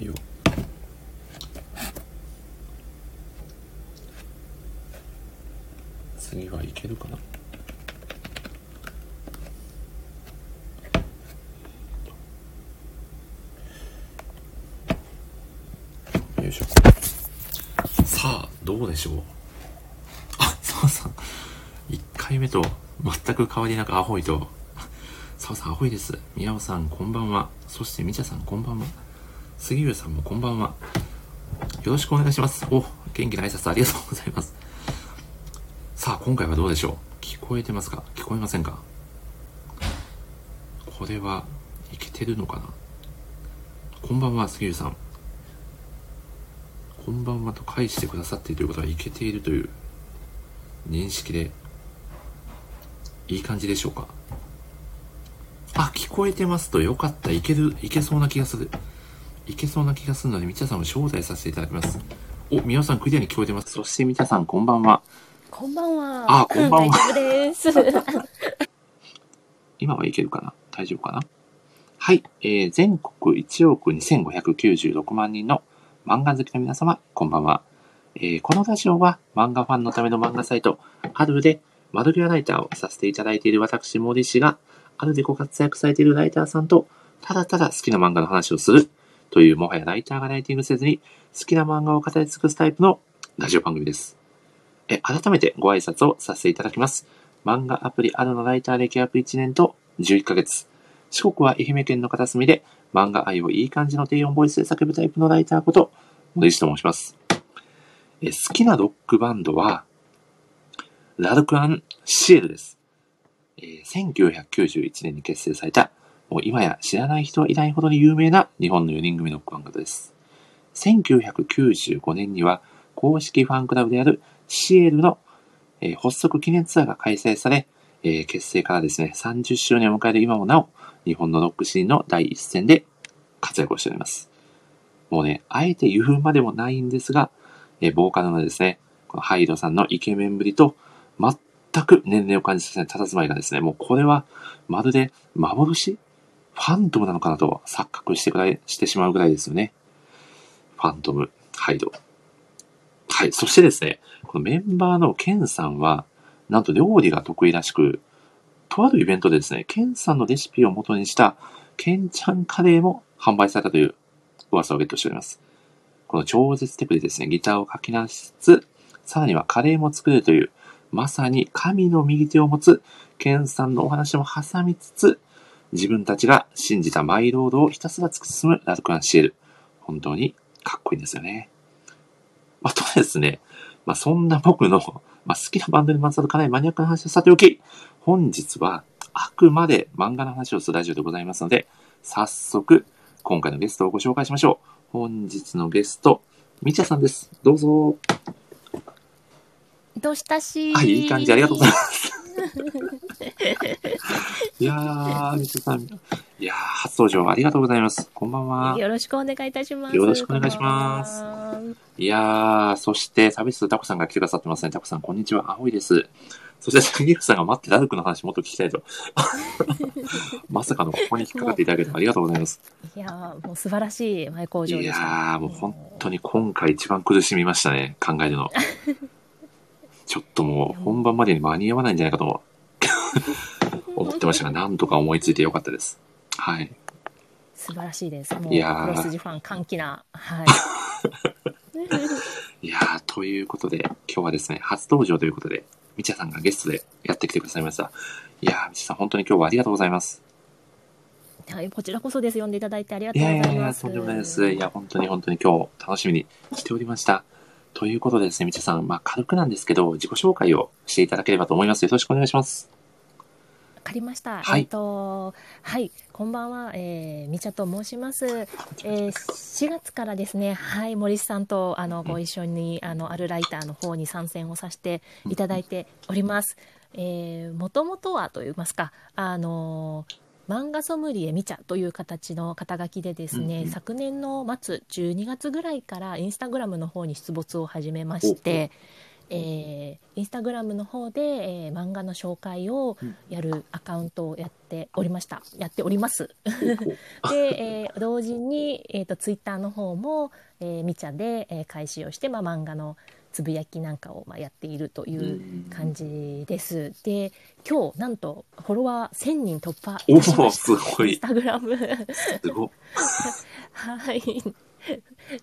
いいよ。次はいけるかな？よいしょ。さあどうでしょう？あ澤さん。1回目と全く変わりなくアホイと。澤さんアホイです。宮尾さんこんばんは。そしてみちゃさんこんばんは。杉浦さんもこんばんは。よろしくお願いします。お元気な挨拶ありがとうございます。さあ今回はどうでしょう？聞こえてますか？聞こえませんか？これはいけてるのかな？こんばんは杉浦さん。こんばんはと返してくださっているということはいけているという認識でいい感じでしょうか？あ、聞こえてますとよかった。いける、いけそうな気がする。いけそうな気がするので、みちゃさんを招待させていただきます。お、みおさんクリアに聞こえてます。そしてみちゃさんこんばんは。こんばんは。あ、こんばんは。大丈夫です。今はいけるかな？大丈夫かな？はい、えー、全国1億2596万人の漫画好きの皆様、こんばんは。えー、このラジオは漫画ファンのための漫画サイト、あるで窓際ライターをさせていただいている私、森氏が、あるでご活躍されているライターさんと、ただただ好きな漫画の話をするという、もはやライターがライティングせずに、好きな漫画を語り尽くすタイプのラジオ番組です。え、改めてご挨拶をさせていただきます。漫画アプリあるのライター歴約1年と11ヶ月。四国は愛媛県の片隅で漫画愛をいい感じの低音ボイスで叫ぶタイプのライターこと、森氏と申します。え好きなロックバンドは、ラルクアン・シエルです。えー1991年に結成された、もう今や知らない人はいないほどに有名な日本の4人組ロックバンドです。1995年には公式ファンクラブであるシエルの、え発足記念ツアーが開催され、え結成からですね、30周年を迎える今もなお、日本のロックシーンの第一線で活躍をしております。もうね、あえて言うまでもないんですが、えボーカルのですね、このハイドさんのイケメンぶりと、全く年齢を感じさせない佇まいがですね、もうこれはまるで幻ファントムなのかなと錯覚してくらい、してしまうぐらいですよね。ファントム、ハイド。はい。そしてですね、このメンバーのケンさんは、なんと料理が得意らしく、とあるイベントでですね、ケンさんのレシピを元にした、ケンちゃんカレーも販売されたという噂をゲットしております。この超絶テクでですね、ギターを書き出しつつ、さらにはカレーも作れるという、まさに神の右手を持つ、ケンさんのお話も挟みつつ、自分たちが信じたマイロードをひたすら突き進むラルクアンシエル。本当にかっこいいんですよね。あとですね、まあ、そんな僕の、まあ、好きなバンドにまつわるかなりマニアックな話をさておき、本日はあくまで漫画の話をするラジオでございますので、早速、今回のゲストをご紹介しましょう。本日のゲスト、みちゃさんです。どうぞ。どうしたしはい、いい感じ。ありがとうございます。いやー、みちゃさん。いやー、初登場ありがとうございます。こんばんは。よろしくお願いいたします。よろしくお願いします。いやー、そして、サビスタコさんが来てくださってますね。タコさん、こんにちは。青いです。そして、杉浦さんが待って、ラルクの話もっと聞きたいと。まさかのここに引っかかっていただけてありがとうございます。いやーもう素晴らしい前工場いでした。やー、もう本当に今回一番苦しみましたね。考えるの。ちょっともう本番までに間に合わないんじゃないかと思ってましたが、なんとか思いついてよかったです。はい。素晴らしいです。もういやークロスジファン歓喜な。はい。いやー、ということで、今日はですね、初登場ということで、みちゃさんがゲストでやってきてくださいました。いやー、みちゃさん、本当に今日はありがとうございます。はい、こちらこそです。呼んでいただいてありがいとうごやいやいや、ざいます。とんでもないです。いや、本当に本当に今日楽しみにしておりました。ということでですね、みちゃさん、まあ、軽くなんですけど、自己紹介をしていただければと思います。よろしくお願いします。わかりました。はいえっ、と、はい、こんばんは、えー、みちゃと申します。えー、4月からですね、はい、森さんとあのご一緒に、あのあるライターの方に参戦をさせていただいております。えー、もともとはと言いますか、あの漫画ソムリエみちゃという形の肩書きでですね、うんうん。昨年の末12月ぐらいからインスタグラムの方に出没を始めましてえーインスタグラムの方で、えー漫画の紹介をやるアカウントをやっておりました。やっております。で、えー同時に、えー、とツイッターの方も、えー、みちゃで、えー開始をして、まあ、漫画のつぶやきなんかを、まあ、やっているという感じです。で今日なんとフォロワー1000人突破すごいインスタグラムすごっ。はい。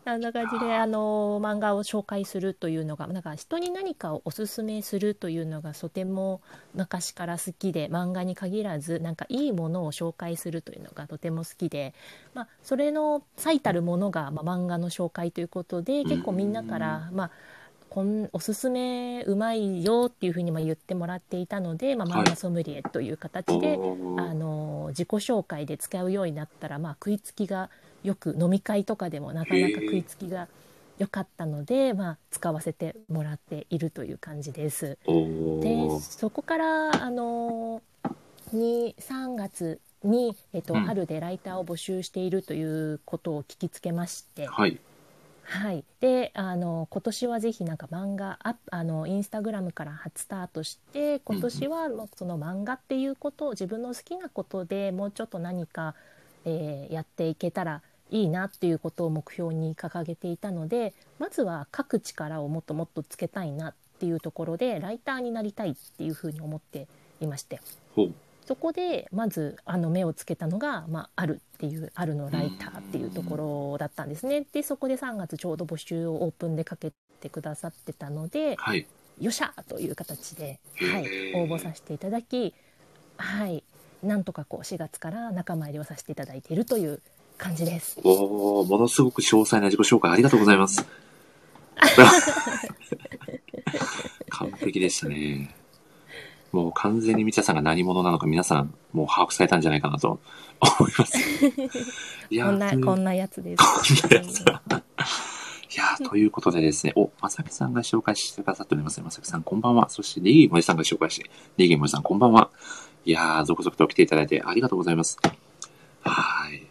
あんな感じで、あの、漫画を紹介するというのが、なんか人に何かをおすすめするというのがとても昔から好きで、漫画に限らず、なんかいいものを紹介するというのがとても好きで、まあ、それの最たるものが、まあ、漫画の紹介ということで、結構みんなから、まあ、こんおすすめうまいよっていうふうにまあ言ってもらっていたので、まあ、はい漫画ソムリエという形で、おーあの自己紹介で使うようになったら、まあ、食いつきがよく飲み会とかでもなかなか食いつきが良かったので、まあ、使わせてもらっているという感じです。おでーそこからあのに3月に、えっとうん春でライターを募集しているということを聞きつけまして、はい。はい、であの今年はぜひなんか漫画アあのインスタグラムから初スタートして今年はもうその漫画っていうことを自分の好きなことでもうちょっと何か、えーやっていけたらいいなっていうことを目標に掲げていたのでまずは書く力をもっともっとつけたいなっていうところでライターになりたいっていうふうに思っていまして。そこでまずあの目をつけたのが、まあ、あるっていうあるのライターっていうところだったんですねでそこで3月ちょうど募集をオープンでかけてくださってたのではい。よっしゃーという形で、はい、応募させていただきはいなんとかこう4月から仲間入りをさせていただいているという感じです。おーものすごく詳細な自己紹介ありがとうございます。完璧でしたね。もう完全にみちゃさんが何者なのか皆さんもう把握されたんじゃないかなと思います。いやこんなこんなやつです。こんなやつだいやーということでですね、お、まさきさんが紹介してくださっておりますね。まさきさんこんばんは。そして、ネギーモリさんが紹介して、ネギーモリさんこんばんは。いやー、続々と来ていただいてありがとうございます。はーい。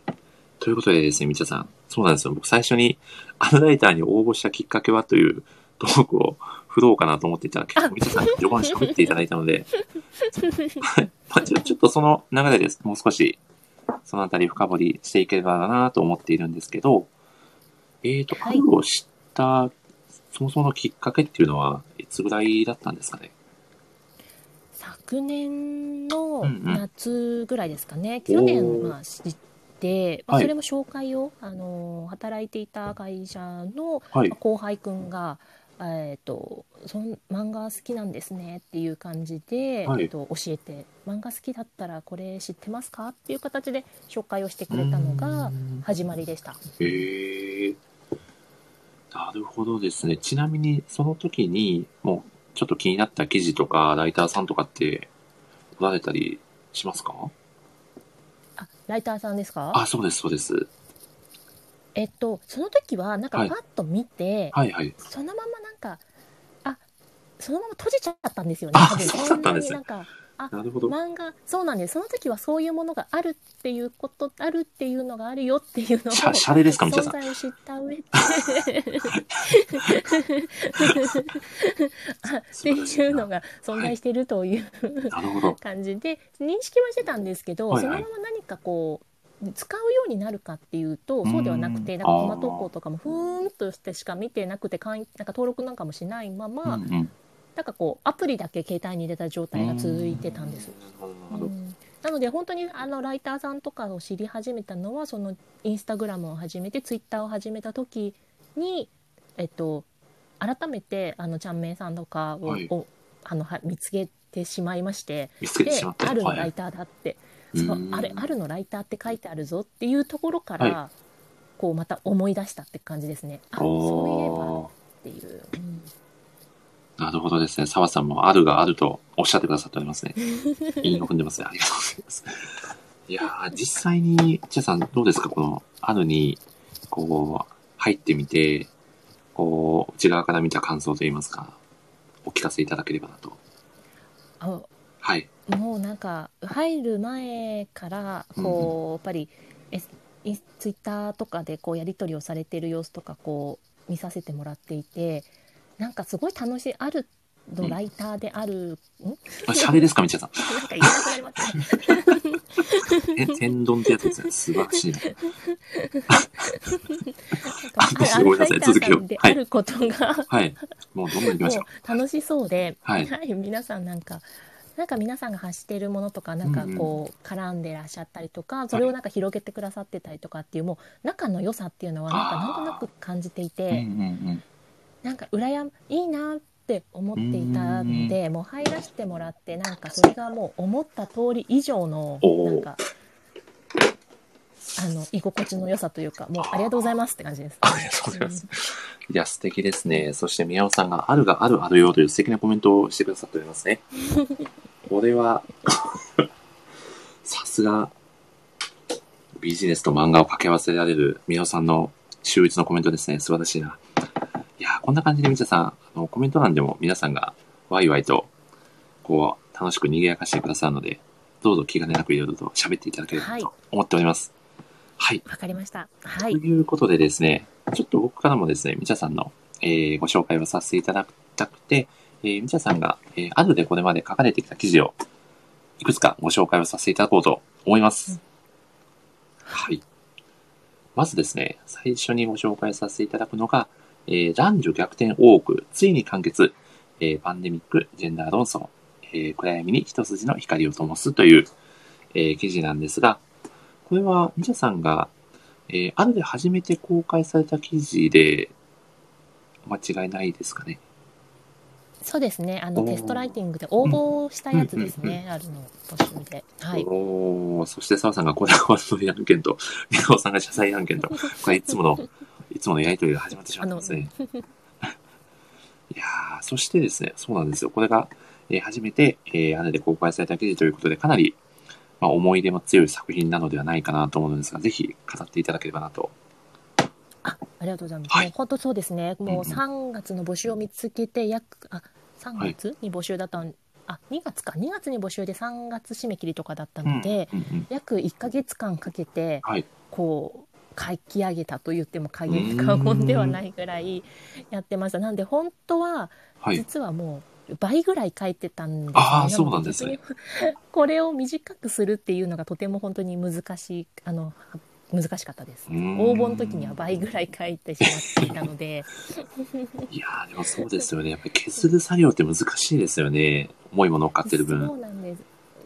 ということでですね、みちゃさん。そうなんですよ。僕最初に、アルライターに応募したきっかけはというトークを振ろうかなと思っていたら、結構みちゃさん序盤喋っていただいたので、はい。まあ、ちょちょっとその流れです。もう少し、そのあたり深掘りしていければなと思っているんですけど、えーと、はい春を知った、そもそものきっかけっていうのは、いつぐらいだったんですかね？昨年のうんうん夏ぐらいですかね、去年、まあ、知って、まあはいそれも紹介を、あの働いていた会社のはい。後輩くんが、えー、とそん漫画好きなんですねっていう感じで、はいえっと教えて漫画好きだったらこれ知ってますかっていう形で紹介をしてくれたのが始まりでした。へえ。なるほどですね。ちなみに、その時に、もう、ちょっと気になった記事とか、ライターさんとかって、おられたりしますか？あライターさんですか？あ、そうです、そうです。えっとその時はなんかはい。パッと見て、はいはい。そのままなんかあそのまま閉じちゃったんですよね。あ多分。そうだったんですね。そなになんかなるほど。漫画そうなんです。その時はそういうものがあるっていうことあるっていうのがあるよっていうのをシャシャレですか、みちゃさん。存在を知った上で。あっていうのが存在しているというなるほど。感じで認識はしてたんですけど、はいはい。そのまま何かこう使うようになるかっていうとそうではなくてうんなんかコマ投稿とかもふーんとしてしか見てなくてなんか登録なんかもしないまま、うんうん。なんかこうアプリだけ携帯に入れた状態が続いてたんです。なので本当にあのライターさんとかを知り始めたのはそのインスタグラムを始めてツイッターを始めた時に、えっと、改めてあのちゃんめいさんとかを,、はい。をあのは見つけてしまいましてで。あるライターだって、そううんあれあるのライターって書いてあるぞっていうところから、はこうまた思い出したって感じですね。あそういえばっていう、うんなるほどですね。澤さんもあるがあるとおっしゃってくださっておりますね。いいの踏んでますね。ありがとうございます。いやー、実際に、千さんどうですか？この、あるに、こう、入ってみて、こう、内側から見た感想といいますか、お聞かせいただければなと。あはい。もうなんか入る前からこう、やっぱりツイッターとかでこうやり取りをされている様子とかこう見させてもらっていてなんかすごい楽しいあるのライターである、ん？あ、シャレですか、みちやさん。なんか言えなくなりますね。え、天丼ってやつですね。素晴らしいな。あごめんなさい続きをではいあることが、はい。もうどんどん行きましょう。楽しそうで、はい皆さんなんかなんか皆さんが発しているものとかなんかこう絡んでらっしゃったりとか、それをなんか広げてくださってたりとかっていうもう仲の良さっていうのはなんかなんとなく感じていて。なんか羨まいいなって思っていたのでもう入らせてもらってなんかそれがもう思った通り以上のなんかあの居心地の良さというかもうありがとうございますって感じです。ありがとうございます。いや、素敵ですね。そして宮尾さんがあるがあるあるよという素敵なコメントをしてくださっておりますね。これは、さすが、ビジネスと漫画を掛け合わせられる宮尾さんの秀逸のコメントですね。素晴らしいな。いや、こんな感じでみちゃさん、あのコメント欄でも皆さんがワイワイと、こう、楽しく賑やかしてくださるので、どうぞ気兼ねなくいろいろと喋っていただければと思っております。はい。わかりました。はいと。いうことでですね、ちょっと僕からもですね、みちゃさんの、えーご紹介をさせていただきたくて、えーみちゃさんが、えーあるでこれまで書かれてきた記事を、いくつかご紹介をさせていただこうと思います。うんはい。まずですね、最初にご紹介させていただくのが、えー男女逆転多く、ついに完結、えーパンデミック、ジェンダー論争、えー暗闇に一筋の光を灯すという、えー記事なんですが、これは、みちゃさんが、えーあるで初めて公開された記事で、間違いないですかね？そうですね。あのテストライティングで応募したやつですね。あるの募集で。はい。おーそして澤さんがこれは悪の案件と、宮尾さんが謝罪案件と、これいつもの、いつものやりとりが始まってしまってますね。いやーそしてですね、そうなんですよ。これが、えー初めて、えー、姉で公開された記事ということで、かなり、まあ、思い出も強い作品なのではないかなと思うのですが、ぜひ語っていただければなと。あ、ありがとうございます。はい本当そうですね。もううんうん3月の募集を見つけて約あ3月に募集だったん、あ2月か2月に募集で3月締め切りとかだったので、うんうん、約1ヶ月間かけてはい。こう書き上げたと言っても過言ではないぐらいやってました。なんで本当ははい。実はもう倍ぐらい書いてたんですね。あーのでそうなんですね これを短くするっていうのがとても本当に難しいあの難しかったです。応募の時には倍ぐらい書いてしまっていたので、いやーでもそうですよね。やっぱり削る作業って難しいですよね。重いものを買ってる分。そうなんです。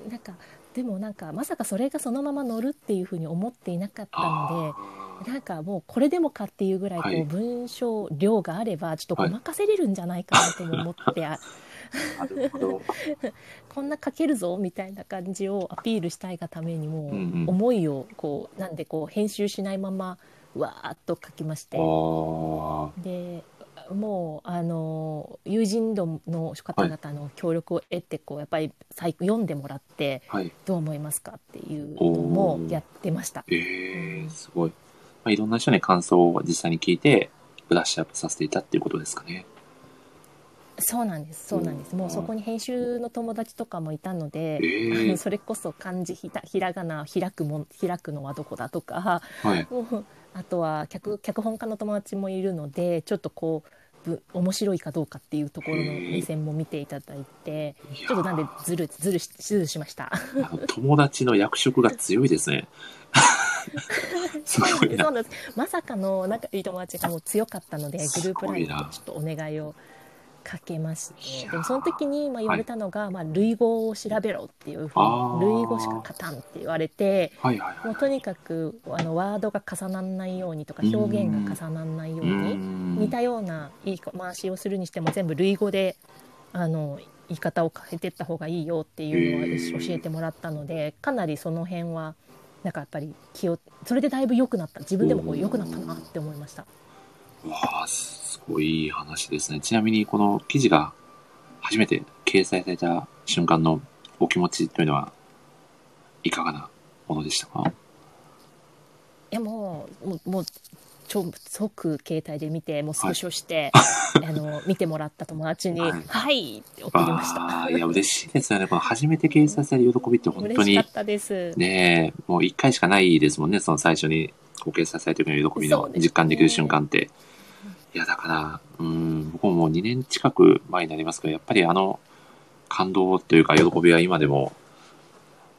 なんかでもなんかまさかそれがそのまま乗るっていうふうに思っていなかったのあで、なんかもうこれでもかっていうぐらいこはいう文章量があればちょっとごまかせれるんじゃないかなとも思って、あ ーなるほど。こんな書けるぞみたいな感じをアピールしたいがためにも思いをこうなんでこう編集しないままわーっと書きまして。でもうあの友人度の方々の協力を得てこうやっぱり読んでもらってはい。どう思いますかっていうのもやってました。ええー、すごい。まあ、いろんな人に感想を実際に聞いて、ブラッシュアップさせていたっていうことですかね。そうなんですそうなんですもうそこに編集の友達とかもいたので、ええあのそれこそ漢字ひたひらがな開くもん開くのはどこだとかはい。あとは脚脚本家の友達もいるのでちょっとこうぶ面白いかどうかっていうところの目線も見ていただいていやーちょっとなんでずるずるしずるしました。友達の役職が強いですね。すごいな。そうなんです。まさかの仲いい友達がもう強かったのでグループラインでちょっとお願いをかけまして。でもその時にまあ言われたのが、まあ、類語を調べろっていうふうに類語しか勝たんって言われてはいはいはい。もうとにかくあのワードが重ならないようにとか表現が重ならないように似似たような言い回しをするにしても全部類語であの言い方を変えていった方がいいよっていうのを教えてもらったのでかなりその辺はなんかやっぱり気をそれでだいぶ良くなった自分でもこう良くなったなって思いました。わあ、すごいいい話ですね。ちなみにこの記事が初めて掲載された瞬間のお気持ちというのはいかがなものでしたか？いやもうもうもう超即携帯で見てもうスクショして、あの見てもらった友達に「ははいい」って送りました。ああ、いや、嬉しいですよね。初めて掲載される喜びって本当に嬉しかったです。ねえ、もう一回しかないですもんね、その最初にこう掲載された時の喜びの実感できる瞬間って。いや、だから、うん、僕ももう2年近く前になりますけど、やっぱりあの感動というか喜びは今でも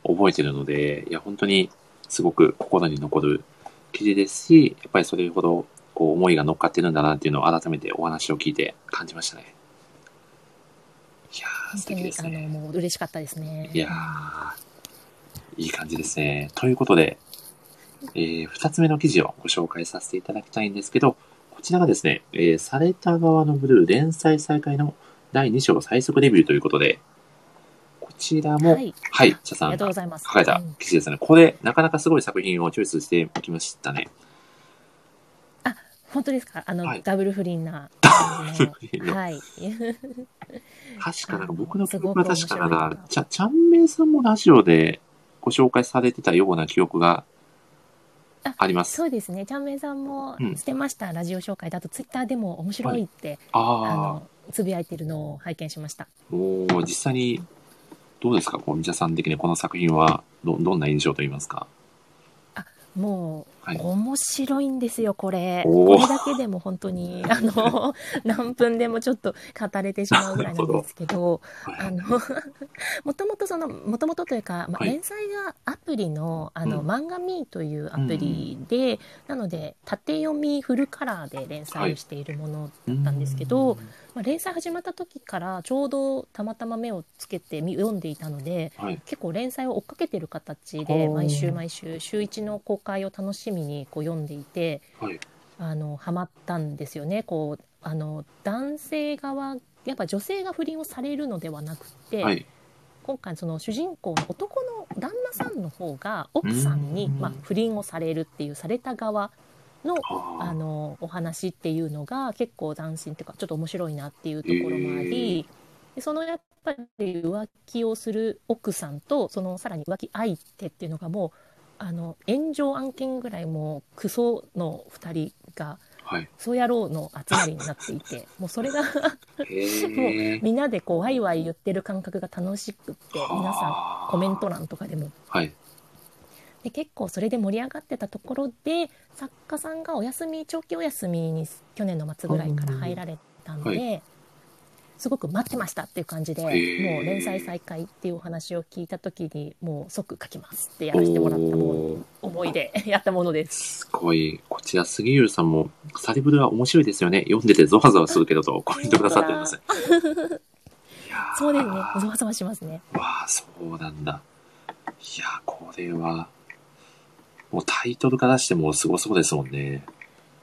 覚えてるので、いや、本当にすごく心に残る記事ですし、やっぱりそれほどこう思いが乗っかってるんだなっていうのを改めてお話を聞いて感じましたね。いやー、素敵本当にあのですね。もう嬉しかったですね。いやー、いい感じですね。ということで、えー、二つ目の記事をご紹介させていただきたいんですけど、こちらがですね、えー、された側のブルー連載再開の第2章最速レビューということで、こちらも、ははい、い、茶さんがありがとうございます。書かれたうん記事ですね。これ、なかなかすごい作品をチョイスしてきましたね。本当ですか？あの、はいダブル不倫な感じの。ははい。確かなんか僕の記憶が確かなら、ちゃ、ちゃんめいさんもラジオでご紹介されてたような記憶があります。そうですね。ちゃんめいさんもうんしてました、ラジオ紹介だとツイッターでも面白いって、ああのつぶやいてるのを拝見しました。あ、もう実際にどうですかこう、三田さん的にこの作品はど、どんな印象といいますか？あもう、はい。面白いんですよ、これ。これだけでも本当に、あの、何分でもちょっと語れてしまうぐらいなんですけど、はいあの、もともとその、もともとというか、まあ、はい。連載がアプリの、あの、うん。漫画ミーというアプリで、なので、縦読みフルカラーで連載をしているものだったんですけど、まあ、連載始まった時からちょうどたまたま目をつけてみ読んでいたので、はい。結構連載を追っかけてる形で毎週毎週週1の公開を楽しみにこう読んでいてはい。あのハマったんですよねこうあの男性側やっぱ女性が不倫をされるのではなくて、はい。今回その主人公の男の旦那さんの方が奥さんにうんまあ、不倫をされるっていうされた側のああのお話っていうのが結構斬新っていうかちょっと面白いなっていうところもあり、でそのやっぱり浮気をする奥さんとそのさらに浮気相手っていうのがもうあの炎上案件ぐらいもうクソの2人がはい。そうやろうの集まりになっていて もうそれがへえ。みんなでこうワイワイ言ってる感覚が楽しくって皆さんコメント欄とかでもはい。で結構それで盛り上がってたところで作家さんがお休み長期お休みに去年の末ぐらいから入られたんで、はすごく待ってましたっていう感じでもう連載再開っていうお話を聞いた時にもう即書きますってやらせてもらったも思いでやったものです。すごい。こちら、杉浦さんも、サリブルは面白いですよね。読んでてゾワゾワするけどとコメントくださっております。そうですねざわざわしますね。わあ、そうなんだ。いやー、これは、もうタイトルからしてもすごそうですもんね。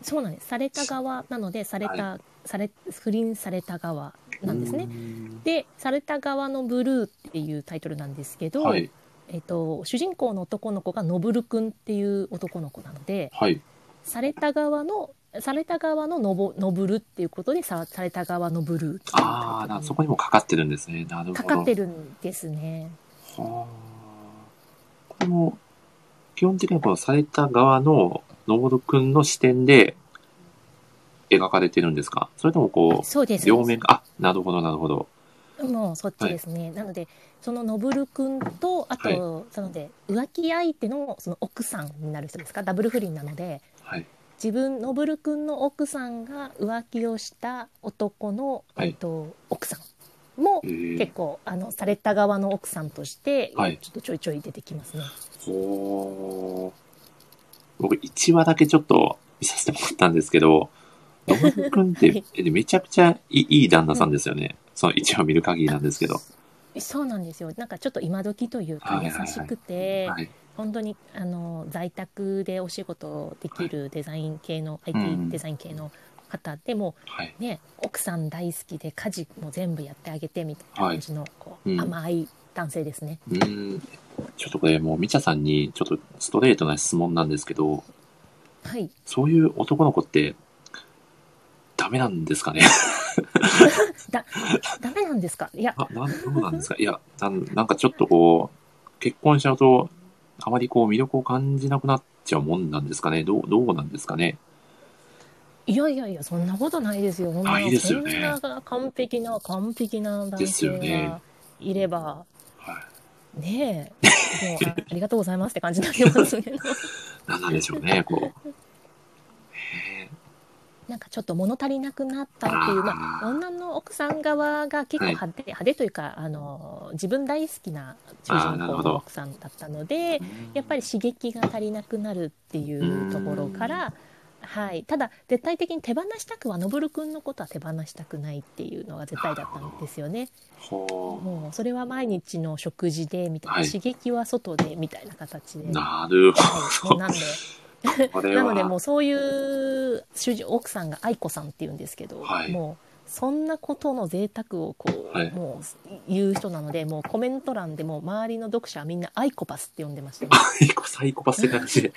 そうなんですされた側なのでされた、はされ不倫された側なんですうね。んで「された側のブルー」っていうタイトルなんですけど、はい。えっと、主人公の男の子がノブルくんっていう男の子なのではい。された側のされた側のノボノブルっていうことでさされた側のブルーっていうああ、なそこにもかかってるんですね。なるほど。かかってるんですね。はあ。これも、基本的にはこのされた側の、のぼるくんの視点で描かれてるんですか？それともこう、そうです。両面が、あ、なるほど、なるほど。もうそっちですね、なのでそのノブルくんとあと、はい。そので浮気相手のその奥さんになる人ですか？ダブル不倫なので。はい。自分ノブルくんの奥さんが浮気をした男の、はい。えっと、奥さんもえー。結構あのされた側の奥さんとして、はい。ちょっとちょいちょい出てきますね。ほー。僕1話だけちょっと見させてもらったんですけど、のぼるくんっはいて、えめちゃくちゃいいいい旦那さんですよね。その1話見る限りなんですけど。そうなんですよなんかちょっと今時というか優はいはいはいしくて、はい。本当にあの在宅でお仕事できるデザイン系の、うん IT デザイン系の方でも、はい。ね、奥さん大好きで家事も全部やってあげてみたいな感じの、こううん甘い男性ですね。うーん。ちょっとこれもう、みちゃさんにちょっとストレートな質問なんですけど、はい、そういう男の子って、ダメなんですかね。だダメなんですか？いや。あ、なん、どうなんですか？いや、なんなんかちょっとこう、結婚しちゃうと、あまりこう魅力を感じなくなっちゃうもんなんですかね。どう、どうなんですかね？いやいやいやそんなことないですよ。なないですよね。そんな完璧な完璧な男ですよ性ね。がいれば。はい。ねえ。もうあありがとうございますって感じになりますけど。なんなんでしょうね、こう。なんかちょっと物足りなくなったっていう、まあ、女の奥さん側が結構はい。派手,、派手というかあの自分大好きな主人の奥さんだったのでやっぱり刺激が足りなくなるっていうところから、はい、ただ絶対的に手放したくはのぼるくんのことは手放したくないっていうのが絶対だったんですよね。ほもうそれは毎日の食事でみたいな、はい。刺激は外でみたいな形で。う。なるほど。うなんで なのでもは、うそういう主人奥さんが愛子さんっていうんですけど、はい。もうそんなことの贅沢をこう、はい。もう言う人なのでもうコメント欄でも周りの読者はみんなアイコパスって呼んでました、ね、サイコサイコパスって感じで。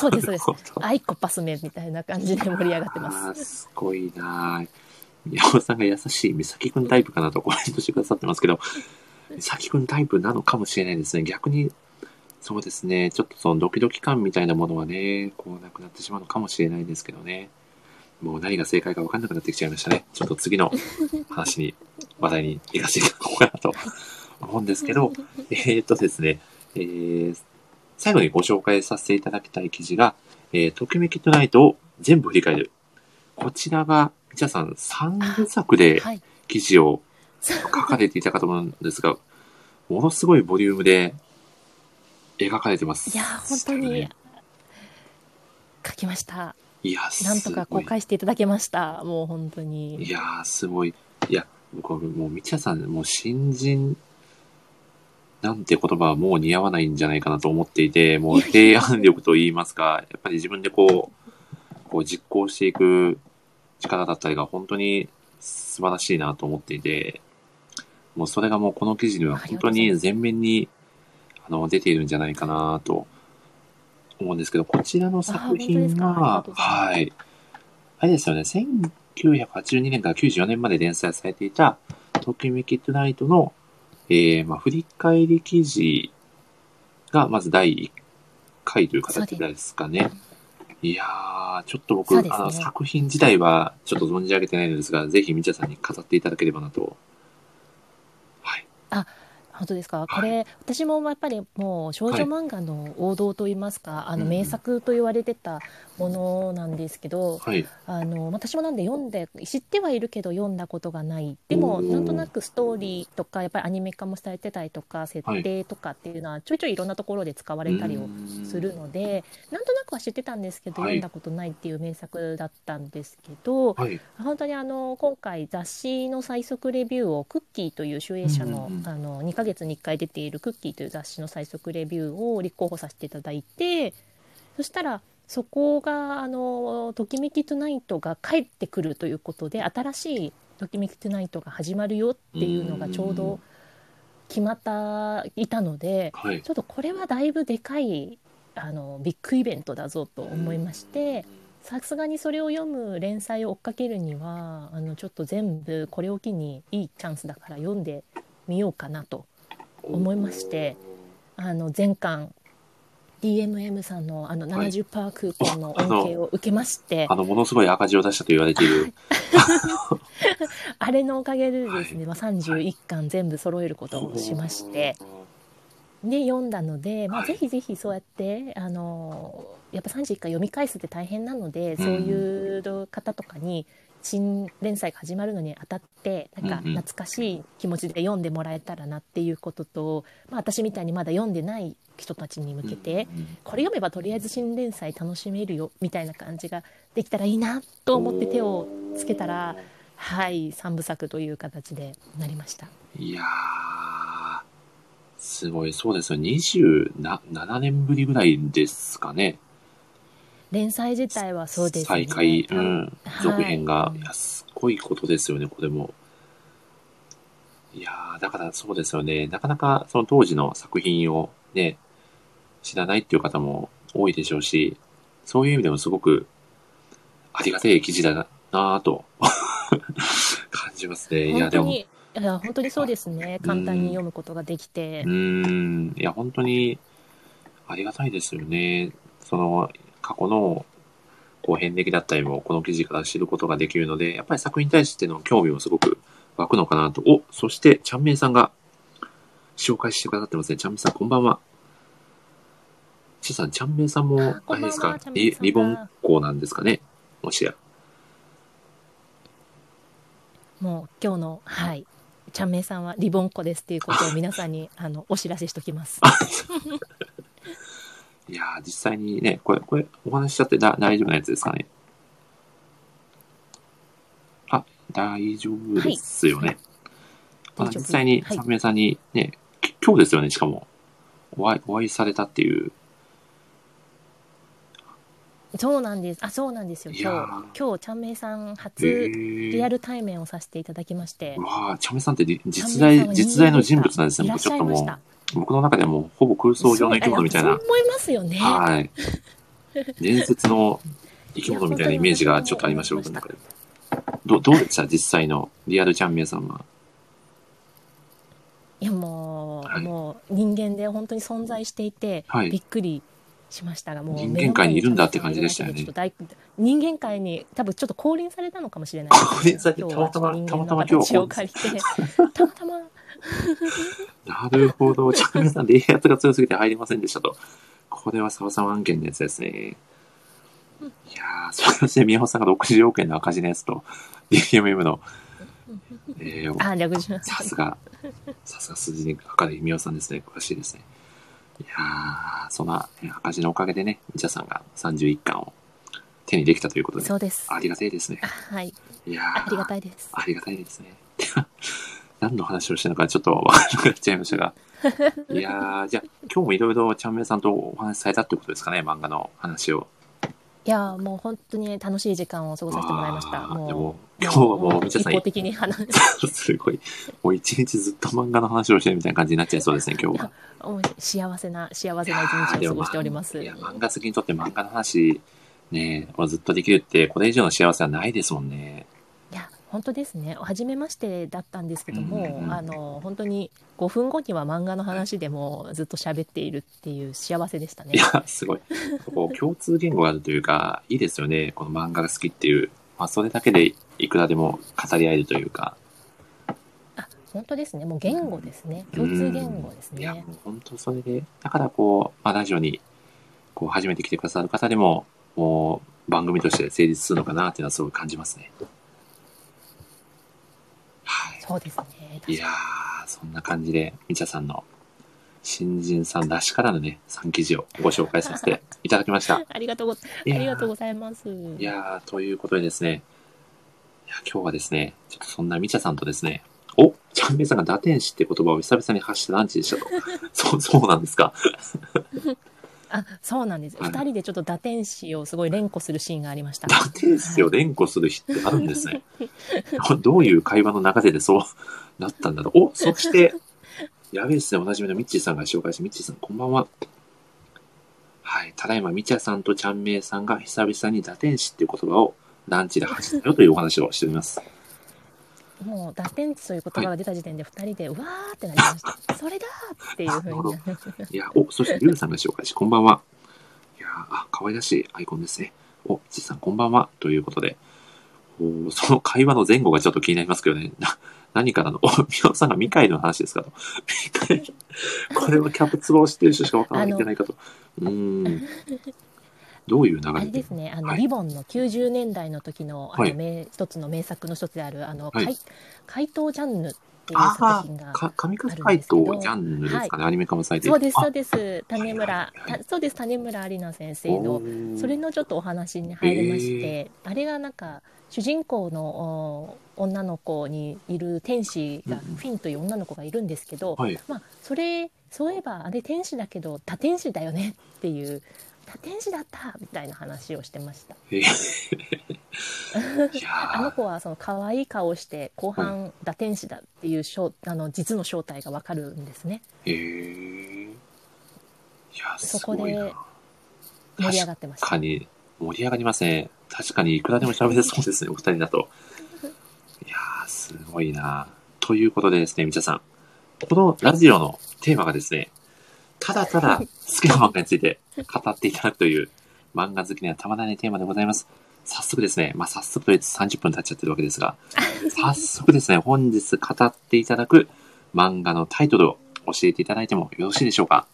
そうですそうです。アイコパスめみたいな感じで盛り上がってあます。ーすごいな。ぁ。宮尾さんが優しい美咲くんタイプかなとコメントしてくださってますけど、美咲くんタイプなのかもしれないですね。逆に、そうですね、ちょっとそのドキドキ感みたいなものはね、こうなくなってしまうのかもしれないですけどね。もう何が正解か分かんなくなってきちゃいましたね。ちょっと次の話に、話題に行かせていただこうかなと思うんですけど、えーっとですね、えー最後にご紹介させていただきたい記事が、えー、ときめきトゥナイトを全部振り返る。こちらが、みちゃさん3部作ではい記事を書かれていたかと思うんですが、ものすごいボリュームで描かれてます。いやー本当に書きました。いや、すごないんとか公開していただけました。もう本当に。いやー、すごい。いや、僕はもう、みちゃさん、もう新人なんて言葉はもう似合わないんじゃないかなと思っていて、もう提案力といいますか、やっぱり自分でこう、こう実行していく力だったりが本当に素晴らしいなと思っていて、もうそれがもうこの記事には本当に前面にあの出ているんじゃないかなと思うんですけど、こちらの作品が、はい。あれですよね、1982年から94年まで連載されていた、ときめきトゥナイトの、えー、まあ、振り返り記事が、まず第1回という形ですかね。いやー、ちょっと僕、ねあの、作品自体はちょっと存じ上げてないのですが、ぜひ、みちゃさんに語っていただければなと。はい。本当ですか、い。これ私もやっぱりもう少女漫画の王道といいますか、あのうん名作と言われてたものなんですけど、はい。あの私もなんで読んで知ってはいるけど読んだことがない。でもうんなんとなくストーリーとかやっぱりアニメ化もされてたりとか設定とかっていうのはちょいちょいいろんなところで使われたりをするのでなんとなくは知ってたんですけど、はい。読んだことないっていう名作だったんですけど、はい。本当にあの今回雑誌の最速レビューをクッキーという集英社の,、うんうんうん。あの2ヶ月に1回出ているクッキーという雑誌の最速レビューを立候補させていただいてそしたらそこがあの「ときめきトゥナイト」が帰ってくるということで新しい「ときめきトゥナイト」が始まるよっていうのがちょうど決まったいたのではい。ちょっとこれはだいぶでかいあのビッグイベントだぞと思いまして。さすがにそれを読む連載を追っかけるにはあのちょっと全部これを機にいいチャンスだから読んでみようかなと思いましてあの前巻 DMM さんのあのはい70%クーポンの恩恵を受けまして、あの、ものすごい赤字を出したと言われている。あれのおかげでですね、まあ、31巻全部揃えることをしまして。で読んだので、まあ、はいぜひぜひそうやってあのやっぱ31回読み返すって大変なので、うんそういう方とかに新連載が始まるのにあたってなんか懐かしい気持ちで読んでもらえたらなっていうことと、まあ、私みたいにまだ読んでない人たちに向けて、これ読めばとりあえず新連載楽しめるよみたいな感じができたらいいなと思って手をつけたらはい3部作という形でなりました。いやー、すごい、そうですよ。27年ぶりぐらいですかね。連載自体はそうですね再開、うん。はい続編が、いや、すごいことですよね、これも。いやー、だからそうですよね。なかなかその当時の作品をね、知らないっていう方も多いでしょうし、そういう意味でもすごくありがたい記事だななぁと 感じますね。いや、でも、本当にいや本当にそうですね簡単に読むことができてうーん、いや、本当にありがたいですよね。その、過去の、こう、遍歴だったりも、この記事から知ることができるので、やっぱり作品に対しての興味もすごく湧くのかなと。お、そして、ちゃんめいさんが紹介してくださってますね。ちゃんめいさん、こんばんは。ちさん、ちゃんめいさんもあ、れですか？リリボン校なんですかね？もしや。もう今日のはいちゃんめいさんはリボンっ子ですっていうことを皆さんにあのお知らせしときます。いやー、実際にね、これ、これ、お話ししちゃってだ大丈夫なやつですかね。あ、大丈夫ですよね。まあ、大丈夫実際に、はい三名さんにね、き今日ですよね、しかも。お会い、お会いされたっていう。そうなんです。あ、そうなんですよ。いやー今日今日ちゃんめいさんへ初ーリアル対面をさせていただきましてう。わあ、チャメさんってり実在、ちゃんめいさんは実在の人物なんですね。いらちょっとも。う、僕の中ではもう、ほぼ空想上の生き物みたいなそう。思いますよね。はい。伝説の生き物みたいなイメージがちょっとありました、僕の中で。どどうでした？実際のリアルチャンメイさんは。いやもう、はいもう人間で本当に存在していて、はいびっくりしましたが、もう人間界にいるんだって感じでしたよね人間界に多分ちょっと降臨されたのかもしれない降臨されたまたまたまたま今日形を借りて、たまたま、なるほど。チャンメイさん、冷圧が強すぎて入りませんでしたと。これは沢さん案件のやつですね。いやー、そして宮本さんが60億円の赤字のやつと、DMM の、えー、あ、略します。さすが、さすが数字にかかる宮尾さんですね。詳しいですね。いやー、そんなえ赤字のおかげでね、みちゃさんが31巻を手にできたということで、そうです。ありがたいですねあ。はい。いやー、ありがたいです。ありがたいですね。何の話をしてるのかちょっとわからなくなっちゃいましたが。いやー、じゃあ今日もいろいろちゃんめいさんとお話しされたってことですかね、漫画の話を。いやーもう本当に楽しい時間を過ごさせてもらいました。もう今日はもうみちゃさん一方的に話 すごい、もう一日ずっと漫画の話をしてるみたいな感じになっちゃいそうですね、今日は。幸せな幸せな一日を過ごしております。いや、漫画好きにとって漫画の話、ね、をずっとできるって、これ以上の幸せはないですもんね。本当ですね初めましてだったんですけども、うんうんあの本当に5分後には漫画の話でもずっと喋っているっていう幸せでしたねいや、すごい。こう共通言語があるというか、いいですよね。この漫画が好きっていう。まあ、それだけでいくらでも語り合えるというか。あ本当ですねもう言語ですね共通言語ですいや、ねもう本当それで、だからこう、まあ、ラジオに、こう、初めて来てくださる方でも、もう、番組として成立するのかなっていうのはすごい感じますね。はい。そうですねいやー、そんな感じで、みちゃさんの新人さんらしからぬね、3記事をご紹介させて いただきました。ありがとうごありがとうございますいやー、ということでですね、いや今日はですね、ちょっとそんなみちゃさんとですね、おちゃんめいさんが打天使って言葉を久々に発したランチでしたと。そう、そうなんですか。あそうなんです、はい二人でちょっと打天使をすごい連呼するシーンがありました打天使を連呼する日ってあるんですね。どういう会話の流れでそうなったんだろう。おそして、やべえですね、おなじみのミッチーさんが紹介して、ミッチーさんこんばんは。はい。ただいま、みちゃさんとちゃんめいさんが久々に打天使っていう言葉をランチで発したよというお話をしております。もう打天使という言葉が出た時点で二人でうわーってなりましたそれだーっていうふうに いや、お、そしてリュウさんが紹介し、こんばんは。いやあ、可愛らしいアイコンですね。お、ちさんこんばんは。ということで、おその会話の前後がちょっと気になりますけどね。な、何からの、お、みおさんがミカエルの話ですかと。ミカエル。これはキャプツバを知ってる人しかわからないんじゃないかと。うーん。どういう流あれで？れですね、あの、はい。リボンの90年代の時の、あの、はい。名、一つの名作の一つである、あの、はい。怪怪盗ジャンヌっていうあ作品が。あ、か、神風怪盗ジャンヌですかね、アニメ化もされてそうです、そうあです。種村、そうです、種村有奈先生おの、ー。それのちょっとお話に入りまして、あれがなんか、主人公のお女の子にいる天使が、うんうん。フィンという女の子がいるんですけど、はい。まあ、それそういえばあれ天使だけど多天使だよねっていう多天使だったみたいな話をしてました あのー子はその可愛い顔をして後半打天使だっていう正あの実の正体がわかるんですねへえ。そこで。盛り上がってました確かに、盛り上がりますね。確かに、いくらでも喋れそうですね、お二人だと。いやー、すごいな。ということでですね、みちゃさん。このラジオのテーマがですね、ただただ好きな漫画について語っていただくという、漫画好きにはたまらないテーマでございます。早速ですね、まあ、早速と言って30分経っちゃってるわけですが、早速ですね、本日語っていただく漫画のタイトルを教えていただいてもよろしいでしょうか？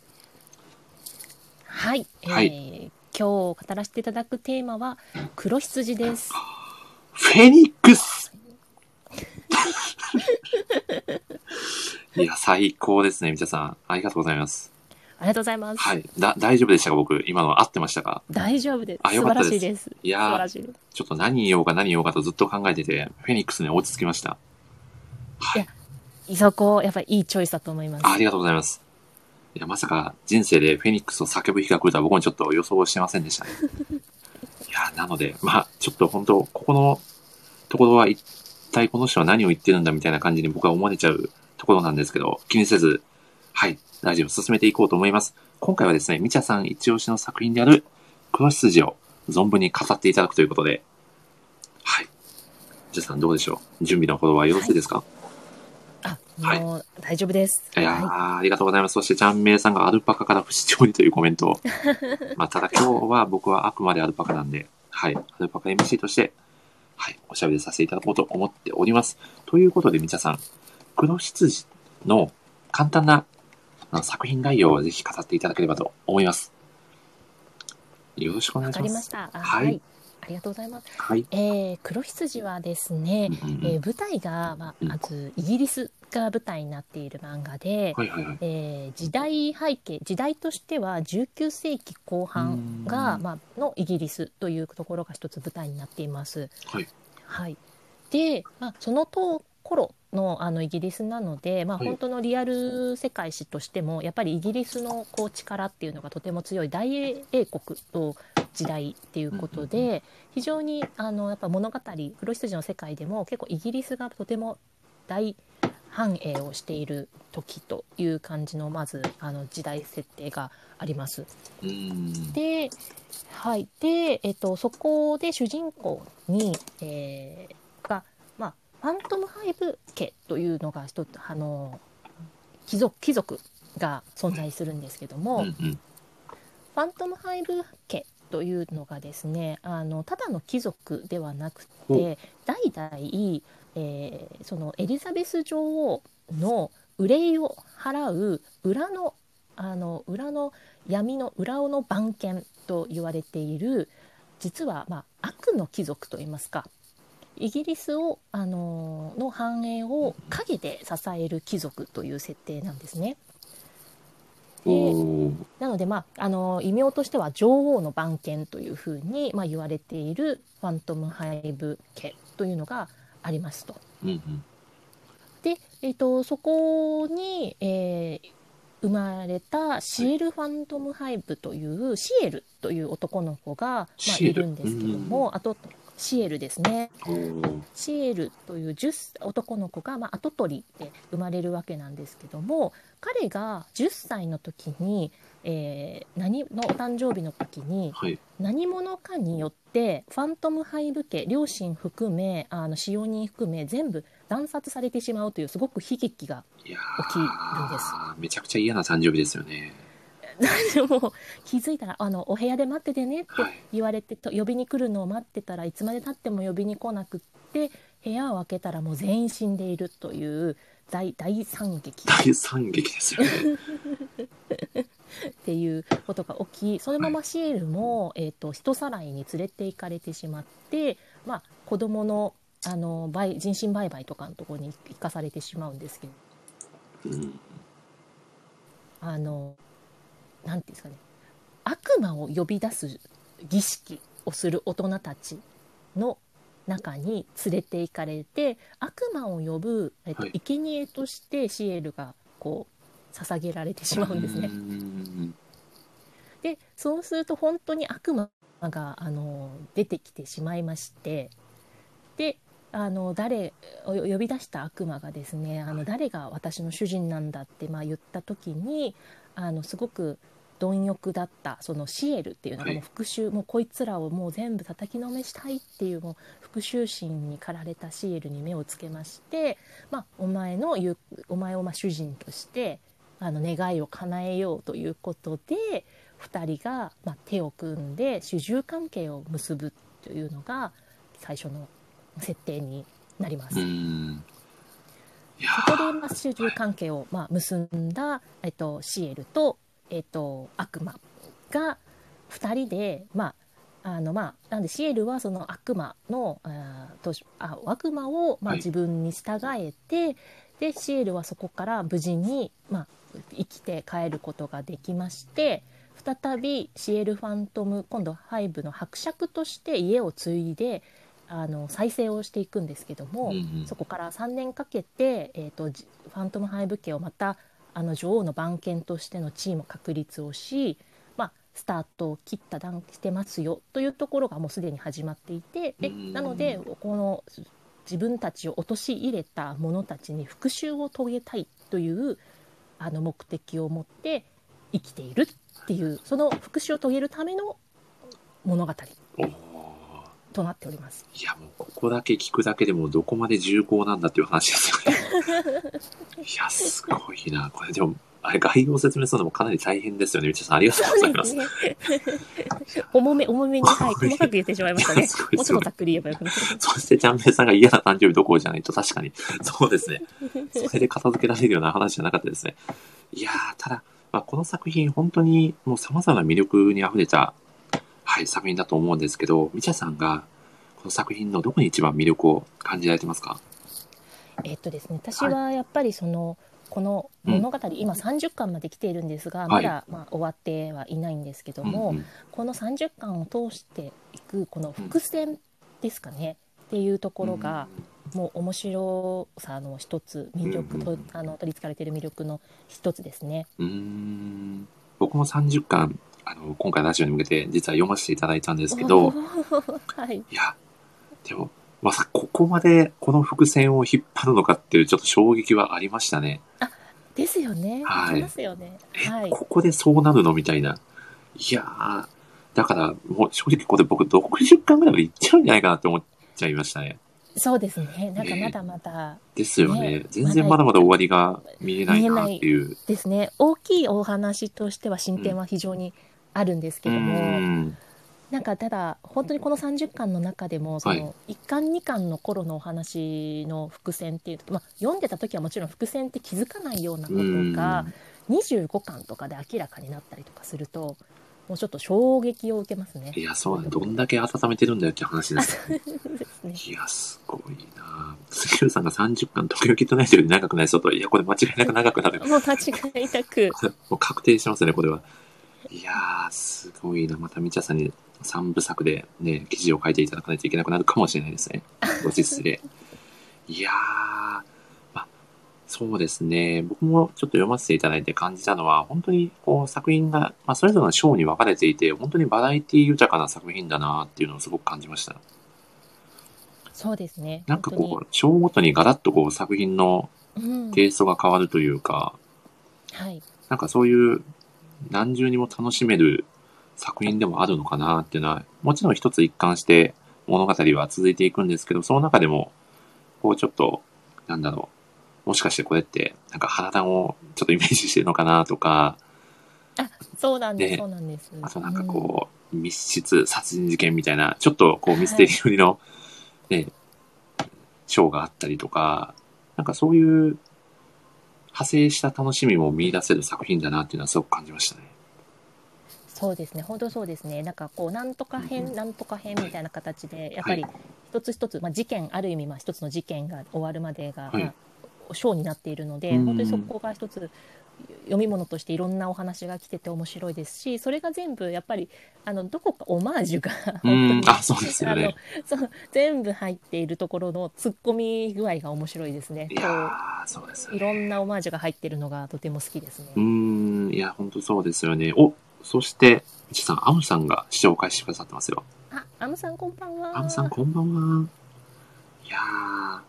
はい、はいえー今日語らせていただくテーマは黒羊ですフェニックスいや、最高ですね、みちゃさん。ありがとうございます。ありがとうございます。はい。だ、大丈夫でしたか？僕、今の合ってましたか？大丈夫です。あよ素かったです晴らしいです。いや。ちょっと何言おうか何言おうかとずっと考えてて、フェニックスに落ち着きました。はいい。そこ、やっぱりいいチョイスだと思います。あありがとうございます。いや、まさか人生でフェニックスを叫ぶ日が来るとは僕もちょっと予想してませんでしたね。いや、なので、まあ、ちょっと本当ここのところは一体この人は何を言ってるんだみたいな感じに僕は思われちゃうところなんですけど、気にせず、はい、ラジオを進めていこうと思います。今回はですね、みちゃさん一押しの作品である黒筋を存分に語っていただくということで、はい。みちゃさんどうでしょう？準備のほどはよろしいですか、あ、はいもう大丈夫です。い、やー、はありがとうございます。そして、ちゃんめいさんがアルパカから不死鳥にというコメントを。まあ、ただ今日は僕はあくまでアルパカなんで、はい、アルパカ MC として、はい、おしゃべりさせていただこうと思っております。ということで、みちゃさん、黒羊の簡単な作品概要をぜひ語っていただければと思います。よろしくお願わいします。かりました。あはいはい。ありがとうございます。はい。えー、黒羊はですね、うんうんうんえー舞台が、まあ、うんまずイギリスが舞台になっている漫画で、はいはいはい。えー時代背景時代としては19世紀後半が、うんまあのイギリスというところが一つ舞台になっています。はい。はい、で、まあ、そのと頃のあのイギリスなので、まあ、はい。本当のリアル世界史としてもやっぱりイギリスのこう力っていうのがとても強い大英国の時代っていうことで、うん非常にあのやっぱ物語黒羊の世界でも結構イギリスがとても大繁栄をしている時という感じのまずあの時代設定があります。で,、はい。でえっと、そこで主人公に、えーファントムハイブ家というのが一つあの貴族貴族が存在するんですけども、うんうん。ファントムハイブ家というのがですねあのただの貴族ではなくほて代々、えーそのエリザベス女王の憂いを払う裏のあの裏の闇の裏の番犬と言われている実は、まあ、悪の貴族といいますかイギリスをあのの繁栄を陰で支える貴族という設定なんですね。で。なので、まあ、あの異名としては女王の番犬というふうに、まあ、言われているファントムハイブ家というのがありますと。うんうん。で、えー、とそこに、えー生まれたシエル・ファントムハイブというシエルという男の子が、まあ、いるんですけどもあとシエルですね。シエルという10男の子が、まあ、跡取りで生まれるわけなんですけども彼が10歳の時に、えー何のお誕生日の時にはい。何者かによってファントムハイブ家両親含めあの使用人含め全部惨殺されてしまうというすごく悲劇が起きるんですーめちゃくちゃ嫌な誕生日ですよね。でも気づいたらあのお部屋で待っててねってはい言われてと呼びに来るのを待ってたらいつまでたっても呼びに来なくって部屋を開けたらもう全員死んでいるという大大惨劇大惨劇ですよね。っていうことが起きそのままシエルも、えー、と人さらいに連れて行かれてしまって、まあ、子供のあの売人身売買とかのところに生かされてしまうんですけどうん。あのなんていうんですかね。悪魔を呼び出す儀式をする大人たちの中に連れて行かれて悪魔を呼ぶ、えっとはい。生贄としてシエルがこう捧げられてしまうんですね。う。ん。でそうすると本当に悪魔があの出てきてしまいましてであの誰を呼び出した悪魔がですねあの誰が私の主人なんだってまあ言った時にあのすごく貪欲だったそのシエルっていうのがはいもう復讐、もうこいつらをもう全部叩きのめしたいっていうもう復讐心に駆られたシエルに目をつけまして、まあ、お前の言うお前をまあ主人としてあの願いを叶えようということで2人がまあ手を組んで主従関係を結ぶというのが最初の設定になります。そこでまあ主従関係をまあ結んだ、えっと、シエルと、えっと、悪魔が2人で、まあ、あのまあなんでシエルはその悪魔のあーどうしあ悪魔をまあはい。自分に従えて、でシエルはそこから無事にまあ生きて帰ることができまして再びシエルファントム今度ハイブの伯爵として家を継いであの再生をしていくんですけども、うんうん。そこから3年かけて、えー、とじファントムハイブ家をまたあの女王の番犬としての地位も確立をし、まあ、スタートを切った段してますよというところがもうすでに始まっていてでなのでこの自分たちを陥れた者たちに復讐を遂げたいというあの目的を持って生きているっていうその復讐を遂げるための物語。となっております。いや、もうここだけ聞くだけでもどこまで重厚なんだっていう話ですよね。いや、すごいな。これでも、あれ、概要を説明するのもかなり大変ですよね。みちさん、ありがとうございます。ね。重め、重めに、はい、細かく言ってしまいましたね。すごいもうちょっとざっくり言えばよくなる。そして、ちゃんめいさんが嫌な誕生日どころじゃないと確かに、そうですね。それで片付けられるような話じゃなかったですね。いやー、ただ、まあ、この作品、本当にもう様々な魅力に溢れた、はい、作品だと思うんですけど、みちゃさんが、この作品のどこに一番魅力を感じられてますか？えっとですね、私はやっぱりその、この物語、今30巻まで来ているんですが、はい。まだ、まあ、終わってはいないんですけども、うんうん。この30巻を通していくこの伏線ですかね、っていうところが、もう面白さの一つ魅力と、うんあの取りつかれている魅力の一つですね。うーん。僕も30巻、あの、今回ラジオに向けて実は読ませていただいたんですけど、はい、いや、でも、まさかここまでこの伏線を引っ張るのかっていうちょっと衝撃はありましたね。ですよね。はいありますよね。え、はい。ここでそうなるのみたいな。いやー、だからもう正直これ僕60巻ぐらいまでいっちゃうんじゃないかなって思っちゃいましたね。そうですね。なんかええまだまだですよね。ね全然まだまだ終わりが見えないなっていう。ですね。大きいお話としては進展は非常にあるんですけども、なんかただ本当にこの30巻の中でもそはいの1巻2巻の頃のお話の伏線っていうまあ、読んでた時はもちろん伏線って気づかないようなことが25巻とかで明らかになったりとかするともうちょっと衝撃を受けますね。いや、そうね。どんだけ温めてるんだよって話です。ですねいや、すごいな杉浦さんが30巻、東京キッドナイトより長くないそうと、いや、これ間違いなく長くなる。もう間違いなくもう確定してますね、これは。いやー、すごいな。またみちゃさんに3部作でね、記事を書いていただかないといけなくなるかもしれないですね。ご実施で。いやー、まあ、そうですね。僕もちょっと読ませていただいて感じたのは、本当にこう作品が、まあ、それぞれの章に分かれていて、本当にバラエティ豊かな作品だなっていうのをすごく感じました。そうですね。なんか本こう、章ごとにガラッとこう作品のテイストが変わるというか、はい、なんかそういう何重にも楽しめる作品でもあるのかなっていうのは、もちろん一つ一貫して物語は続いていくんですけど、その中でも、こうちょっと、なんだろう、もしかしてこれって、なんか花壇をちょっとイメージしてるのかなとか、そうなんです、ねそうなんです。あとなんかこう、密室殺人事件みたいな、ちょっとこうミステリー寄りの、ね、ショーがあったりとか、なんかそういう派生した楽しみも見出せる作品だなっていうのはすごく感じましたね。そうですね、本当そうですね、なんかこう、なんとか編、うんなんとか編みたいな形で、やっぱり一つ一つ、まあ、事件、ある意味、まあ、一つの事件が終わるまでが、はい。まあ、章になっているので、うん。本当にそこが一つ、読み物としていろんなお話が来てて面白いですし、それが全部、やっぱり、あのどこかオマージュが、あそうですよねそう全部入っているところの突っ込み具合が面白いですね。いやー、そうですこういろんなオマージュが入っているのがとても好きですね。うーん、いや、本当そうですよね。お、そして、みちさん、アムさんが視聴を開始してくださってますよ。あ、アムさんこんばんは。アムさん、こんばんは。いや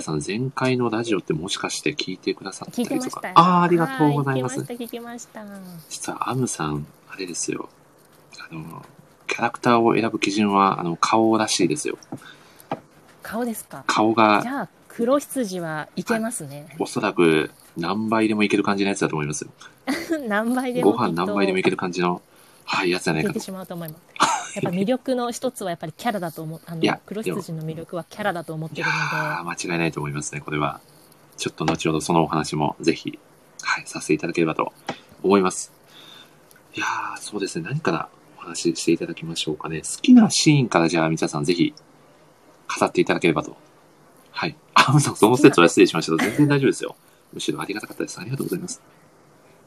さん、前回のラジオってもしかして聞いてくださったりとか。あー、ありがとうございます。は聞きました、聞きました。実は、アムさん、あれですよ。あの、キャラクターを選ぶ基準は、あの、顔らしいですよ。顔ですか？顔がじ、ゃあ、黒羊はいけますね。おそらく、何倍でもいける感じのやつだと思いますよ。何倍でもご飯何倍でもいける感じの、はい、やつじゃないかといけて。しまうと思います。やっぱ魅力の一つはやっぱりキャラだと思う。あのいや黒羊の魅力はキャラだと思ってるのー、間違いないと思いますね、これは。ちょっと後ほどそのお話もぜひ、はい、させていただければと思います。いやー、そうですね、何からお話ししていただきましょうかね。好きなシーンからじゃあ、みちゃさんぜひ、語っていただければと。はい。あ、嘘、その説は失礼しました。全然大丈夫ですよ。むしろありがたかったです。ありがとうございます。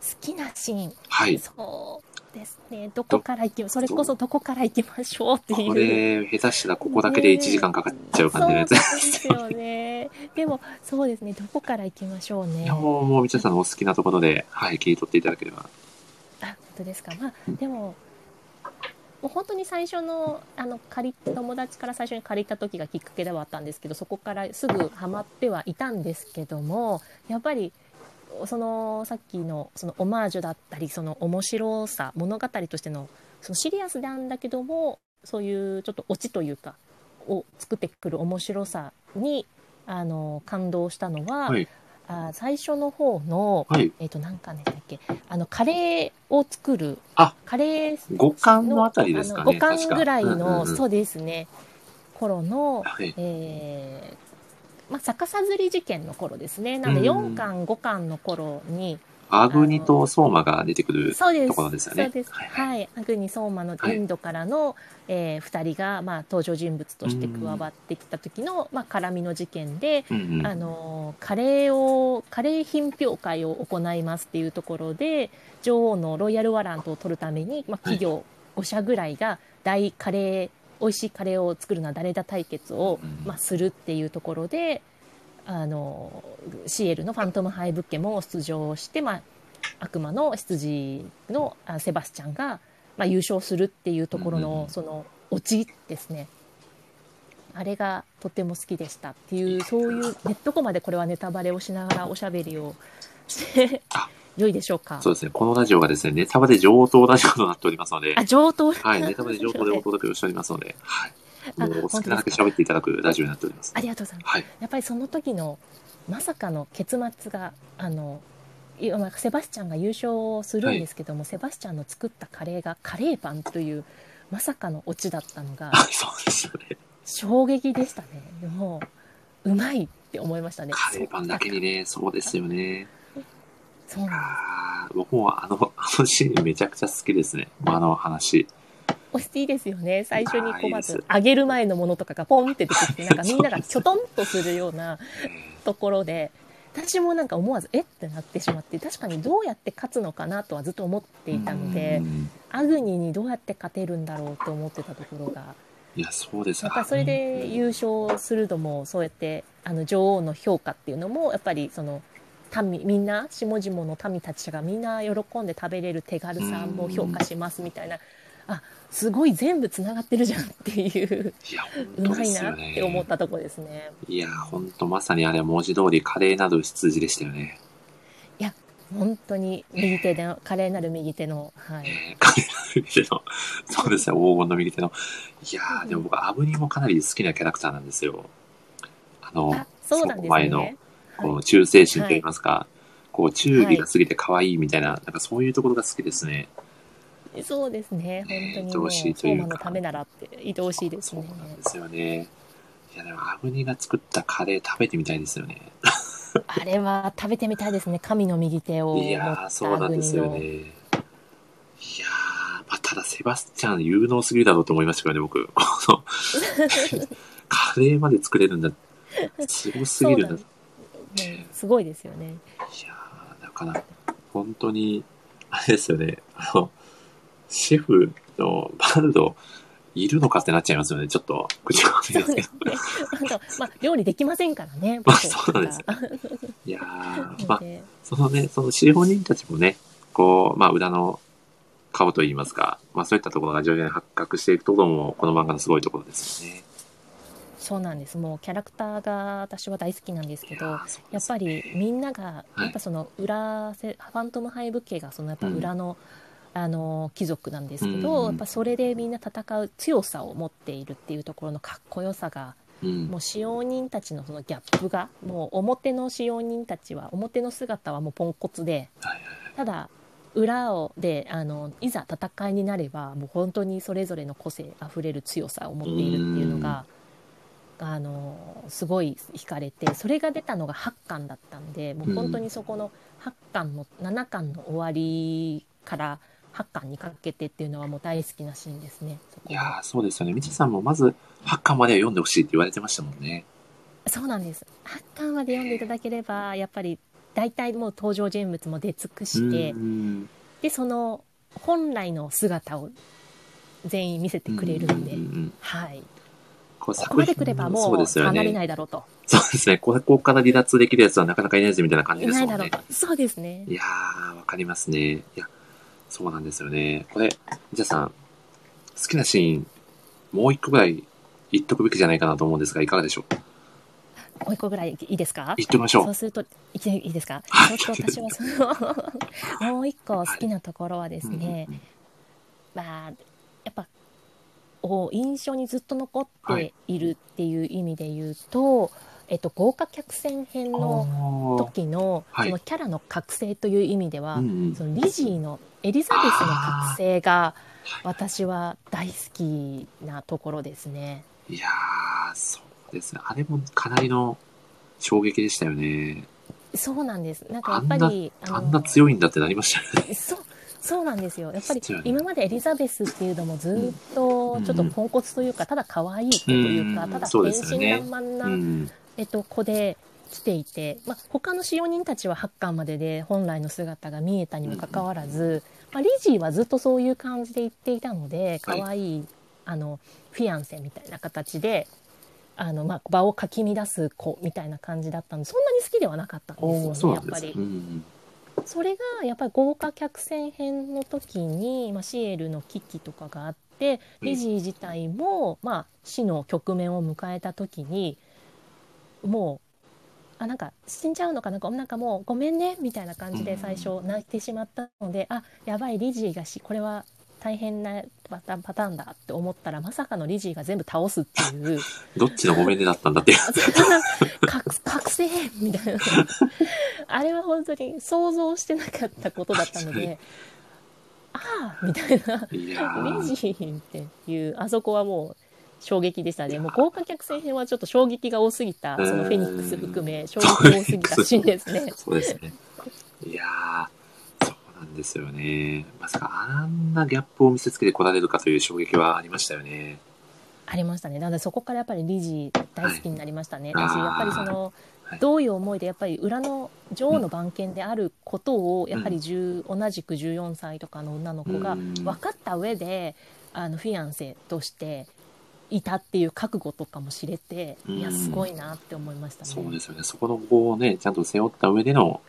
好きなシーン。はい。そうですね。どこから行きまそれこそどこから行きましょうっていう。これ、下手したらここだけで1時間かかっちゃう感じのやつ。そうですよね。でも、そうですね。どこから行きましょうね。もう、もう、みちゃさんのお好きなところで、はい、切り取っていただければ。あ、本当ですか。まあうん、でも、もう本当に最初のあの借り友達から最初に借りた時がきっかけではあったんですけどそこからすぐハマってはいたんですけどもやっぱりそのさっきのそのオマージュだったりその面白さ物語としてのそのシリアスなんだけどもそういうちょっとオチというかを作ってくる面白さにあの感動したのは、はい。あ最初の方の、はい。えっ、と何巻でしたっけあのカレーを作るあカレー五巻のあたりですかね。5巻ぐらいの、うんうんうんそうですね頃の、はい。えーまあ、逆さずり事件の頃ですね。なのでうん。4巻5巻の頃に、アグニと相馬が出てくるところですよね。そうです。はいはい。アグニ相馬のインドからの、え2人が、まあ、登場人物として加わってきた時の、まあ、絡みの事件で、うんうん。あのカレーをカレー品評会を行いますっていうところで女王のロイヤルワラントを取るために、まあ、企業5社ぐらいが大カレー美味しいカレーを作るのは誰だ対決を、うんまあ、するっていうところであのシエルのファントムハイブッケも出場して、まあ、悪魔の羊のあセバスチャンが、まあ、優勝するっていうところの、うんそのオチですね。あれがとても好きでしたっていうそういうネットコマでこれはネタバレをしながらおしゃべりをしてあ良いでしょうか？そうですね。このラジオがですね、ネタバレ上等ラジオとなっておりますのであ、上等はい、ネタバレ上等でお届けをしておりますので、はい。あもうお好きなだけ喋っていただくラジオになっております。ありがとうございますはい。やっぱりその時のまさかの結末があのセバスチャンが優勝するんですけども、セバスチャンの作ったカレーがカレーパンというまさかのオチだったのがあ そうですよね。衝撃でしたねもううまいって思いましたねカレーパンだけにね、そうですよね。そうなんあー僕もあの、あのシーンめちゃくちゃ好きですね。あの話。ですいいですよね。最初にこうまず揚げる前のものとかがポンって出てきてなんかみんながきょとんとするようなえところで私もなんか思わずえ？ってなってしまって確かにどうやって勝つのかなとはずっと思ってーいたのでうん。アグニにどうやって勝てるんだろうと思ってたところが。いや、そうです。やっぱりそれで優勝するのもそうやってあの女王の評価っていうのもやっぱりその民みんな下々の民たちがみんな喜んで食べれる手軽さも評価しますみたいなあすごい全部つながってるじゃんっていういや、うまいなって思っね。たとこですね。いや、本当まさにあれは文字通り華麗なる羊でしたよね。本当に右手の華麗なる右手の、はい、えー華麗なる右手の、そうですね、黄金の右手の。いやー、でも僕、アブニもかなり好きなキャラクターなんですよ。あの、あそうなんです前のね。こうはい忠誠心といいますか、こう忠義が過ぎて可愛いみたいな、なんかそういうところが好きですね。そうですねね本当に愛おしいというのためならって愛おしいですそうね。なんですよね。いや、でもアブニが作ったカレー食べてみたいですよね。あれは食べてみたいですね神の右手を持いやそうなんですよね。いやー、まあ、ただセバスチャン有能すぎるだろうと思いましたけどね、僕。この、カレーまで作れるんだ。すごすぎるなすごいですよね。いやー、だから、本当に、あれですよね、あの、シェフのバルド、いるのかってなっちゃいますよね。ちょっと、口が悪いですけど。なんかまあ料理できませんからね。まあ僕そうなんですいやー、まあ、そのね、その使用人たちもね、こう、まあ、裏の顔といいますか、まあ、そういったところが徐々に発覚していくところも、この漫画のすごいところですよね。そうなんです。もうキャラクターが私は大好きなんですけど。いやっぱりみんながはい。やっぱその裏せファントムハイブ家がそのやっぱ裏の、あの貴族なんですけど、うんやっぱそれでみんな戦う強さを持っているっていうところのかっこよさがうん。もう使用人たちのそのギャップがもう表の使用人たちは表の姿はもうポンコツではいはいただ裏をであのいざ戦いになればもう本当にそれぞれの個性あふれる強さを持っているっていうのがあのすごい惹かれてそれが出たのが8巻だったんでもう本当にそこの8巻の7巻の終わりから8巻にかけてっていうのはもう大好きなシーンですね。いやー、そうですよね。みちさんもまず、8巻までは読んでほしいって言われてましたもんね。そうなんです。8巻まで読んでいただければ、やっぱり大体もう登場人物も出尽くしてう、んで、その本来の姿を全員見せてくれるんでんはい。こうここまで来ればもそう離れね。ないだろうと。そうですね。ここから離脱できるやつはなかなかいないぜみたいな感じいですもんねないだろう。と。そうですねい。やー、わかりますね。いや、そうなんですよね。これ、じゃあさん、好きなシーン、もう一個ぐらい言っとくべきじゃないかなと思うんですが、いかがでしょう？もう一個ぐらいいいですか？言っときましょう。そうすると、いいいですか？はいちょっと私はその、もう一個好きなところはですね、うんうんまあ、やっぱ、お印象にずっと残っているっていう意味で言うと、えっと、豪華客船編のの時の、はいそのキャラの覚醒という意味では、うんうんそのリジーのエリザベスの覚醒が私は大好きなところですね。いやー、そうですね。あれもかなりの衝撃でしたよね。そうなんです。なんかやっぱり、あんな強いんだってなりましたよね。そうそうなんですよ。やっぱり今までエリザベスっていうのもずっとうん。ちょっとポンコツというかただ可愛い子というかうん。ただ天真爛漫な、うん。えっと、子で来ていて、まあ、他の使用人たちは8巻までで本来の姿が見えたにもかかわらず、まあ、リジーはずっとそういう感じで言っていたので可愛いあのフィアンセみたいな形であの、まあ、場をかき乱す子みたいな感じだったんでそんなに好きではなかったんですよねやっぱり。うんそれがやっぱり豪華客船編の時に、まあ、シエルの危機とかがあってうん。リジー自体も、まあ、死の局面を迎えた時にもうあなんか死んじゃうのかななんかもうごめんねみたいな感じで最初泣いてしまったので、あやばいリジーがしこれは大変なパターンパターンだって思ったらまさかのリジーが全部倒すっていう。どっちのごめんねだったんだって。覚 覚醒みたいな。あれは本当に想像してなかったことだったのでああみたいな。いやー。レジーっていうあそこはもう衝撃でしたね。もう豪華客船編はちょっと衝撃が多すぎたそのフェニックス含め衝撃が多すぎたシーンですね。そうですね。いやー、なんですよね。まさかあんなギャップを見せつけてこられるかという衝撃はありましたよね。ありましたねなのでそこからやっぱりリジー大好きになりましたね、はいだしやっぱりそのはいどういう思いでやっぱり裏の女王の番犬であることをやはり10同じく14歳とかの女の子がうん分かった上であのフィアンセとしていたっていう覚悟とかも知れてうんいやすごいなって思いましたね。そうですよね。そこのこうね、ちゃんと背負った上での、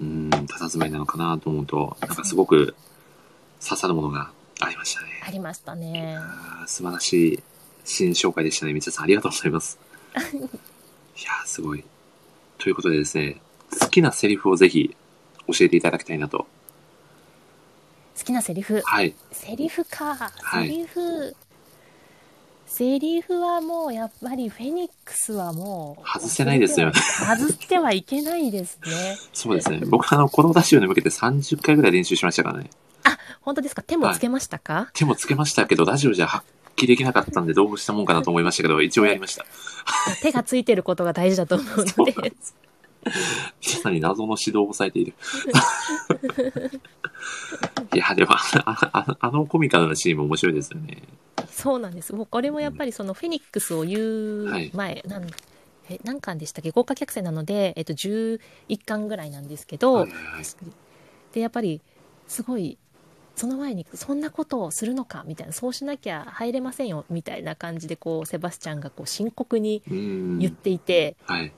うーん、佇まいなのかなと思うと、なんかすごく刺さるものがありましたね。ありましたね。素晴らしい新紹介でしたね。みちさんありがとうございます。いやー、すごい。ということでですね、好きなセリフをぜひ教えていただきたいなと。好きなセリフはい。セリフか、はいセリフセリフはもうやっぱりフェニックスはもう外せないですよね。外してはいけないですね。そうですね。僕あの、このラジオに向けて30回ぐらい練習しましたからね。本当ですか？手もつけましたか、手もつけましたけど、ラジオじゃ発揮できなかったんでどうしたもんかなと思いましたけど、一応やりました。手がついてることが大事だと思うので さんに謎の指導をされている。いや、でもああ、あのコミカルなシーンも面白いですよね。そうなんですもうこれもやっぱりそのフェニックスを言う前、なんえ何巻でしたっけ？豪華客船なので、えっと、11巻ぐらいなんですけど、はいはいはいでやっぱりすごいその前にそんなことをするのかみたいなそうしなきゃ入れませんよみたいな感じでこうセバスチャンがこう深刻に。言っていて、はい。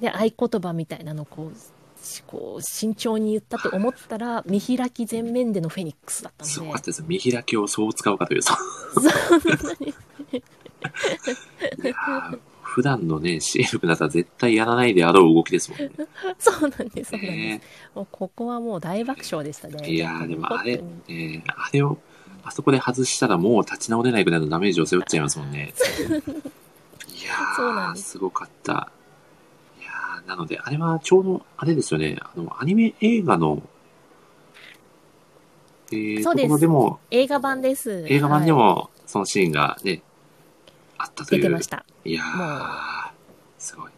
で合言葉みたいなのをこうしこう慎重に言ったと思ったら見開き全面でのフェニックスだったのですごかったです。見開きをそう使うかという。そういやー普段のね、シールクだったら絶対やらないであろう動きですもんね。そうなんですそうなんです、ねもうここはもう大爆笑でしたねいやーでもあれえーあれを、あそこで外したらもう立ち直れないぐらいのダメージを背負っちゃいますもんね。いやー、そうなんですすごかった。なので、あれはちょうど、あれですよね、あの、アニメ映画の、えー、そうですでも、映画版です映画版ではいも、そのシーンがね、あったという。出てましたいやもー、すごい。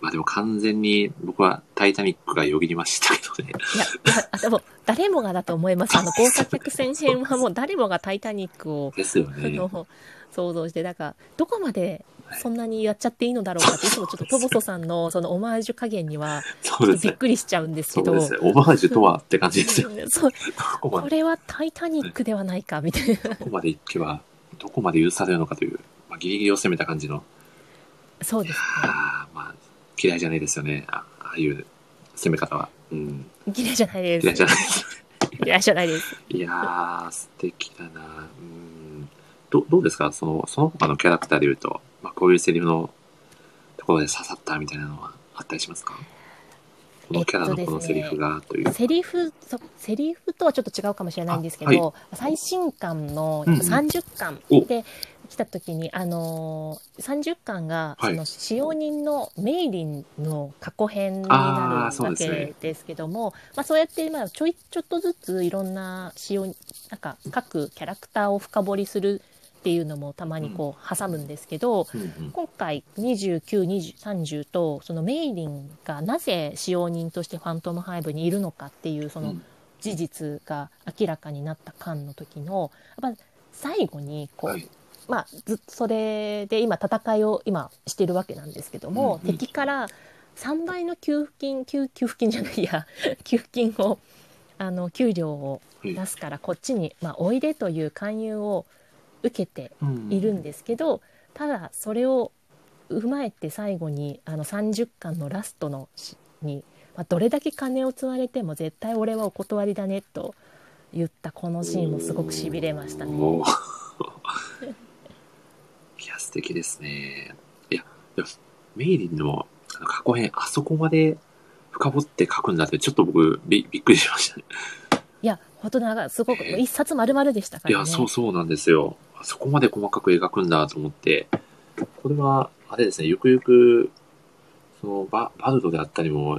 まあでも完全に僕はタイタニックがよぎりましたけどね。いや、いや、あでも、誰もがだと思います。あの、豪華客船編はもう誰もがタイタニックを、ですよあね。の、想像して、だから、どこまでそんなにやっちゃっていいのだろうかって、いつもちょっとトボソさんのそのオマージュ加減には、びっ。くりしちゃうんですけど、そうですね。オマージュとはって感じですよ。そう、どこれはタイタニックではないか、みたいな。どこまで行けば、どこまで許されるのかという、まあ、ギリギリを攻めた感じの、そうですああ、まあ、嫌いじゃないですよね。あああいう攻め方は。うん。ね。嫌いじゃないです。嫌いじゃないです。嫌いじゃないです。いやー、素敵だなうん。どどうですか？その、その他のキャラクターで言うと、まあ、こういうセリフのところで刺さったみたいなのはあったりしますか？このキャラのこのセリフがという。セリフ、そセリフとはちょっと違うかもしれないんですけあど、最新刊のうんうん。30巻お。で来た時に、あのー、30巻が、はい。その使用人のメイリンの過去編になるわけですけども、まあそうやって、まあちょい、ちょっとずついろんな使用、なんか各キャラクターを深掘りするっていうのもたまにこう挟むんですけど、今回29、20、30とそのメイリンがなぜ使用人としてファントムハイブにいるのかっていうそのうん。事実が明らかになった巻の時のやっぱ最後にこう、はい。まあずっとそれで今戦いを今してるわけなんですけども、うんうん。敵から3倍の給付金給給付金じゃないや 給付金をあの給料をはい。出すからこっちに、まあ、おいでという勧誘を受けてうんいるんですけど、ただそれを踏まえて最後にあの30巻のラストのしに、まあ、どれだけ金を積まれても絶対俺はお断りだねと言ったこのシーンもすごくしびれましたね。いや、素敵ですね。いや、でもメイリンの過去編、あそこまで深掘って書くんだって、ちょっと僕び、びっくりしましたね。いや本当なんかすごく一冊丸々でしたからね。いや、そうそうなんですよ。あそこまで細かく描くんだと思って、これは、あれですね、ゆくゆく、そのバ、バルドであったりも、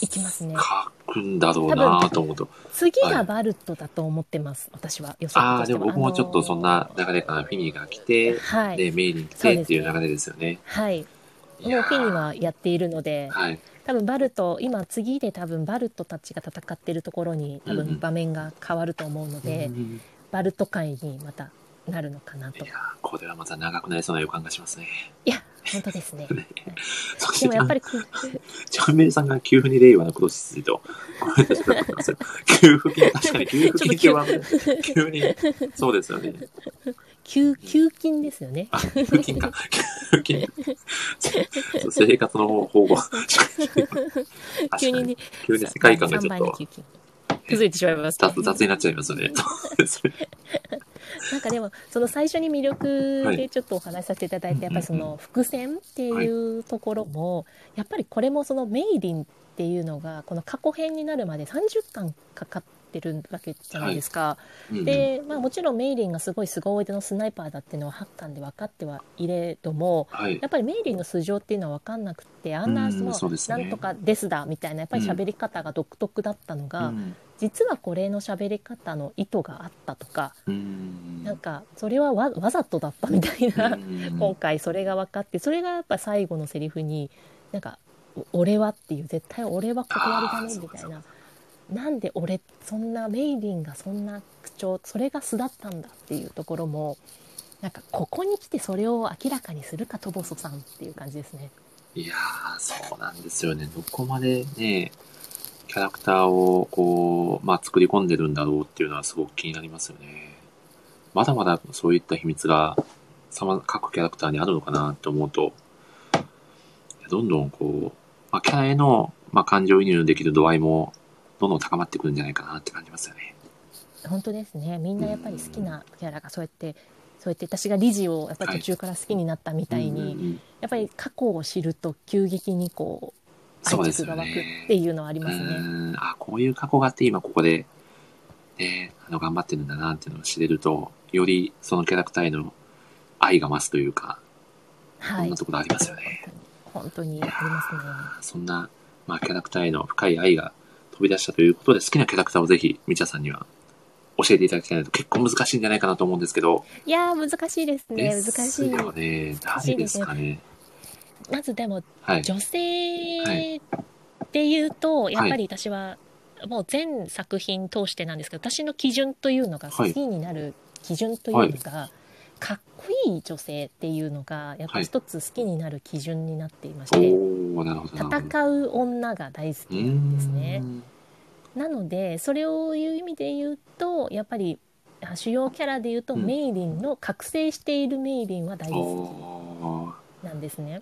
いきますね。書くんだろうなと思うと。次がバルトだと思ってます、私は予測ああ、でも僕もちょっとそんな流れかな。フィニーが来て、はい、で、メイリン来てっていう流れですよね。はい、もうフィニはやっているのではい。多分バルト今次で多分バルトたちが戦ってるところに多うんうん分場面が変わると思うので、うん。バルト界にまたなるのかないとやーこれはまた長くなりそうな予感がしますね。いや本当ですね ねそしてでもやっぱりこジョンメイさんが急に令和の黒羊と、ごめんなさいと給付金、確かに給付金ってワードで急に、そうですよね。う給給金ですよねあ、給付金か。給付金。そう生活の保護。急にね急に世界観がち3ょっと崩れてしまいます、ね雑、雑になっちゃいますよね。なんかでもその最初に魅力でちょっとお話しさせていただいて、はいやっぱりその伏線っていうところも、やっぱりこれもそのメイリンっていうのがこの過去編になるまで30巻かかってるわけじゃないですか。うんうん。で、まあ、もちろんメイリンがすごい凄腕のスナイパーだっていうのは8巻で分かってはいれどもはい。や。っぱりメイリンの素性っていうのは分かんなくてあんなうん。そのそうですね。なんとかですだみたいなやっぱり喋り方が独特だったのが、うん実はこれの喋り方の意図があったとか、うんなんかそれはわわざとだったみたいな、うん今回それが分かってそれがやっぱ最後のセリフになんか「お俺は」っていう絶対俺は断りだねみたいななんで俺そんなメイリンがそんな口調それが素だったんだっていうところもなんかここに来てそれを明らかにするかトボソさんっていう感じですね。いやー、そうなんですよね。どこまでね、キャラクターをこう、まあ作り込んでるんだろうっていうのはすごく気になりますよね。まだまだそういった秘密が、各キャラクターにあるのかなって思うと、どんどんこう、まあキャラへの、まあ感情移入できる度合いも、どんどん高まってくるんじゃないかなって感じますよね。本当ですねみんなやっぱり好きなキャラがそうやってそうやって私がリジをやっぱり途中から好きになったみたいに、うんうんうんやっぱり過去を知ると急激にこう愛着が湧くねっていうのはありますね。うんあ、こういう過去があって今ここで、ね、あの、頑張ってるんだなっていうのを知れると、よりそのキャラクターへの愛が増すというか、はいそんなところありますよね。本当にありますね。そんな、まあ、キャラクターへの深い愛が飛び出したということで、好きなキャラクターをぜひ、みちゃさんには教えていただきたいなと、結構難しいんじゃないかなと思うんですけど、いやー難しいですねです難しいよね。難しい誰でですねすかね。まずでもはい。女性っていうと、やっぱり私はもう全作品通してなんですけど私の基準というのが好はいきになる基準というのが、かっこいい女性っていうのがやっぱり一つ好きになる基準になっていまして、おー、なるほど、なるほど。戦う女が大好きなんですね。んなのでそれをいう意味で言うとやっぱりあ主要キャラで言うと、うんメイリンの覚醒しているメイリンは大好きなんですね。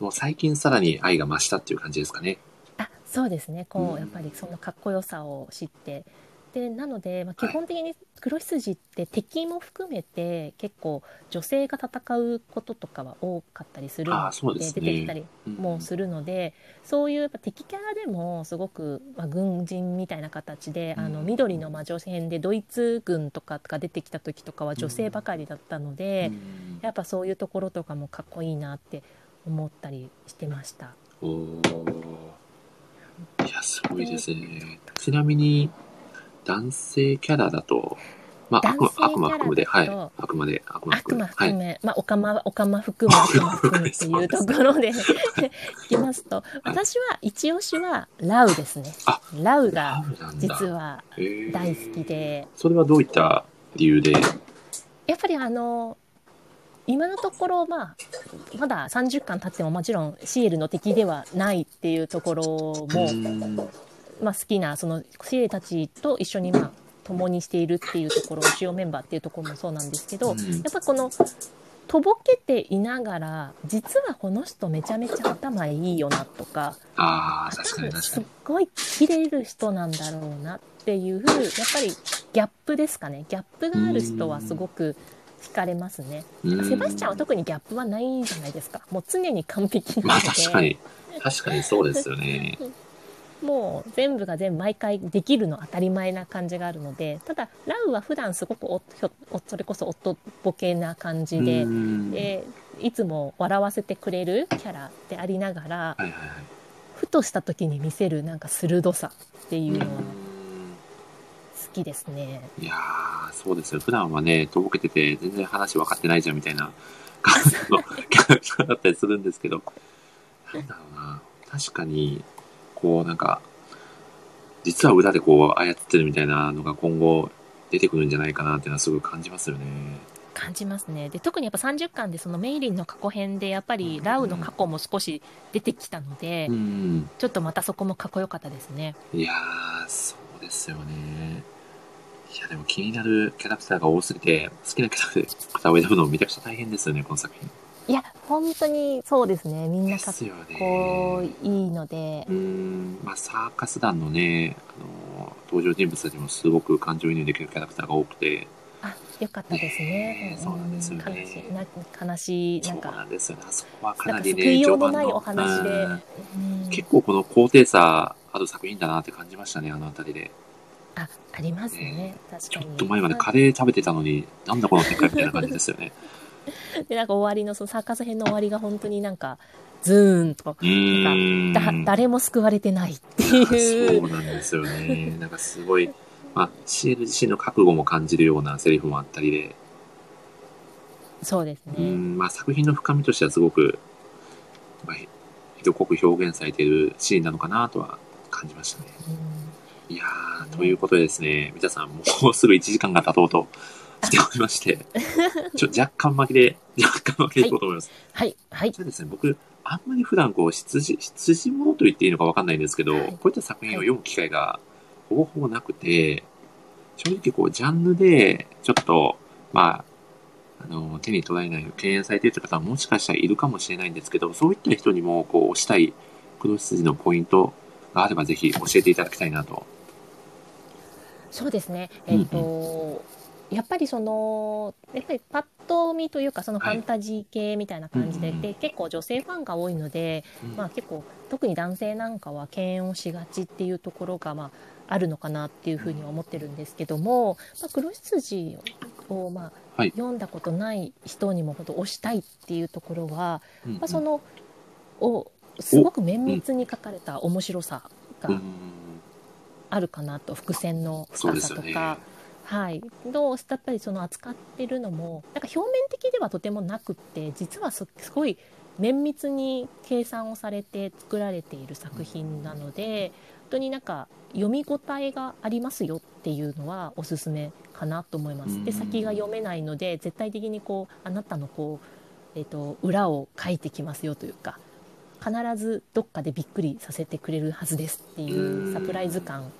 もう最近さらに愛が増したっていう感じですかね。あそうですね。こうん。うやっぱりそのかっこよさを知って。でなので、まあ、基本的に黒羊って敵も含めて結構女性が戦うこととかは多かったりする。のでね。出てきたりうん。もするので、そういうやっぱ敵キャラでもすごく、まあ、軍人みたいな形で、あのうん緑の魔女編でドイツ軍とかが出てきた時とかは女性ばかりだったので、うん。やっぱそういうところとかもかっこいいなって思ったりしてました。おーいや、すごいですね。ちなみに、男性キャラだと、まあ、悪魔悪魔含むで、はい。悪魔で、悪魔悪含むで。はい。まあ、おかま、おかま含む、悪魔含むっていうところでいきますと、私は一押しはラウですねあ。ラウが実は大好きで、それはどういった理由で？やっぱりあの、今のところ、まあ、まだ30巻経ってももちろんシエルの敵ではないっていうところも、うん。まあ、好きなそのシエルたちと一緒にまあ共にしているっていうところ主要メンバーっていうところもそうなんですけど、うん。やっぱこのとぼけていながら実はこの人めちゃめちゃ頭いいよなとかああ、確かに頭すっ。ごい切れる人なんだろうなっていうやっぱりギャップですかね。ギャップがある人はすごく惹かれますね。うんセバスチャンは特にギャップはないじゃないですかもう常に完璧なまあので、確かに、確かにそうですよね。もう全部が全部毎回できるの当たり前な感じがあるのでただラウは普段すごくおそれこそおっとぼけな感じで、うんでいつも笑わせてくれるキャラでありながらはいはいはい。ふとした時に見せるなんか鋭さっていうのは好きですね。いやー、そうですよ。普段はね、とぼけてて、全然話分かってないじゃんみたいな感じのキャラクターだったりするんですけど、なんだろうな。確かに、こう、なんか、実は裏でこう、操ってるみたいなのが今後出てくるんじゃないかなっていうのはすごい感じますよね。感じますねで特にやっぱ30巻でそのメイリンの過去編でやっぱりラウの過去も少し出てきたので、うん。ちょっとまたそこもかっこよかったですね。いやー、そうですよね。いや、でも気になるキャラクターが多すぎて、好きなキャラクターを選ぶのめちゃくちゃ大変ですよね、この作品。いや本当にそうですね。みんなでかっ。こいいので。うーん、まあ、サーカス団のね、あの、登場人物たちもすごく感情移入できるキャラクターが多くて、あよかったですね。ねえそうなんですよね。悲しいな悲しい。なそうんなかんですよね。あそこはかなりね、救いようのない結構この高低差ある作品だなって感じましたね、あのあたりで。あありますねね確かにちょっと前までカレー食べてたのに、なんだこの展開みたいな感じですよね。でなんか終わりのそのサーカス編の終わりが本当になんかズーンとうーん。だ誰も救われてないってそいううなんですよね。なんかすごい、まあ、CL 自身の覚悟も感じるようなセリフもあったりで、そうですうねん、まあ作品の深みとしてはすごく、まあ、色濃く表現されているシーンなのかなとは感じましたね。いやー、ということでですね、皆さんもうすぐ1時間が経とうと しておりまして、ちょ若干負けで、若干負けでいこうと思います。はいはいそうですね、僕、あんまり普段こう、羊、羊物と言っていいのかわかんないんですけど、はいこういった作品を読む機会がほぼほぼなくて、正直こう、ジャンルで、ちょっと、まあ、あの、手に取られない、敬遠されている方はもしかしたらいるかもしれないんですけど、そういった人にも、こう、押したい黒筋のポイントがあれば、ぜひ教えていただきたいなと。そうですね。えっ、と、やっぱりそのやっぱりパッと見というかそのファンタジー系みたいな感じで,、はいうんで結構女性ファンが多いので、まあ、結構特に男性なんかは敬遠をしがちっていうところが、まあ、あるのかなっていうふうには思ってるんですけども、まあ、黒羊を、まあはい。読んだことない人にもほど推したいっていうところは、うんまあ、そのおすごく綿密に書かれた面白さがうんあるかなと伏線の深。さとか。はい、どうやっぱりその扱ってるのもなんか表面的ではとてもなくって実はすすごい綿密に計算をされて作られている作品なので本当になんか読み応えがありますよっていうのはおすすめかなと思います。で先が読めないので絶対的にこうあなたのこう、えー、と裏を書いてきますよというか必ずどっかでびっくりさせてくれるはずですっていうサプライズ感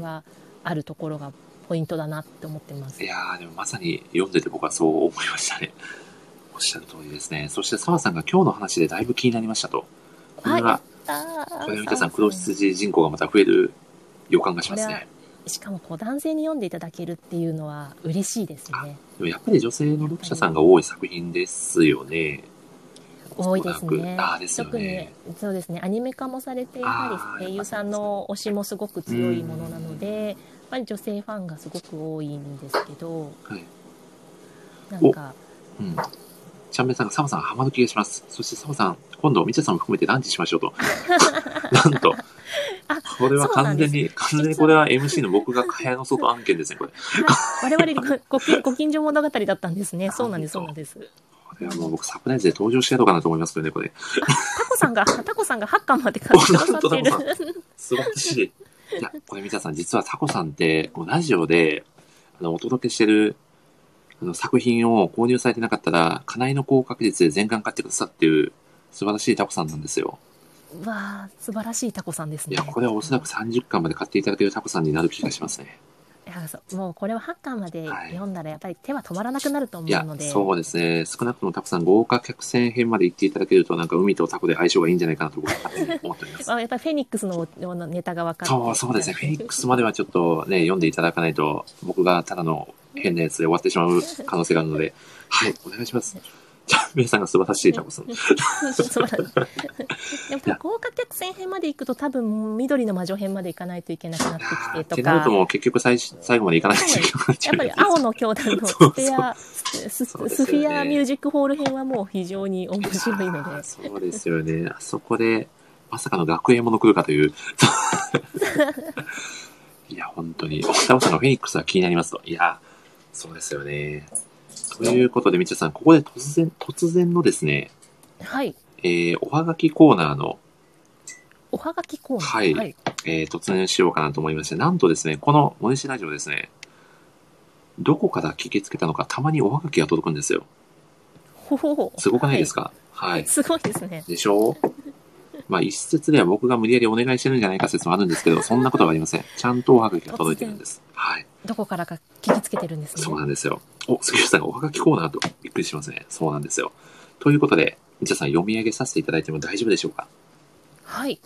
はあるところがポイントだなって思ってます。いやー、でもまさに読んでて僕はそう思いましたね。おっしゃる通りですね。そして澤さんが今日の話でだいぶ気になりましたと。これは、これは皆さん黒羊人口がまた増える予感がしますね。しかもこう男性に読んでいただけるっていうのは嬉しいですね。でもやっぱり女性の読者さんが多い作品ですよね。多いですね。すよね特にそうですね。アニメ化もされてやはり声優さんの推しもすごく強いものなので、やっぱり女性ファンがすごく多いんですけど、はい。なんかうん。チャンベルさんがサボさんハマる気がします。そしてサボさん、今度、みちゃさんも含めてランチしましょうと。なんと。あこれは完全に、完全にこれは MC の僕が蚊帳の外案件ですね、これ。我々ごご近所物語だったんですね。そうなんです、そうなんです。これはもう僕サプライズで登場してやろうかなと思いますけどね、これ。タコさんが、タコさんが8巻まで買ってくださってる。本素晴らしい。いや、これみちゃさん、実はタコさんって、こうラジオで、あの、お届けしてる、あの、作品を購入されてなかったら、家内の高確率で全巻買ってくださっていう、素晴らしいタコさんなんですよ。うわあ素晴らしいタコさんですね。いや、これはおそらく30巻まで買っていただけるタコさんになる気がしますね。もうこれは8巻まではい読んだらやっぱり手は止まらなくなると思いうやの、で、そうですね。少なくともタコさん、豪華客船編まで行っていただけると、なんか海とタコで相性がいいんじゃないかなと思っております。あやっぱりフェニックスののネタが分かってそう、そうですね。フェニックスまではちょっとね、読んでいただかないと、僕がただの変なやつで終わってしまう可能性があるので、はい、お願いします。じゃあ、皆さんが素晴らしいタコさん。そうなんですでも豪華客船編まで行くと多分緑の魔女編まで行かないといけなくなってきてとってなるかともう結局最最後までいかないといけなくなっちゃうやっぱり青の兄弟のスフェアスフィアミュージックホール編はもう非常に面白いのでそうですよね。あそこで、まさかの学園もの来るかという。いや、本当に。タコさんのフェニックスは気になりますと。いや、そうですよね。ということで、みちゃさん、ここで突然、突然のですね、はいえー、おはがきコーナーの、おはがきコーナーはいはい、えー、突入しようかなと思いまして、なんとですね、このモネシラジオですね、どこから聞きつけたのか、たまにおはがきが届くんですよ。ほほほすごくないですか？はい。すごいですねでしょ？うまあ一説では僕が無理やりお願いしてるんじゃないか説もあるんですけど、そんなことはありません。ちゃんとおはがきが届いてるんです。はい。どこからか聞きつけてるんですねそうなんですよ。お、杉下さんがおはがきコーナーとびっくりしますね。そうなんですよ。ということで、みちゃさん読み上げさせていただいても大丈夫でしょうか？はい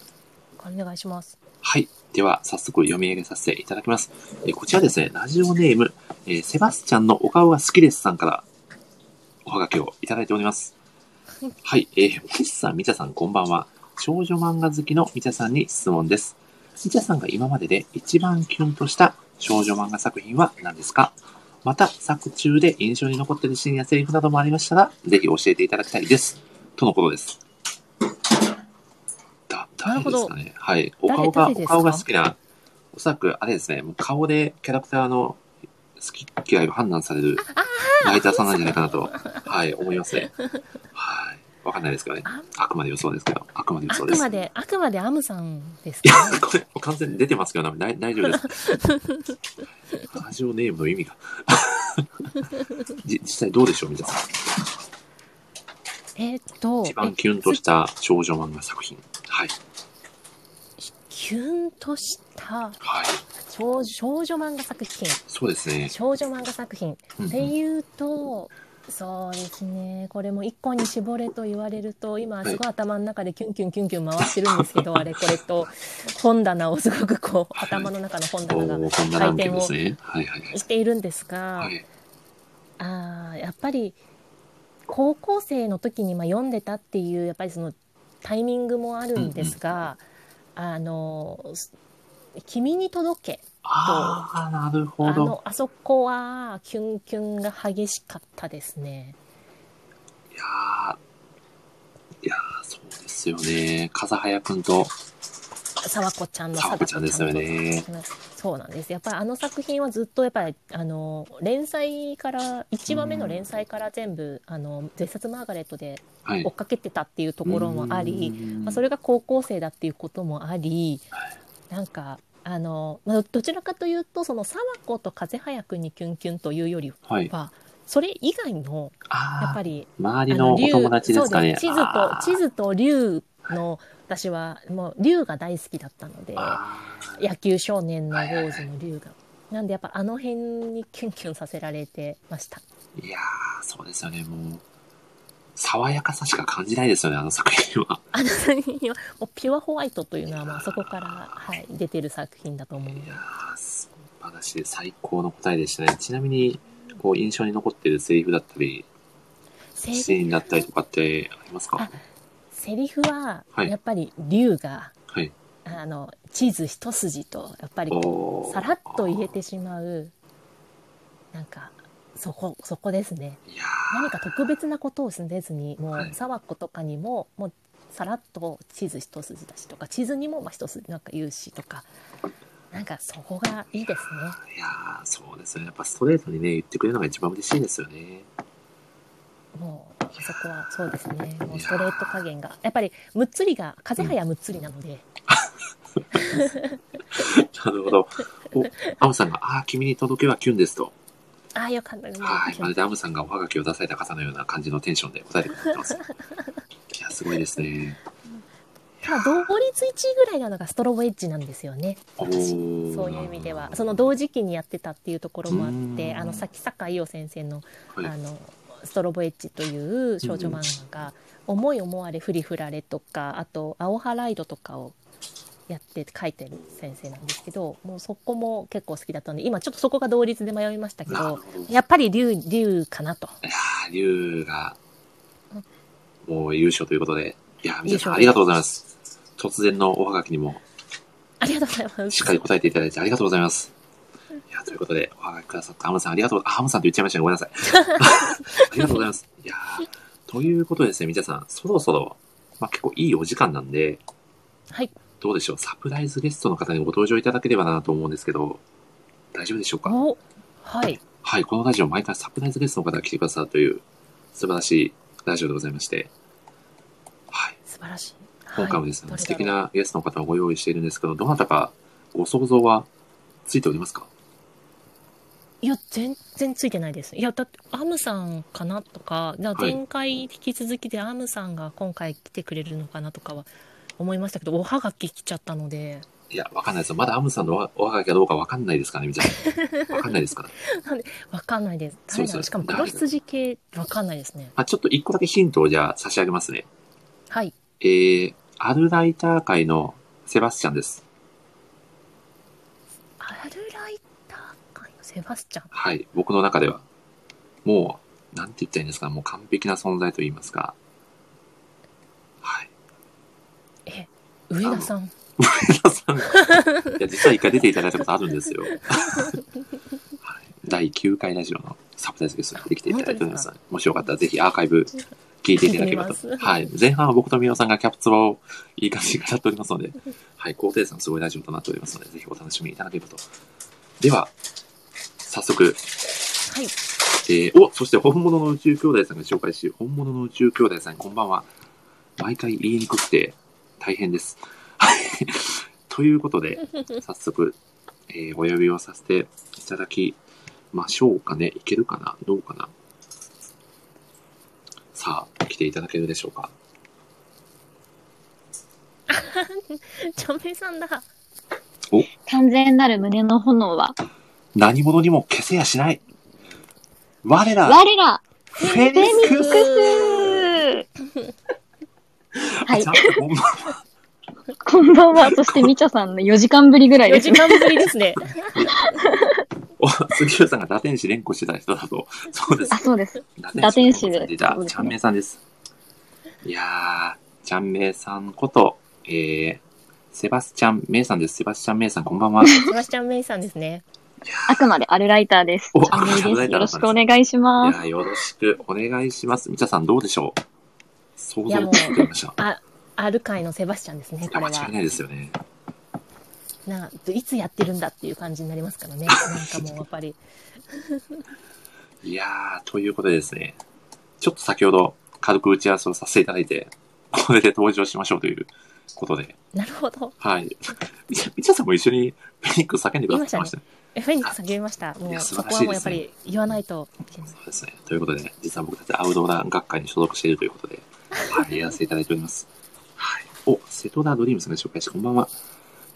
お願いしますはい。では、早速読み上げさせていただきます。えーこちらですね、ラジオネーム、えーセバスチャンのお顔が好きですさんから、おはがきをいただいております。はい。えー、みちさん、みちゃさん、こんばんは。少女漫画好きのみちゃさんに質問です。みちゃさんが今までで一番キュンとした少女漫画作品は何ですか？また、作中で印象に残っているシーンやセリフなどもありましたら、ぜひ教えていただきたいです。とのことです。だ、誰ですかね？はい。お顔が、お顔が好きな、おそらく、あれですね、もう顔でキャラクターの好き嫌いを判断されるライターさんなんじゃないかなと、はい、思いますね。はい。わかんないですけどね。ああくまで予想ですけど、あくまで予あ想です。くまであくまでアムさんですいやかね、これ、完全に出てますけど、大大丈夫です。ラジオネームの意味が。じ実際どうでしょう、皆さん？えーっと一番キュンとした少女漫画作品。はい。キュンとしたはい。少少女漫画作品そうですね。少女漫画作品うんうんっていうとそうですねこれも一個に絞れと言われると今すごい頭の中でキュンキュンキュンキュン回ってるんですけど あれこれと本棚をすごくこうはい頭の中の本お棚がーこんな案件ですね。はいはいはい。しているんですが、はい。あーやっぱり高校生の時にまあ読んでたっていうやっぱりそのタイミングもあるんですが「あの君に届け」ああ、なるほあど。のあそこはキュンキュンが激しかったですね。いやー、いやーそうですよね。風早くんと、沢子ちゃんの沢子ちゃんですよねそうなんですやっぱりあの作品はずっとやっぱりあの連載から1話目の連載から全部あの絶殺マーガレットではい追っ。かけてたっていうところもあり、うんまあ、それが高校生だっていうこともありなんかあの、まあ、どちらかというとその沢子と風早くんにキュンキュンというよりはい。はそれ以外のやっぱり周りのお友達ですかね。そう地図と地図と竜の私はもう竜が大好きだったのであ野球少年の坊主の竜が。なんでやっぱあの辺にキュンキュンさせられてました。ーいやー、そうですよね。もう、爽やかさしか感じないですよね、あの作品は。あの作品はもうピュアホワイトというのはまあそこから、はい、出てる作品だと思うのでいやー、素晴らしい。最高の答えでしたね。ちなみに、こう、印象に残ってるセリフだったり、セシーンだったりとかってありますか？あセリフははいやっぱり竜が、はい。あの地図一筋とやっぱりさらっと言えてしまうなんかそこそこですね。何か特別なことをせずにもはい。う沢子とかにももうさらっと地図一筋だしとか地図にもまあ一筋なんか言うしとかなんかそこがいいですね。ー、いやーそうですね。やっぱストレートにね、言ってくれるのが一番嬉しいですよね。もうあそこはそうですね。もうストレート加減が。やっぱりむっつりが風早むっつりなので、なるほど。お、アムさんが、ああ、君に届けはキュンですと。ああよかったはい。まるでアムさんがおはがきを出された方のような感じのテンションで答えてくれてます。いや、すごいですね。同率1位ぐらいなのがストロボエッジなんですよねそういう意味ではその同時期にやってたっていうところもあっうんてあのさっき坂井陽先生のはい。あのストロボエッジという少女漫画が「思い思われふりふられ」とかあと「青ハライド」とかをやって書いてる先生なんですけどもうそこも結構好きだったので今ちょっとそこが同率で迷いましたけど。やっぱり竜竜かなといやー、竜が、もう優勝ということで、いやー、皆さんありがとうございます。突然のおはがきにもありがとうございますしっかり答えていただいてありがとうございます。いや、ということで、おはがきくださったアムさんありがとう、あ、アムさんと言っちゃいましたね。ごめんなさい。ありがとうございます。いやーということでですね、みちゃさん、そろそろ、まあ、結構いいお時間なんで、はいどうでしょう、サプライズゲストの方にご登場いただければなと思うんですけど、大丈夫でしょうか？おはい。はい、このラジオ毎回サプライズゲストの方が来てくださるという素晴らしいラジオでございまして、はい、素晴らしい。今回もですね、はい。素敵なゲストの方をご用意しているんですけど、どなたかご想像はついておりますか？いや全然ついてないです。いやだってアムさんかなとかだから前回引き続きでアムさんが今回来てくれるのかなとかは思いましたけどおはがき来ちゃったのでいや、わかんないですよ。まだアムさんのおはおはがきかどうかわかんないですからね、みたいな。わかんないですから。わかんないですそうしかも黒羊系わかんないですねあ、ちょっと一個だけヒントをじゃあ差し上げますね。はいえー、アルライター界のセバスチャンです。アルライター界のセバスチャン？はい、僕の中では。もう、なんて言ったらいいんですか、もう完璧な存在と言いますか。はい。え上田さん。皆さん、いや、実は一回出ていただいたことあるんですよ。はい、第9回ラジオのサプライズゲストにできていただいております。もしよかったらぜひアーカイブ聞いていただければと。はい。前半は僕と宮尾さんがキャプツバをいい感じに語っておりますので、はい、高低差のすごいラジオとなっておりますので、ぜひお楽しみいただければと。では、早速、はい。えーお、そして本物の宇宙兄弟さんが紹介し、本物の宇宙兄弟さん、こんばんは。毎回言いにくくて大変です。はい。ということで、早速、えーお呼びをさせていただきましょうかね。いけるかな？どうかな？さあ、来ていただけるでしょうか？ちゃんぺいさんだ。完全なる胸の炎は、何者にも消せやしない。我ら、我ら、フェニックスはいこんばんは。そして、みちょさんの4時間ぶりぐらい4ですね。時間ぶりですね お、杉浦さんが打天使連呼してた人だと、そうですあ、。そうです。打打天使でいたちゃんめいさんです。いやー、ちゃんめいさんこと、えー、セバスチャンめいさんです。セバスチャンめいさん、こんばんは。セバスチャンメイさんですねあくまでアルライターです。おチャンネルアルライターです。よろしくお願いしいます。やーよろしくお願いします。みちゃさん、どうでしょう？想像ついてました。あアル界のセバスチャンですねこれは間違いないですよね。ないつやってるんだっていう感じになりますからね。なんかもうやっぱり。いやー、ということでですね、ちょっと先ほど軽く打ち合わせをさせていただいて、これで登場しましょうということで、なるほど。はい。みちゃさんも一緒にフェニックス叫んでくださってましたね。えフェニックス叫びました。もいうそこはもうやっぱり言わないといけない。そうですね。ということで、実は僕たちアウトドア学会に所属しているということで、はい、やらせていただいております。はい。お、瀬戸田ドリームさんが紹介して、こんばんは。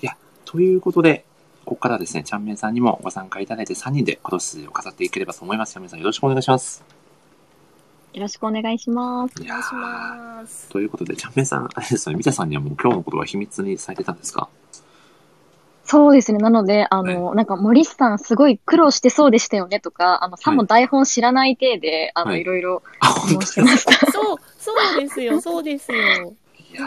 いや、ということで、ここからですね、ちゃんめんさんにもご参加いただいて3人で今年筋を飾っていければと思います。ちゃんめんさんよろしくお願いします。よろしくお願いします。お願いしーます。ということで、ちゃんめんさん、あれですよね、みちゃさんにはもう今日のことは秘密にされてたんですか？そうですね。なので、あの、なんか森さんすごい苦労してそうでしたよねとか、あの、さも台本知らない体で、あの、はいいろいろあ、質本当問してました。そう、そうですよ、そうですよ。いや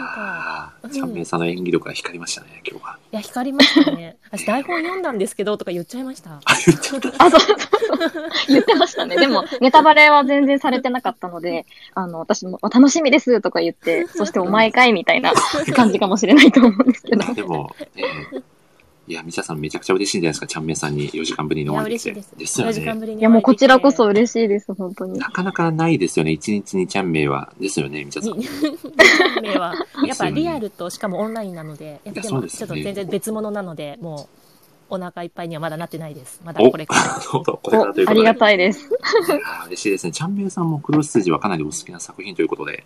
ー、うんちゃんめんさんの演技力が光りましたね、今日は。いや、光りましたね。私台本読んだんですけどとか言っちゃいました。あ、言っちゃった。あ、そうそうそう。言ってましたね。でも、ネタバレは全然されてなかったので、あの、私も、あ楽しみですとか言って、そしてお前かいみたいな感じかもしれないと思うんですけど。あでも、えーいや、みちゃさんめちゃくちゃ嬉しいんじゃないですか、ちゃんめんさんに4時間ぶりにいや、お会いできて。嬉しいです。ですよ4時間ね。ぶりに。いや、もうこちらこそ。嬉しいです、本当に。なかなかないですよね、1日にちゃんめいは。ですよね、みちゃさん。に名は、やっぱリアルとしかもオンラインなので、やっぱでもちょっと全然別物なので、もうお腹いっぱいにはまだなってないです。まだおこれから。なるほど、これからというお、ありことで。がたいです。嬉しいですね。ちゃんめいさんも黒筋はかなりお好きな作品ということで、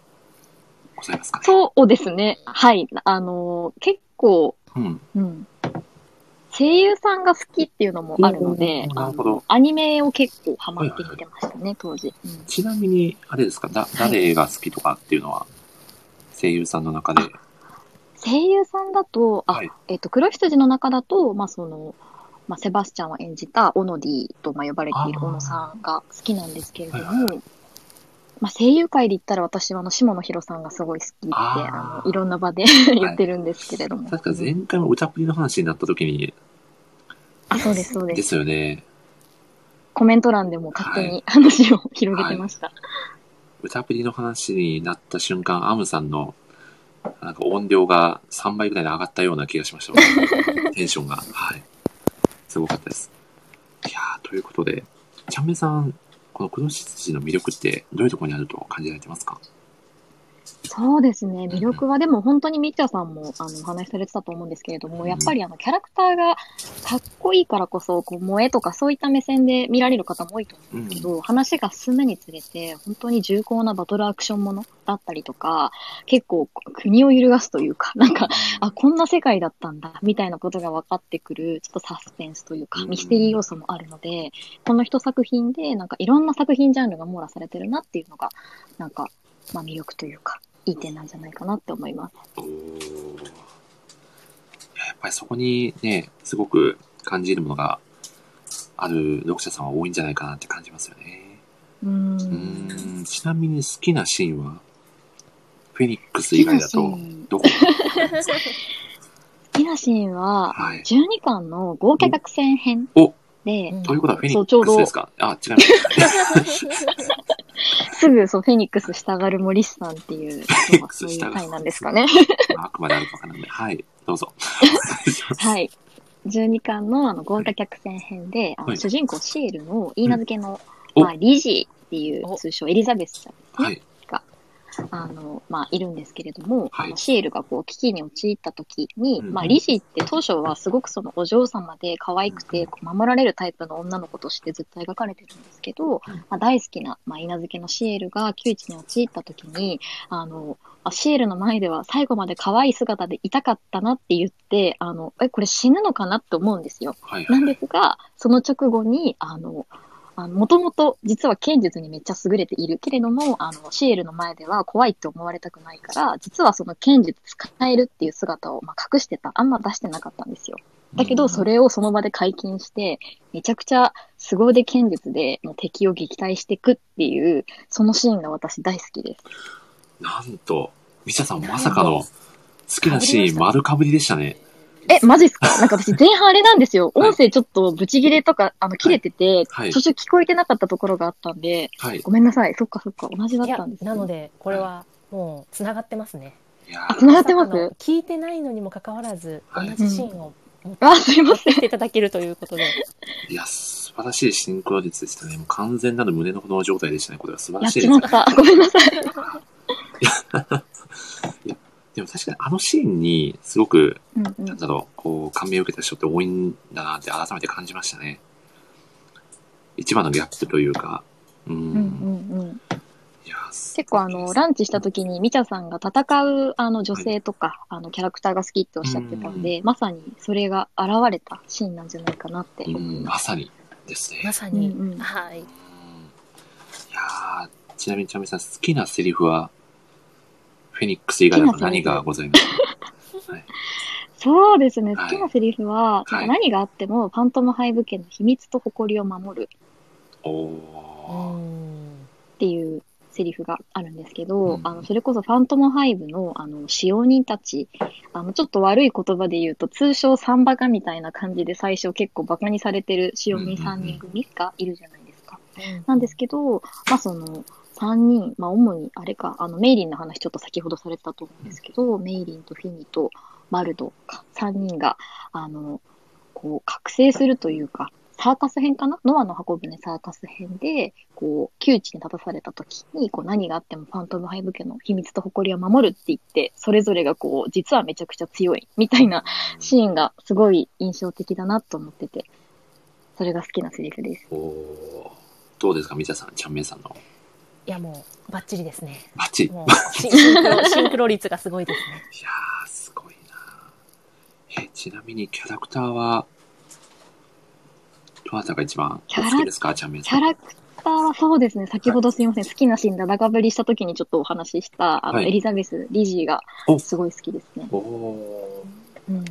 ございますかね。そうですね。はい。あの、結構、うん。うん。声優さんが好きっていうのもあるので、なるほど。のアニメを結構ハマってきてましたね、当時。うん。ちなみに、あれですか、だ、誰が好きとかっていうのは、声優さんの中で？声優さんだと、あ、はい。えっと、黒羊の中だと、まあ、その、まあ、セバスチャンを演じたオノディと、まあ、呼ばれている小野さんが好きなんですけれども、はいはいまあ、声優界で言ったら私はあの、下野紘さんがすごい好きって、あの、いろんな場で 言ってるんですけれども。確か前回も歌プリの話になった時に、あ、そうです、そうで。ですすよね。コメント欄でも勝手に話を広げてました。歌プリの話になった瞬間、アムさんの、なんか音量が3倍ぐらいに上がったような気がしました。テンションが。はい。すごかったです。いやー、ということで、ちゃんめいさん、この黒羊の魅力ってどういうところにあると感じられてますか？そうですね。魅力は、でも本当にみっちゃさんも、あの、お話しされてたと思うんですけれども、やっぱりあの、キャラクターがかっこいいからこそ、こう、萌えとかそういった目線で見られる方も多いと思うんですけど、話が進むにつれて、本当に重厚なバトルアクションものだったりとか、結構国を揺るがすというか、なんか、あ、こんな世界だったんだ、みたいなことが分かってくる、ちょっとサスペンスというか、うん。ミステリー要素もあるので、この一作品で、なんかいろんな作品ジャンルが網羅されてるなっていうのが、なんか、まあ魅力というか、いい点なんじゃないかなって思います。ややっぱりそこにね、すごく感じるものがある読者さんは多いんじゃないかなって感じますよね。うー。うんちなみに好きなシーンは、フェニックス以外だとどこ 好きなシーンは、はい12巻の豪華客船編おで、うんということはフェニックスですか？あ、違います。すぐそうフェニックス従る森さんっていう、まあそういう回なんですかね。あくまであるかわからなはい、どうぞ。はい。12巻のあの豪華客船編で、あのはい主人公シエルの言い名付けの、おまあ、リジーっていう通称エリザベスちゃんですね。はい、あの、まあ、いるんですけれども、はいあのシエルがこう、危機に陥った時に、うんまあ、リジって当初はすごくそのお嬢様で可愛くて、守られるタイプの女の子としてずっと描かれてるんですけど、うんまあ、大好きな、まあ、稲漬けのシエルが窮地に陥った時に、あの、あシエルの前では最後まで可愛い姿でいたかったなって言って、あの、え、これ死ぬのかなって思うんですよ。はい、なんはい。ですが、その直後に、あの、もともと実は剣術にめっちゃ優れているけれども、あの、シエルの前では怖いって思われたくないから、実はその剣術使えるっていう姿を、まあ、隠してた。あんま出してなかったんですよ。だけど、それをその場で解禁して、めちゃくちゃ凄腕剣術でもう敵を撃退していくっていう、そのシーンが私大好きです。なんと、ミシャさんまさかの好きなシーン丸かぶりでしたね。え、マジっすか？なんか私前半あれなんですよ。はい音声ちょっとブチ切れとか、あの、切れてて、はい途中聞こえてなかったところがあったんで、はい。ごめんなさい。そっかそっか。同じだったんです、ね。なのでこれはもうつながってますねいやあ、繋がってます？聞いてないのにもかかわらず同はいじシーンを持あ、すいません。っていただけるということで。いや、素晴らしいシンクロ率でしたね。もう完全なる胸の炎状態でしたね。これは素晴やっらしいですね。ちまった。ごめんなさい。いや、でも確かにあのシーンにすごく、うんうんなんだろう、こう、感銘を受けた人って多いんだなって改めて感じましたね。一番のギャップというか、うん。うんうん結構あの、ランチした時に、みちゃさんが戦うあの女性とか、あの、キャラクターが好きっておっしゃってたんで、まさにそれが現れたシーンなんじゃないかなってま。さにですね。まさに、うんうんはい。うんいやーちなみにちなみにさん、好きなセリフは、フェニックス以外だと何がございますか？はい。そうですね。はい。好きなセリフは、はい。何があっても、ファントムハイブ家の秘密と誇りを守る。お。っていうセリフがあるんですけど、うん。あの、それこそファントムハイブの、あの、使用人たち、あの、ちょっと悪い言葉で言うと、通称サンバカみたいな感じで最初結構バカにされてる使用人3人組がいるじゃないですか。なんですけど、まあその、3人、まあ主にあれか、あの、メイリンの話ちょっと先ほどされてたと思うんですけど、メイリンとフィニとマルドか、3人が、あの、こう、覚醒するというか、サーカス編かな？ノアの箱舟サーカス編で、こう、窮地に立たされた時に、こう、何があってもファントムハイブ家の秘密と誇りを守るって言って、それぞれがこう、実はめちゃくちゃ強い、みたいなシーンがすごい印象的だなと思ってて、それが好きなセリフです。おー。どうですか、みちゃさん、ちゃんめいさんの。いや、もう、バッチリですね。バッチリ。いもう、シンクロ、シンクロ率がすごいですね。やー、すごいなえ、ちなみにキャラクターは、どなたが一番お好きですか、ちゃん。キャラクターはそうですね、先ほどすいません、好きなシーンで長ぶりした時にちょっとお話しした、あの、はいエリザベス・リジーがおすごい好きですね。おー。うん。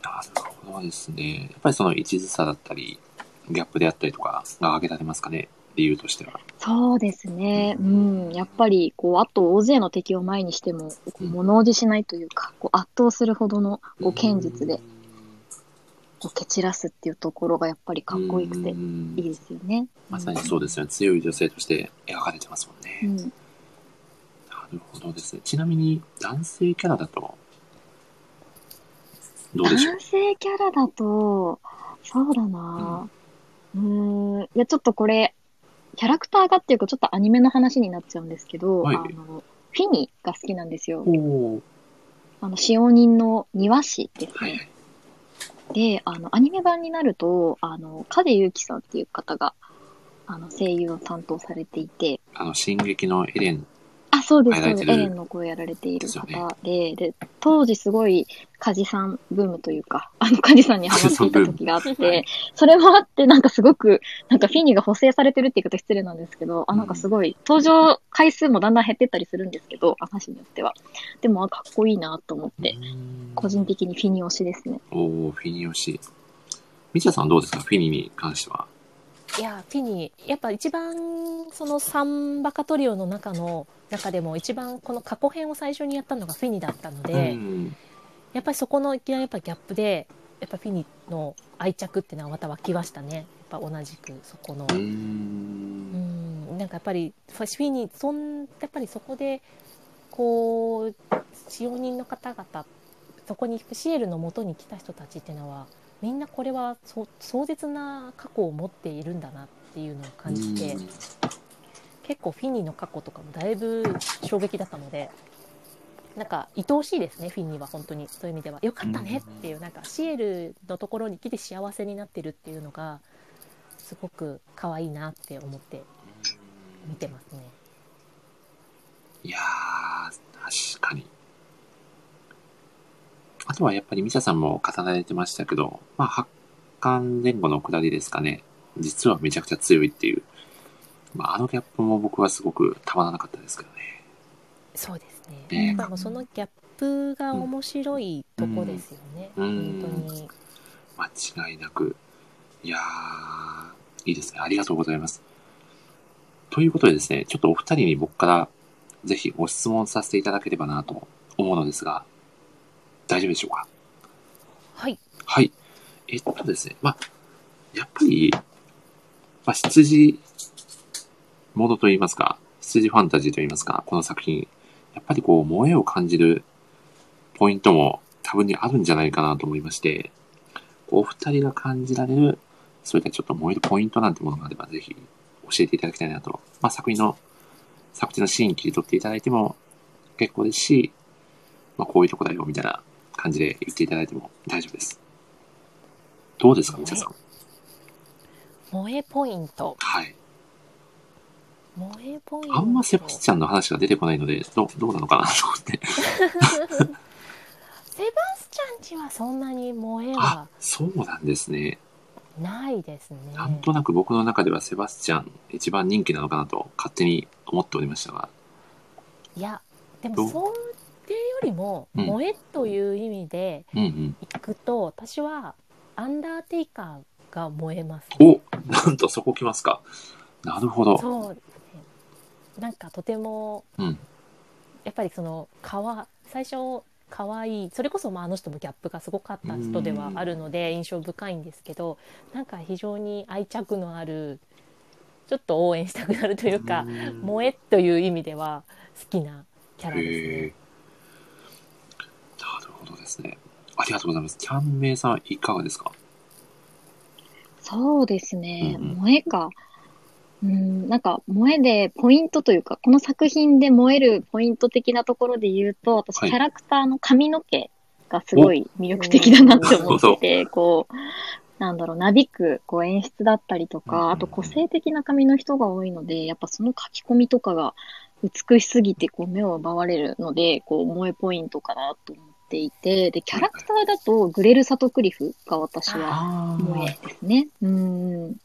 なるほどですね。やっぱりその一途さだったり、ギャップであったりとかが挙げられますかね、理由としては。そうですね。うん。やっぱり、こう、あと大勢の敵を前にしても、こう物おじしないというか、こう圧倒するほどのこう剣術で、こう蹴散らすっていうところがやっぱりかっこよくてうんいいですよね。まさにそうですよね。強い女性として描かれてますもんね。うん。なるほどですね。ちなみに男性キャラだと、どうでしょう？男性キャラだと、そうだなうーん。いや、ちょっとこれ、キャラクターがっていうか、ちょっとアニメの話になっちゃうんですけど、はいあの、フィニが好きなんですよ。あの、使用人の庭師ですね。で、あの、アニメ版になると、あの、風ゆきさんっていう方が、あの、声優を担当されていて、あの、進撃のエレン。あ、そうです、そうです。エレンの声やられている方で、で、当時すごい、カジさんブームというか、あの、カジさんにハマっていた時があって、それもあって、なんかすごく、なんかフィニーが補正されてるって言い方失礼なんですけど、あ、なんかすごい、登場回数もだんだん減ってったりするんですけど、話によっては。でも、あかっこいいなと思って、個人的にフィニー推しですね。おー、フィニ推し。みちゃさんどうですか？フィニに関しては。いや、フィニー、やっぱ一番、そのサンバカトリオの中の、中でも一番この過去編を最初にやったのがフィニだったので、うんやっぱりそこのいきなりやっぱギャップで、やっぱフィニの愛着っていうのはまた湧きましたね。やっぱ同じくそこの。うん、なんかやっぱりフィニそんやっぱりそこでこう使用人の方々そこにシエルの元に来た人たちっていうのはみんなこれはそ壮絶な過去を持っているんだなっていうのを感じて、結構フィニーの過去とかもだいぶ衝撃だったのでなんか愛おしいですねフィニーは本当にそういう意味ではよかったねっていうなんかシエルのところに来て幸せになってるっていうのがすごく可愛いなって思って見てますね。いやー、確かに。あとはやっぱりミサさんも語られてましたけど、まあ、発刊前後の下りですかね。実はめちゃくちゃ強いっていう。まあ、あのギャップも僕はすごくたまらなかったですけどね。そうですね。ねやっぱもうそのギャップが面白いとこですよね。うん本当に。間違いなく。いやー、いいですね。ありがとうございます。ということでですね、ちょっとお二人に僕からぜひご質問させていただければなと思うのですが、大丈夫でしょうか？はい。はい。えっとですね、まあ、やっぱり、まあ、羊ものと言いますか、羊ファンタジーと言いますか、この作品、やっぱりこう、萌えを感じるポイントも多分にあるんじゃないかなと思いまして、お二人が感じられる、そういったちょっと燃えるポイントなんてものがあれば、ぜひ教えていただきたいなと。まあ、作品の、作品のシーン切り取っていただいても結構ですし、まあ、こういうとこだよ、みたいな感じで言っていただいても大丈夫です。どうですか、みちゃさん？萌えポイント。はい。萌えポイント。あんまセバスチャンの話が出てこないので、どうどうなのかなと思って。セバスチャンちはそんなに萌えあは、そうなんですね。ないですね。なんとなく僕の中ではセバスチャン一番人気なのかなと勝手に思っておりましたが。いや、でもそれよりも、うん萌えという意味でうんうん。いくと、私はアンダーテイカーが燃えます、おなんとそこ来ますか。なるほど。そうですね。なんかとても、うんやっぱりそのかわ最初可愛いそれこそまああの人もギャップがすごかった人ではあるので印象深いんですけどなんか非常に愛着のあるちょっと応援したくなるというかうん萌えという意味では好きなキャラですね。ですね。ありがとうございます。キャンメイさんはいかがですか？そうですね。うんうん萌えか。うん、なんか、萌えでポイントというか、この作品で萌えるポイント的なところで言うと、私、はいキャラクターの髪の毛がすごい魅力的だなって思ってて、こう、なんだろう、なびくこう演出だったりとか、あと個性的な髪の人が多いので、やっぱその書き込みとかが美しすぎてこう目を奪われるので、こう、萌えポイントかなと思っていて、で、キャラクターだとグレル・サトクリフが私はあ萌えですね。うん。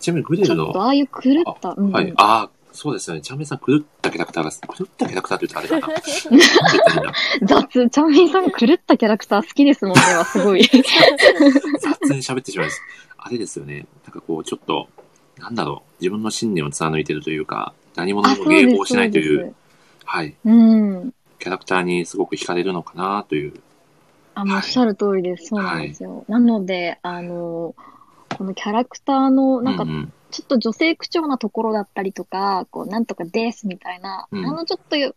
ちなみにグレちルの、ああいう狂った、うんうんはい。ああ、そうですよね。チャンメイさん狂ったキャラクターが、狂ったキャラクターって言ったらあれか な。雑、チャンミンさん狂ったキャラクター好きですもんね、はすごい。雑に喋ってしまいます。あれですよね。なんかこう、ちょっと、なんだろう。自分の信念を貫いてるというか、何者あ、にも。迎合しないという、そうはい。うん。キャラクターにすごく惹かれるのかなという。あ、もうおっしゃる通りです。そうなんですよ。なので、あの、このキャラクターの、なんかう、んちょっと女性口調なところだったりとか、こう、なんとかですみたいな、うんあの、ちょっとよ、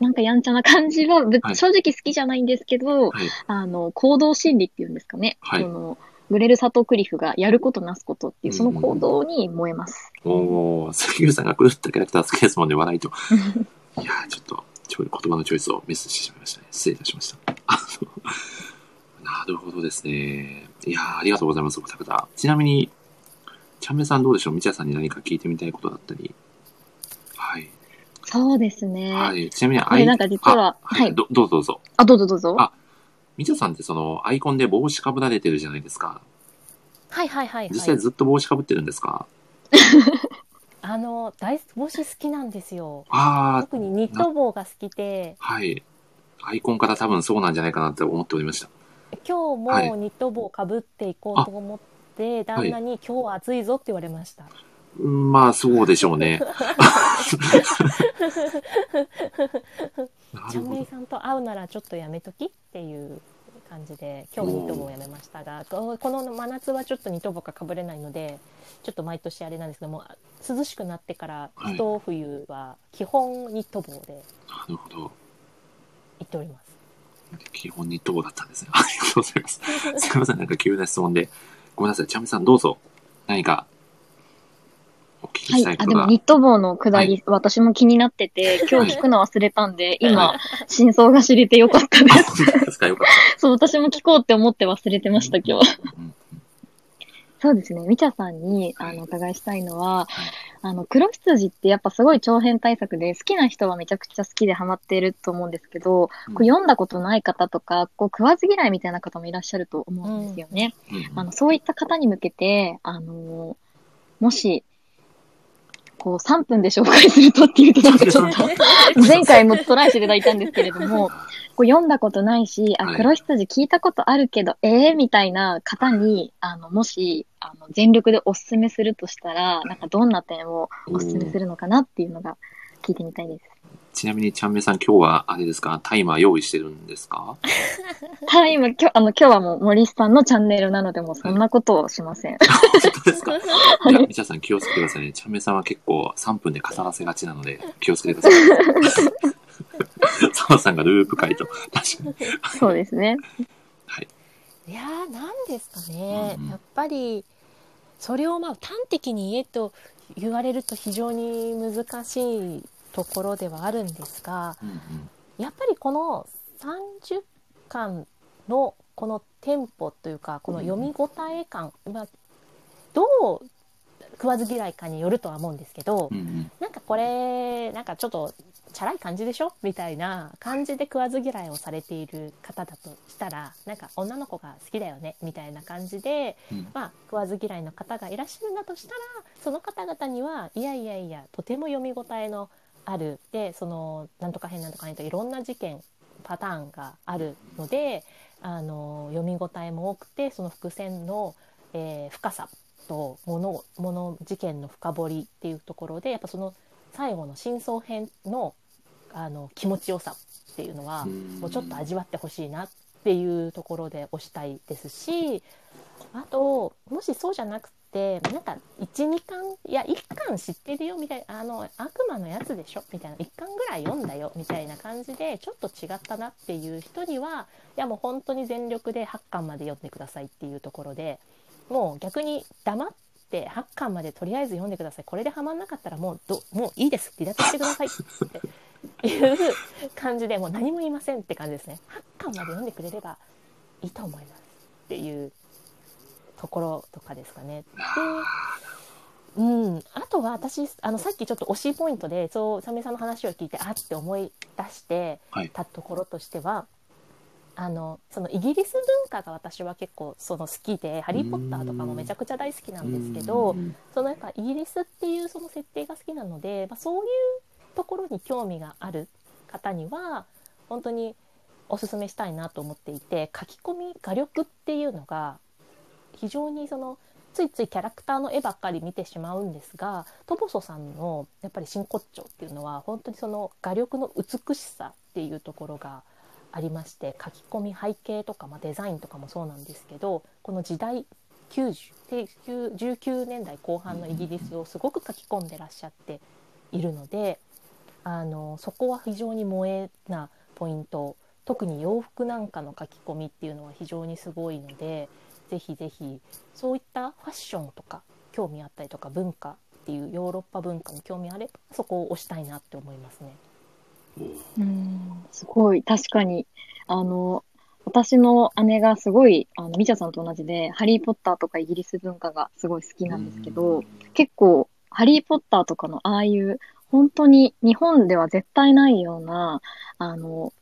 なんかやんちゃな感じは、ぶはい正直好きじゃないんですけど、はい。あの、行動心理っていうんですかね。はいそのグレル・サトクリフがやることなすことっていう、そのうん行動に燃えます。おー、関口さんが狂ったキャラクター好きですもんね、笑いと。いやー、ちょっと、ちょ言葉のチョイスをミスしてしまいましたね。失礼いたしました。なるほどですね。いやー、ありがとうございます、お二方。ちなみに、チャンメイさんどうでしょう？みちゃさんに何か聞いてみたいことだったり。はい。そうですね。はい。ちなみに、これなんか実はあはい、はいどどうぞどうぞ。あ、どうぞどうぞ。あみちゃさんってその、アイコンで帽子かぶられてるじゃないですか。はいはいはい実際はい。ずっと帽子かぶってるんですか？あの大帽子好きなんですよ。あー、特にニット帽が好きで、はい。アイコンから多分そうなんじゃないかなって思っておりました。今日はいもニット帽かぶっていこうと思って、旦那に今日は暑いぞって言われました。うんまあ、そうでしょうね。なチャるほど。ンメイさんと会うならちょっとやめときっていう感じで今日もニット帽をやめましたがここの真夏はちょっとニット帽がかぶれないのでちょっと毎年あれなんですけども涼しくなってからはい一冬は基本ニット帽でなるほど。行っております。基本ニット帽だったんですね。ありがとうございます。すいません、なんか急な質問で。ごめんなさい、チャンメさんどうぞ。何か、はい。あ。でもニット帽のくだり、はい私も気になってて、今日聞くの忘れたんで、は今、真相が知れてよかったであす。ですか、よかっ そう、私も聞こうって思って忘れてました、今日。そうですね。みちゃさんに、あはいの、お伺いしたいのは、はいあの、黒羊ってやっぱすごい長編対策で、好きな人はめちゃくちゃ好きでハマってると思うんですけど、うんこう読んだことない方とか、こう食わず嫌いみたいな方もいらっしゃると思うんですよね。うんあの、そういった方に向けて、あのもし、こう3分で紹介するとっていうとなんかちょっと、前回もトライしていただいたんですけれども、こう読んだことないし、あ、はい黒羊聞いたことあるけど、ええみたいな方に、あの、もし、あの、全力でおすすめするとしたら、なんかどんな点をおすすめするのかなっていうのが聞いてみたいです。ちなみに、チャンメさん今日は、あれですか、タイマー用意してるんですか？はい、今、今日、あの、今日はもう森さんのチャンネルなので、もうそんなことをしません。本当ですか？いや、みちゃさん気をつけてくださいね。チャンメさんは結構3分で飾らせがちなので、気をつけてください。澤さんがループ回と。確かに。そうですね。いやーなんですかね、うんやっぱりそれをまあ端的に言えと言われると非常に難しいところではあるんですがうんうん。やっぱりこの30巻のこのテンポというかこの読み応え感、まあ、どう食わず嫌いかによるとは思うんですけど、うんうん。なんかこれなんかちょっとチャラい感じでしょみたいな感じで食わず嫌いをされている方だとしたらなんか女の子が好きだよねみたいな感じで、うん。まあ、食わず嫌いの方がいらっしゃるんだとしたらその方々にはいやいやいやとても読み応えのある。でそのなんとか変なんとか変といろんな事件パターンがあるのであの読み応えも多くてその伏線の、えー深さとものもの事件の深掘りっていうところでやっぱその最後の真相編のあの気持ちよさっていうのはうん。もうちょっと味わってほしいなっていうところで推したいですしあともしそうじゃなくてなんか12巻いや1巻知ってるよみたいなあの悪魔のやつでしょみたいな1巻ぐらい読んだよみたいな感じでちょっと違ったなっていう人にはいやもう本当に全力で8巻まで読んでくださいっていうところでもう逆に黙って8巻までとりあえず読んでください。これでハマんなかったらもうどもういいです離脱してくださいっていう感じでもう何も言いませんって感じですね。8巻まで読んでくれればいいと思いますっていうところとかですかね。でうん、あとは私あのさっきちょっと推しポイントでそうサメさんの話を聞いてあって思い出してはい。たところとしては、あのそのイギリス文化が私は結構その好きで「ハリー・ポッター」とかもめちゃくちゃ大好きなんですけどうん。そのやっぱイギリスっていうその設定が好きなので、まあ、そういうところに興味がある方には本当におすすめしたいなと思っていて書き込み画力っていうのが非常にそのついついキャラクターの絵ばっかり見てしまうんですがトボソさんのやっぱり真骨頂っていうのは本当にその画力の美しさっていうところがありまして書き込み背景とか、まあ、デザインとかもそうなんですけどこの時代9019年代後半のイギリスをすごく書き込んでらっしゃっているのであのそこは非常に萌えなポイント特に洋服なんかの書き込みっていうのは非常にすごいのでぜひぜひそういったファッションとか興味あったりとか文化っていうヨーロッパ文化に興味あればそこを推したいなって思いますね。うん、すごい、確かに。あの、私の姉がすごい、あの、みちゃさんと同じで、ハリー・ポッターとかイギリス文化がすごい好きなんですけど、結構、ハリー・ポッターとかのああいう、本当に日本では絶対ないような、あの、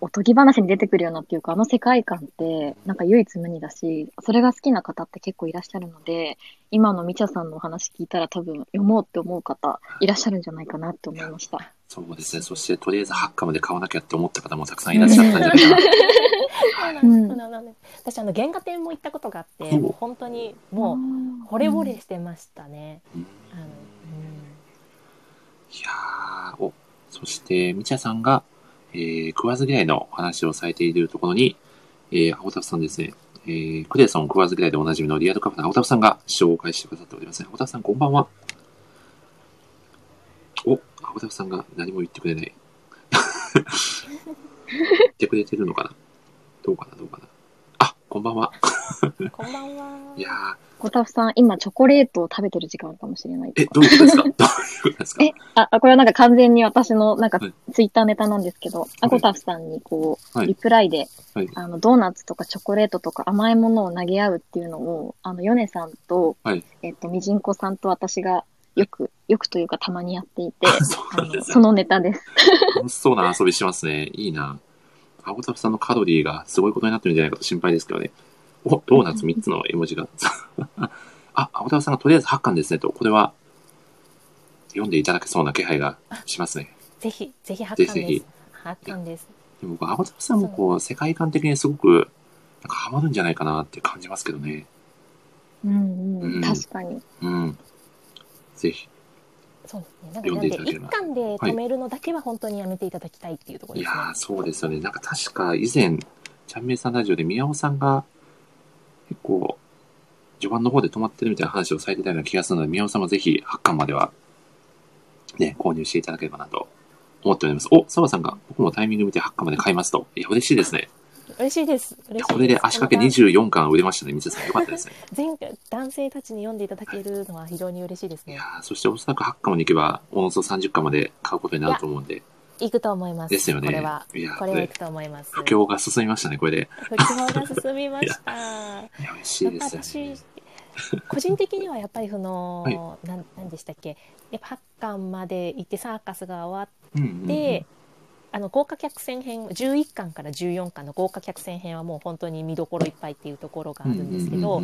おとぎ話に出てくるようなっていうか、あの世界観って、なんか唯一無二だし、それが好きな方って結構いらっしゃるので、今のみちゃさんのお話聞いたら多分読もうって思う方いらっしゃるんじゃないかなって思いました。そうですね。そして、とりあえず8巻まで買わなきゃって思った方もたくさんいらっしゃったんじゃないかな。私あの原画展も行ったことがあって本当にもうう惚れ惚れしてましたね。うんあのうんいやー、お、そして、みちゃさんが、えー、食わず嫌いの話をされているところに、えー、青タフさんですね、えー、クレソン食わず嫌いでおなじみのリアルカフェの青タフさんが紹介してくださっておりますね。青タフさん、こんばんは。お、青タフさんが何も言ってくれない。言ってくれてるのかな？どうかな？どうかな、こんばんは。こんばんは。いやー、コタフさん、今チョコレートを食べてる時間かもしれないえ、どういうことですか？どういうことですか？え、あ、あこれはなんか完全に私のなんかはいツイッターネタなんですけど、アコタフさんにこう、はいリプライで、はいあの、ドーナツとかチョコレートとか甘いものを投げ合うっていうのを、あの、ヨネさんと、はいえっと、ミジンコさんと私がよく、よくというかたまにやっていて、そうなんですよそのネタです。楽しそうな遊びしますね。いいな。青タフさんのカロリーがすごいことになってるんじゃないかと心配ですけどね。お、ドーナツ3つの絵文字が。あ、青タフさんがとりあえず8巻ですねと。これは、読んでいただけそうな気配がしますね。ぜひぜひ発ぜひぜひ刊です。発刊です。でも僕、青タフさんもこう、世界観的にすごく、なんかハマるんじゃないかなって感じますけどね。うんうん、うん確かに。うん。ぜひ。そうですね。なんか一巻で止めるのだけは本当にやめていただきたいっていうところですね。いやー、そうですよね。なんか確か以前、ちゃんめいさんラジオで宮尾さんが結構、序盤の方で止まってるみたいな話をされてたような気がするので、宮尾さんもぜひ8巻までは、ね、購入していただければなと思っております。お、澤さんが僕もタイミング見て8巻まで買いますと。いや、嬉しいですね。嬉しいです。嬉しいです。これで足掛け24巻売れましたね、みちさん。よかったですね。前回男性たちに読んでいただけるのは非常に嬉しいですねいや。ーそしておそらく8巻まで行けば、おのずと30巻まで買うことになると思うんで、行くと思います。ですよねこれは。いやこれは行くと思います。不況が進みましたね、これで。不況が進みました。いや、嬉しいですよね。私 個人的にはやっぱりその、はいなんなんでしたっけ？やっぱ8巻まで行ってサーカスが終わうんうんうんって、あの豪華客船編11巻から14巻の豪華客船編はもう本当に見どころいっぱいっていうところがあるんですけど、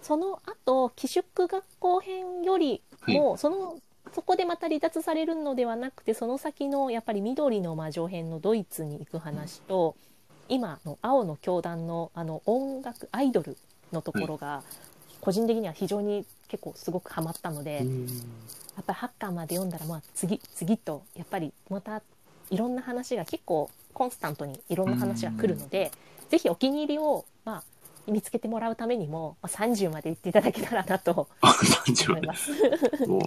その後寄宿学校編よりも、そのそこでまた離脱されるのではなくてその先のやっぱり緑の魔女編のドイツに行く話と、今の青の教団のあの音楽アイドルのところが、個人的には非常に結構すごくハマったので、うん。やっぱり8巻まで読んだらまあ次次とやっぱりまたいろんな話が結構コンスタントにいろんな話が来るので、ぜひお気に入りを、まあ、見つけてもらうためにも、まあ、30まで行っていただけたらなとあ、30まで。思います。もう、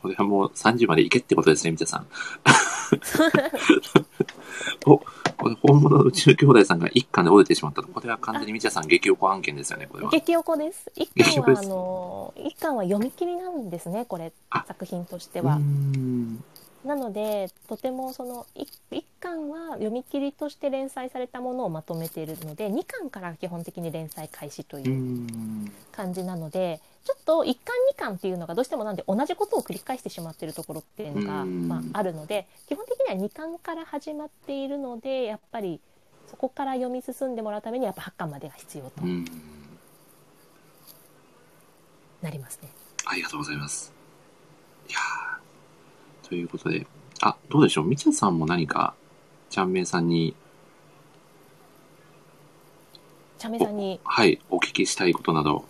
これはもう30まで行けってことですね、みちさん。お、これ本物の宇宙兄弟さんが一巻で折れてしまったと。これは完全にみちさん激おこ案件ですよね、これは。激おこです。一巻はあの一巻は読み切りなんですね、これあ作品としてうは。んなのでとてもその一一巻は読み切りとして連載されたものをまとめているので二巻から基本的に連載開始とういうん感じなのでちょっと1巻2巻っていうのがどうしてもなんで同じことを繰り返してしまっているところっていうのが、うんまあ、あるので基本的には2巻から始まっているのでやっぱりそこから読み進んでもらうためにやっぱ8巻までが必要とうん。なりますね。ありがとうございます。いやーということで、あ、どうでしょう？みちさんも何か、ちゃんめいさんに、茶目さんにはい、お聞きしたいことなど、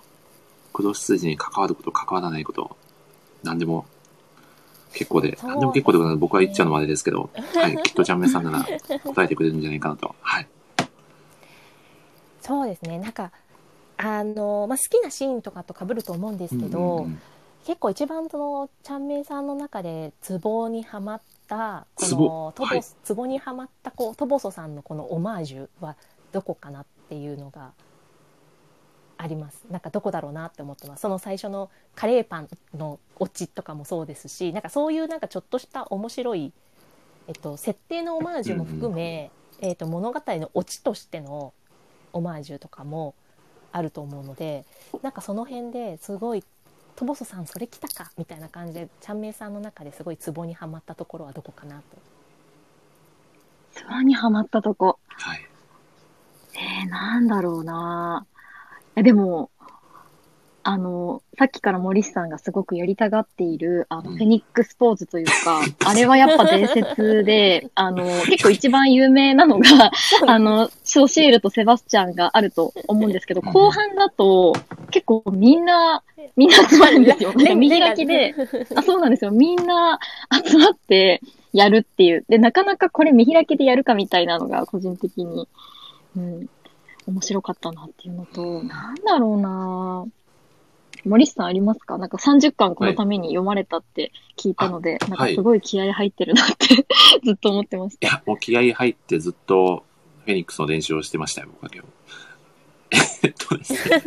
黒羊に関わること、関わらないこと、何でも結構で、何でも結構でございます。僕は言っちゃうのもあれですけど、はい、きっとちゃんめいさんなら答えてくれるんじゃないかなと。はい。そうですねなんかあの、まあ、好きなシーンとかと被ると思うんですけど、うんうんうん結構一番そのちゃんめいさんの中でツボにはまったこのトボ、はい。ツボにはまったこうトボソさんのこのオマージュはどこかなっていうのがあります。なんかどこだろうなって思ってます。その最初のカレーパンのオチとかもそうですしなんかそういうなんかちょっとした面白い、えっと、設定のオマージュも含め、えっと、物語のオチとしてのオマージュとかもあると思うのでなんかその辺ですごい「トボソさんそれ来たか」みたいな感じでちゃんめいさんの中ですごいツボにはまったところはどこかなと。ツボにはまったとこ。はい。えー、なんだろうなえ、でも、あの、さっきから森氏さんがすごくやりたがっている、あの、うんフェニックスポーズというか、あれはやっぱ伝説で、あの、結構一番有名なのが、あの、ショーシールとセバスチャンがあると思うんですけど、うん後半だと、結構みんな、みんな集まるんですよ。見開きで、あ、そうなんですよ。みんな集まってやるっていう。で、なかなかこれ見開きでやるかみたいなのが個人的に、うん、面白かったなっていうのと、なんだろうな森下さんありますか？なんか30巻このために読まれたって聞いたので、なんかすごい気合入ってるなって ずっと思ってました。いや、もう気合入ってずっとフェニックスの練習をしてましたよ、僕は今日。えっとですね。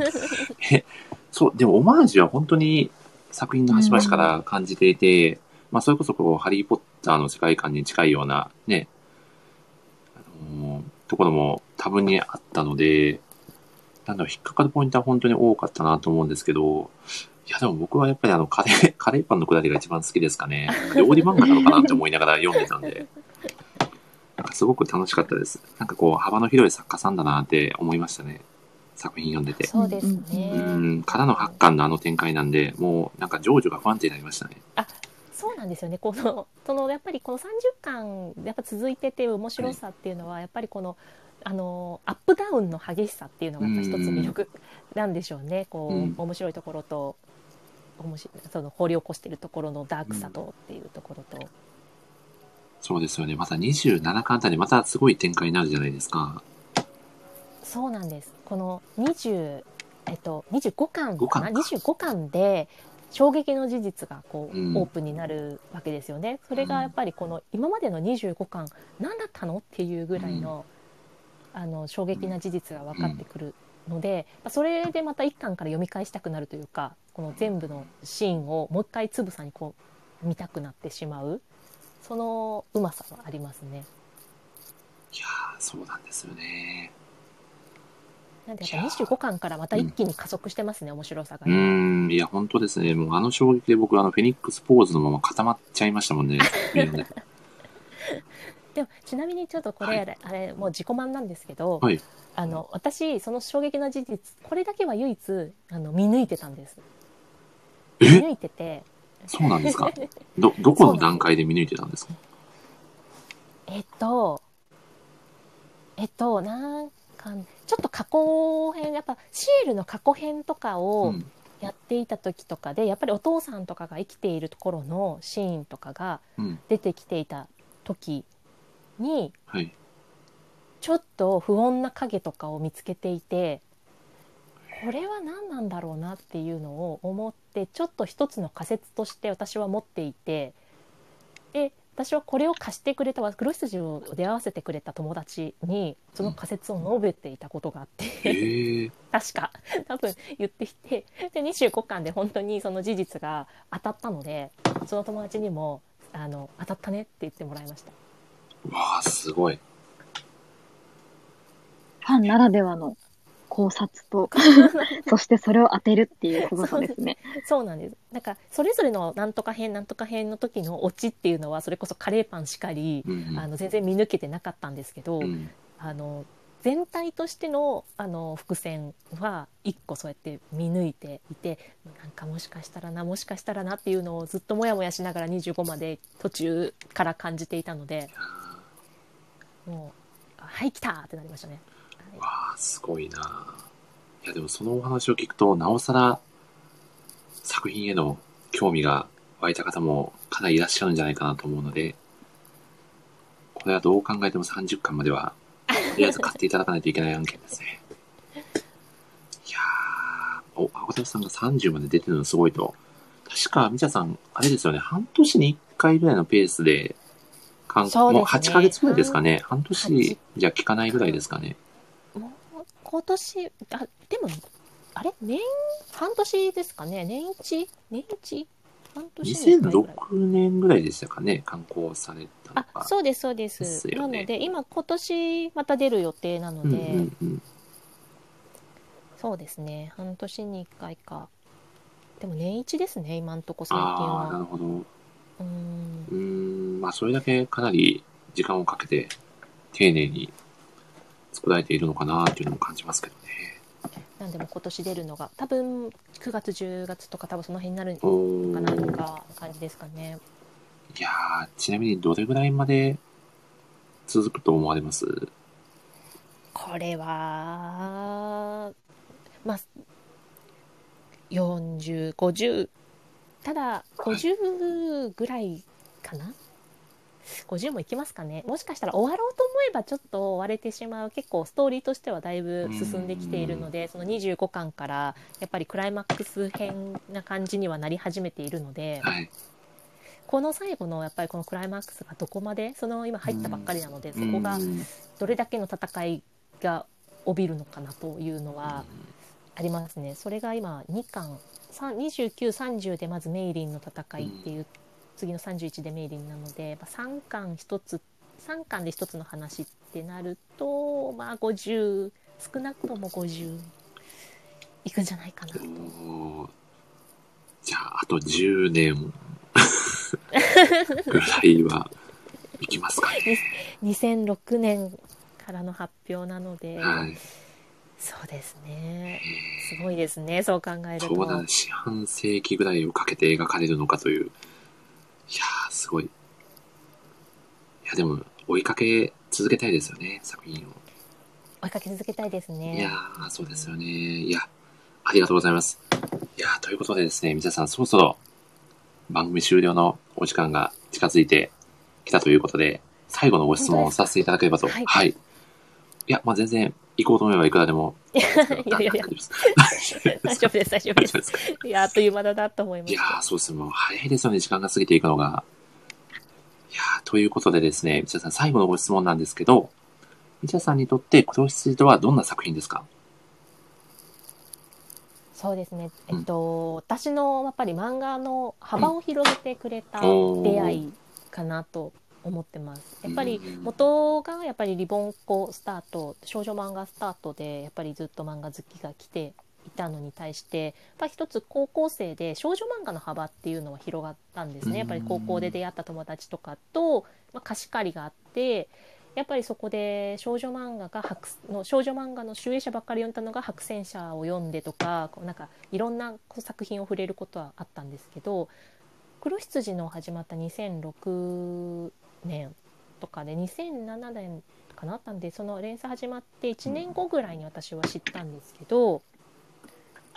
え、そう、でもオマージュは本当に作品の端々から感じていて、まあそれこそこう、ハリーポッターの世界観に近いようなね、あのーところも多分にあったので、なんだろう、引っかかるポイントは本当に多かったなと思うんですけど、いやでも僕はやっぱりあの、カレー、カレーパンのくだりが一番好きですかね。料理漫画なのかなって思いながら読んでたんで。なんかすごく楽しかったです。なんかこう、幅の広い作家さんだなって思いましたね。作品読んでて。そうですうね。ん、からの発巻のあの展開なんで、もうなんか情緒が不安定になりましたね。そうなんですよね。このそのやっぱりこの30巻やっぱ続いてて面白さっていうのは、やっぱりこのあのアップダウンの激しさっていうのが一つ魅力なんでしょうね。こう、うん面白いところと面白いその掘り起こしているところのダークさとっていうところと、そうですよね。また27巻あたりまたすごい展開になるじゃないですか。そうなんです。この20えっと25巻かな？5巻か25巻で衝撃の事実がこう、うんオープンになるわけですよね。それがやっぱりこの今までの25巻何だったの？っていうぐらいの、あの衝撃な事実が分かってくるので、まあそれでまた一巻から読み返したくなるというかこの全部のシーンをもう一回つぶさにこう見たくなってしまうそのうまさはありますね。いやー、そうなんですよね。なんでやっぱ25巻からまた一気に加速してますね、面白さがうーん、いや、本当ですね。もうあの衝撃で僕、あの、フェニックスポーズのまま固まっちゃいましたもんね。ででもちなみにちょっとこれ、はいあれもう自己満なんですけど、はい。あの私その衝撃の事実これだけは唯一あの見抜いてたんです見え抜いててそうなんですか？ど、どこの段階で見抜いてたんですか？えっとえっとなんかちょっと過去編やっぱシエルの過去編とかうをん。やっていた時とかで、やっぱりお父さんとかが生きているところのシーンとかがうん。出てきていた時にはい。ちょっと不穏な影とかを見つけていてこれは何なんだろうなっていうのを思ってちょっと一つの仮説として私は持っていてで私はこれを貸してくれた黒羊を出会わせてくれた友達にその仮説を述べていたことがあって、ええ 確か多分言ってきてで25巻で本当にその事実が当たったのでその友達にもあの当たったねって言ってもらいました。わあ、すごい。ファンならではの考察と、そしてそれを当てるっていうすごさですね。そうなんです。なんかそれぞれのなんとか編なんとか編の時のオチっていうのはそれこそカレーパンしかり、うんうんあの全然見抜けてなかったんですけど、うん。あの全体としてのあの伏線は一個そうやって見抜いていてなんかもしかしたらなもしかしたらなっていうのをずっともやもやしながら25まで途中から感じていたのでもうはい来たってなりましたね。はいわあ、すごいな。いや、でもそのお話を聞くと、なおさら作品への興味が湧いた方もかなりいらっしゃるんじゃないかなと思うので、これはどう考えても30巻までは、とりあえず買っていただかないといけない案件ですね。いやー、お、アゴタさんが30まで出てるのすごいと。確か、みちゃさん、あれですよね、半年に1回ぐらいのペースで、かんそうですね。もう8ヶ月ぐらいですかね。半八年じゃ効かないぐらいですかね。もう今年あでもあれ？年半年ですかね。年一？年一？半年ぐらい。2006年ぐらいでしたかね、刊行されたのあが。そうですそうです。なので今今年また出る予定なので、うんうんうん。そうですね。半年に1回か。でも年一ですね今んとこ最近ああ、なるはほど。うん。ーん、まあそれだけかなり時間をかけて丁寧に作られているのかなっていうのも感じますけどね。なんでも今年出るのが多分9月10月とか多分その辺になるのおかなとー。か感じですかね。いやー、ちなみにどれぐらいまで続くと思われます？これはまあ4050ただ50ぐらいかな？50もいきますかね。もしかしたら終わろうと思えばちょっと終われてしまう結構ストーリーとしてはだいぶ進んできているのでその25巻からやっぱりクライマックス編な感じにはなり始めているのではい。この最後のやっぱりこのクライマックスがどこまでその今入ったばっかりなのでそこがうん。どれだけの戦いが帯びるのかなというのはありますね。それが今2巻2930でまずメイリンの戦いっていう、次の31でメイリンなので、まあ、3巻1つ3巻で1つの話ってなるとまあ50少なくとも50いくんじゃないかなと。じゃあ、あと10年 ぐらいはいきますかね。2006年からの発表なので、はい。そうですねすごいですねそう考えると。そうだね。四半世紀ぐらいをかけて描かれるのかという。いやー、すごい。いや、でも、追いかけ続けたいですよね、作品を。追いかけ続けたいですね。いやー、そうですよね。いや、ありがとうございます。いやー、ということでですね、皆さんそろそろ番組終了のお時間が近づいてきたということで、最後のご質問をさせていただければと。はいはい。いや、まあ全然、行こうと思えばいくらでも。いや いやいや 大丈夫です。大丈夫です、いや、あっという間だなと思いましいや。そうですね。もう早いですよね、時間が過ぎていくのが。いやー、ということでですね、皆さん最後のご質問なんですけど、みちゃさんにとって黒羊とはどんな作品ですか？そうですね、うんえっと、私のやっぱり漫画の幅を広げてくれた出会いかなと思ってます。やっぱりうん元がやっぱりリボンっ子スタート少女漫画スタートでやっぱりずっと漫画好きが来ていたのに対してやっぱり一つ高校生で少女漫画の幅っていうのは広がったんですね。やっぱり高校で出会った友達とかと、まあ、貸し借りがあってやっぱりそこで少女漫画が白の少女漫画の集英社ばっかり読んだのが白戦車を読んでとかこうなんかいろんな作品を触れることはあったんですけど黒羊の始まった2006年とかで2007年かな？あったんでその連載始まって1年後ぐらいに私は知ったんですけど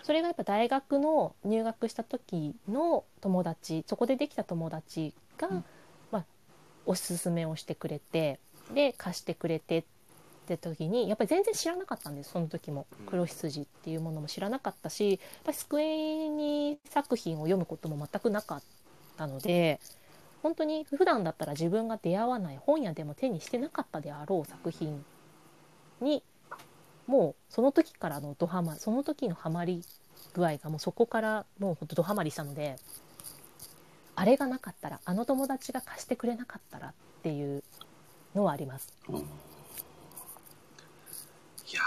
それがやっぱ大学の入学した時の友達そこでできた友達が、うん。まあ、おすすめをしてくれてで貸してくれてって時にやっぱり全然知らなかったんですその時も。うん。黒羊っていうものも知らなかったしやっぱりスクエニ作品を読むことも全くなかったので本当に普段だったら自分が出会わない本屋でも手にしてなかったであろう作品にもうその時からのドハマその時のハマり具合がもうそこからもうほんとドハマりしたのであれがなかったらあの友達が貸してくれなかったらっていうのはあります。おーいや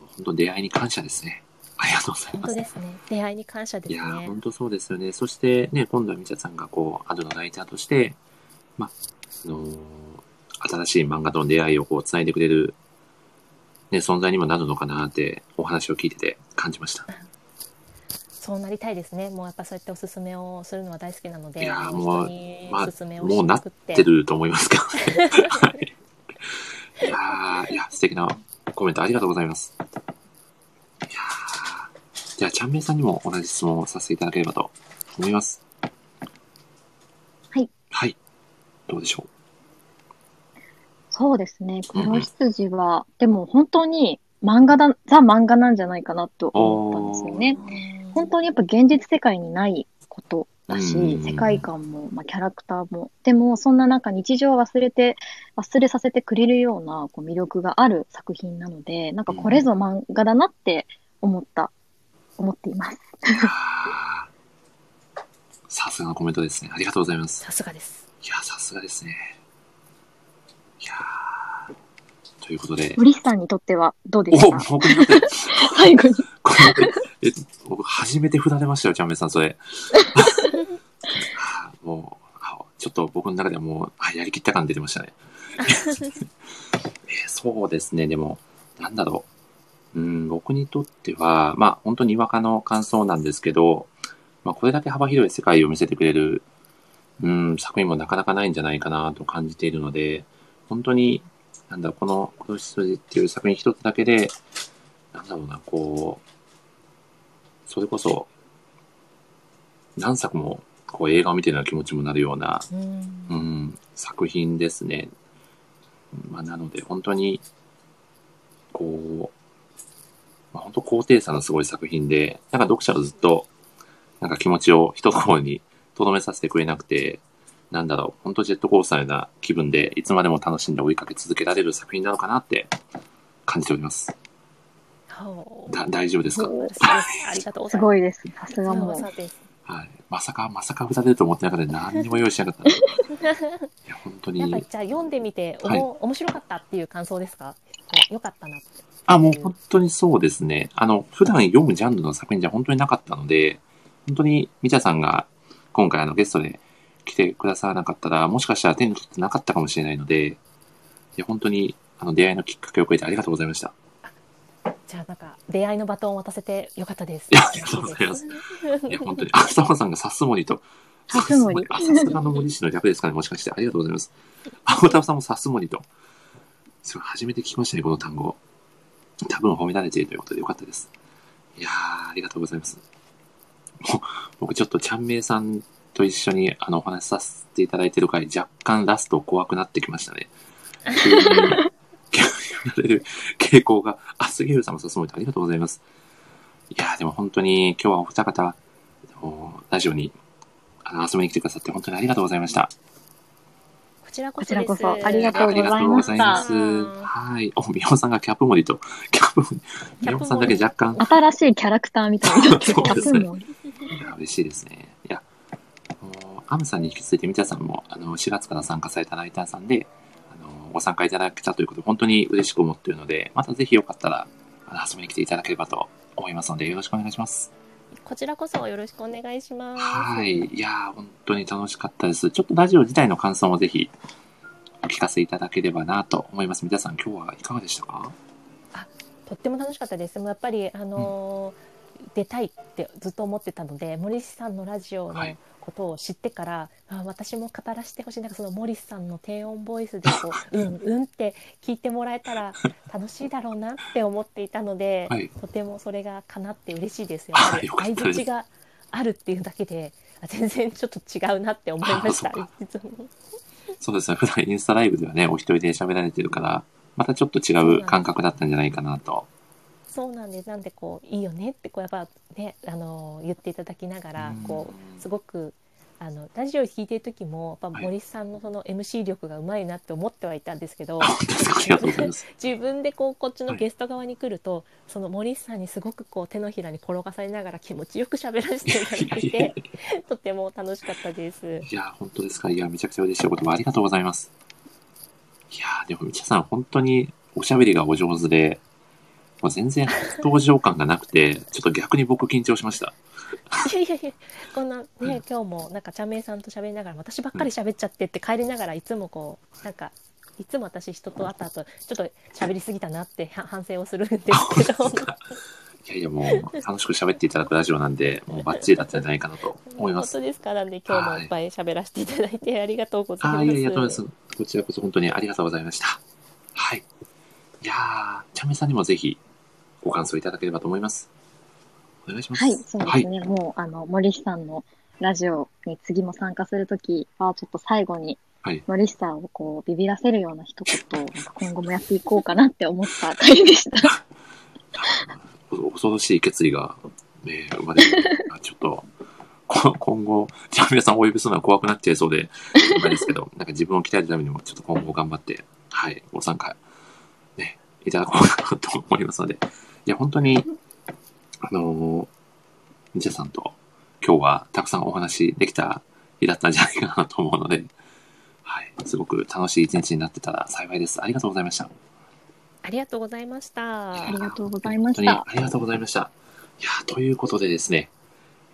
ー、本当出会いに感謝ですね。ありがとうございます。本当ですね。出会いに感謝ですいや本。当そうですよね。そしてね、今度はみちゃさんがこう、アドのライターとして、まあ、あのー新しい漫画との出会いをこう、繋いでくれる、ね、存在にもなるのかなって、お話を聞いてて感じました。そうなりたいですね。もうやっぱそうやっておすすめをするのは大好きなので、いやもうまあもうなって。てると思いますけどね。はい。いやーいや、素敵なコメントありがとうございます。いやーじゃあ、ちゃんめいさんにも同じ質問をさせていただければと思います。はい。はい。どうでしょそうですね。うんうん黒羊は、でも本当に漫画だ、ザ漫画なんじゃないかなと思ったんですよね。本当にやっぱ現実世界にないことだし、うん世界観も、まあ、キャラクターも、でもそんな中日常を忘れて、忘れさせてくれるようなこう魅力がある作品なので、なんかこれぞ漫画だなって思った、思っています。さすがのコメントですね。ありがとうございます。さすがです。いやー、さすがですね。いやーということで、ブリスさんにとってはどうでおすか僕にとって 最後に。これ、え、僕、初めて振られましたよ、チャンメイさん、それ。もうあ、ちょっと僕の中ではもう、あやりきった感出てましたね。えーそうですね、でも、なんだろう。うん、僕にとっては、まあ、本当にわかの感想なんですけど、まあ、これだけ幅広い世界を見せてくれる、うん、作品もなかなかないんじゃないかなと感じているので、本当に、なんだこの、黒羊っていう作品一つだけで、なんだろうな、こう、それこそ、何作もこう映画を見てるような気持ちもなるような、うんうん、作品ですね。まあ、なので、本当に、こう、まあ、本当高低差のすごい作品で、なんか読者をずっと、なんか気持ちを一心に留めさせてくれなくて、なんだろう、本当ジェットコースターのような気分で、いつまでも楽しんで追いかけ続けられる作品なのかなって感じております。だ大丈夫ですか？ありがとうござすいます。ごいです。さすがすもう。はい。まさか、まさか振られると思ってなかった何にも用意しなかった。いや、本当にやっぱ。りじゃあ読んでみて、おも面白かったっていう感想ですか？よかったなって。あ、もう本当にそうですね。あの、普段読むジャンルの作品じゃ本当になかったので、本当に、みちゃさんが今回あのゲストで来てくださらなかったら、もしかしたら手に取ってなかったかもしれないので、いや、本当に、あの、出会いのきっかけをくれてありがとうございました。じゃあなんか出会いのバトンを渡せてよかったです。いやありがとうございますいや、本当に、あ、サマさんがサスモリと、サスモリあ、さすがの森氏の略ですかね、もしかして。ありがとうございます。あ、おたぶさんもサスモリと。すごい、初めて聞きましたね、この単語。多分褒められているということでよかったです。いやー、ありがとうございます。もう 僕ちょっとちゃんめいさんと一緒にあのお話しさせていただいてる回、若干ラスト怖くなってきましたね。急に、急に言われる傾向が、あ、杉浦さんもさすもりとありがとうございます。いやー、でも本当に今日はお二方、ラジオにあの遊びに来てくださって本当にありがとうございました。こちらここちらそです。こそありがとうございましたありがとうございます。うんはい。お、みおさんがキャップモリと、キャップモリ。みおさんだけ若干、新しいキャラクターみたいになそうですねいや、嬉しいですね。いや、あのアムさんに引き続いて、みちゃさんも、あの、4月から参加されたライターさんで、あの、ご参加いただけたということで、本当に嬉しく思っているので、またぜひよかったら、あの遊びに来ていただければと思いますので、よろしくお願いします。こちらこそよろしくお願いします。はい。いやー、本当に楽しかったです。ちょっとラジオ自体の感想もぜひ、お聞かせいただければなと思います。皆さん、今日はいかがでしたか？とっても楽しかったです。でもやっぱりあのー出たいってずっと思ってたので、森さんのラジオのはい。ことを知ってから、あ私も語らせてほしい。なんかその森さんの低音ボイスでこう うんうんって聞いてもらえたら楽しいだろうなって思っていたので、はい。とてもそれが叶って嬉しいです。よかった相槌があるっていうだけで、あ全然ちょっと違うなって思いました。そうですね。普段インスタライブではね、お一人で喋られてるから、またちょっと違う感覚だったんじゃないかなと。そうなんです。なんでこういいよねってこうやっぱねあの言っていただきながらうんこうすごくあのラジオ聞いてる時もやっぱはい森さんのその MC 力がうまいなって思ってはいたんですけど、あ本当ですかありがとうござい。自分でこうこっちのはいゲスト側に来ると、その森さんにすごくこう手のひらに転がされながら気持ちよく喋らせていただいてとても楽しかったです。いや、本当ですか。いや、めちゃくちゃ嬉しいお言葉ありがとうございます。いやー、でも、みちゃさん、本当におしゃべりがお上手で、もう全然初登場感がなくて、ちょっと逆に僕緊張しました。いやいやいやこんなね今日もなんか茶明さんと喋りながら私ばっかり喋っちゃってって帰りながらいつもこうなんかいつも私人と会った後ちょっと喋りすぎたなっては反省をするんですけどいやいや、もう、楽しく喋っていただくラジオなんで、もうバッチリだったんじゃないかなと思います。本当ですか？なんで今日もいっぱい喋らせていただいてありがとうございます。ああ、いやいや。こちらこそ本当にありがとうございました。はい。いやー、ちゃめさんにもぜひ、ご感想いただければと思います。お願いします。はい、そうではいす。ね。もう、あの、森さんのラジオに次も参加するときは、ちょっと最後にはい、森さんをこう、ビビらせるような一言を、なんか今後もやっていこうかなって思った回でした。恐ろしい決意が、ね、生まれる。あちょっと、こ今後、じゃあ皆さんお呼びするのは怖くなっちゃいそうで、心配ですけど、なんか自分を鍛えるためにも、ちょっと今後頑張って、はい、ご参加、ね、いただこうかなと思いますので、いや、本当に、あのー、みちゃさんと今日はたくさんお話できた日だったんじゃないかなと思うので、はい、すごく楽しい一日になってたら幸いです。ありがとうございました。ありがとうございました。ありがとうございまし本当にた。ありがとうございました。いやー、ということでですね、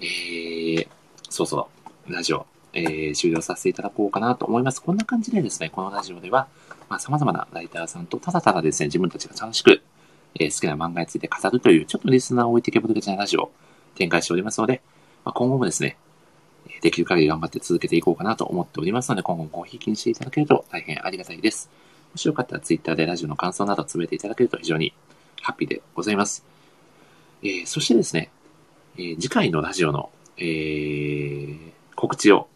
えー、そうそう、ラジオ、えー、終了させていただこうかなと思います。こんな感じでですね、このラジオでは、まあ、様々なライターさんとただただですね、自分たちが楽しく、えー好きな漫画について語るという、ちょっとリスナーを置いてけぼりがちなラジオを展開しておりますので、まあ、今後もですね、できる限り頑張って続けていこうかなと思っておりますので、今後もごひいきにしていただけると大変ありがたいです。もしよかったら Twitter でラジオの感想などつぶえていただけると非常にハッピーでございます。えーそしてですね、えー次回のラジオの、えー告知を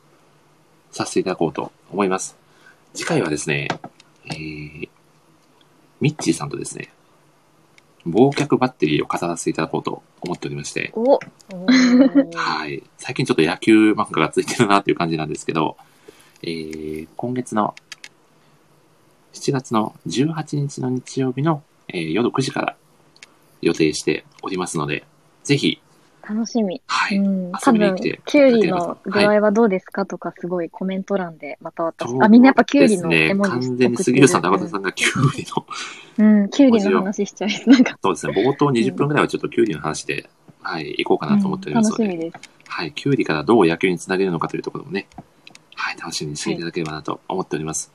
させていただこうと思います。次回はですね、えーミッチーさんとですね、忘却バッテリーを語らせていただこうと思っておりまして、お、はい。最近ちょっと野球漫画がついてるなっていう感じなんですけど、えー今月の7月の18日の日曜日の、えー夜9時から予定しておりますので、ぜひ、楽しみ。はい。うん、多分遊びに来て、キュウリの具合はどうですかとか、すごいコメント欄で、また私、あ、みんなやっぱキュウリのですね。絵文字完全に杉浦さんと赤田さんがキュウリの、うん、キュウリの話しちゃいそう。なんか、そうですね。冒頭20分ぐらいはちょっとキュウリの話で、はい、行こうかなと思っておりますので、楽しみです。はい、キュウリからどう野球につなげるのかというところもね、はい、楽しみにしていただければなと思っております。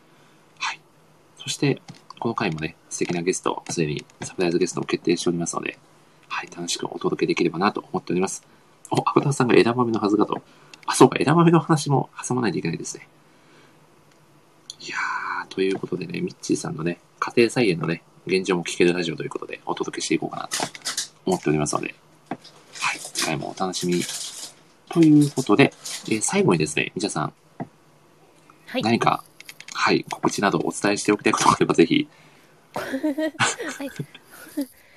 はい。そして、この回もね、素敵なゲスト、すでにサプライズゲストを決定しておりますので、はい、楽しくお届けできればなと思っております。お、赤田さんが枝豆のはずだと。あ、そうか、枝豆の話も挟まないといけないですね。いやー、ということでね、ミッチーさんのね、家庭菜園のね、現状も聞けるラジオということでお届けしていこうかなと思っておりますので、はい、次回もお楽しみにということで、えー最後にですね、みちゃさん、はい。何か、はい、告知などお伝えしておきたいことがあれば、ぜひ、はい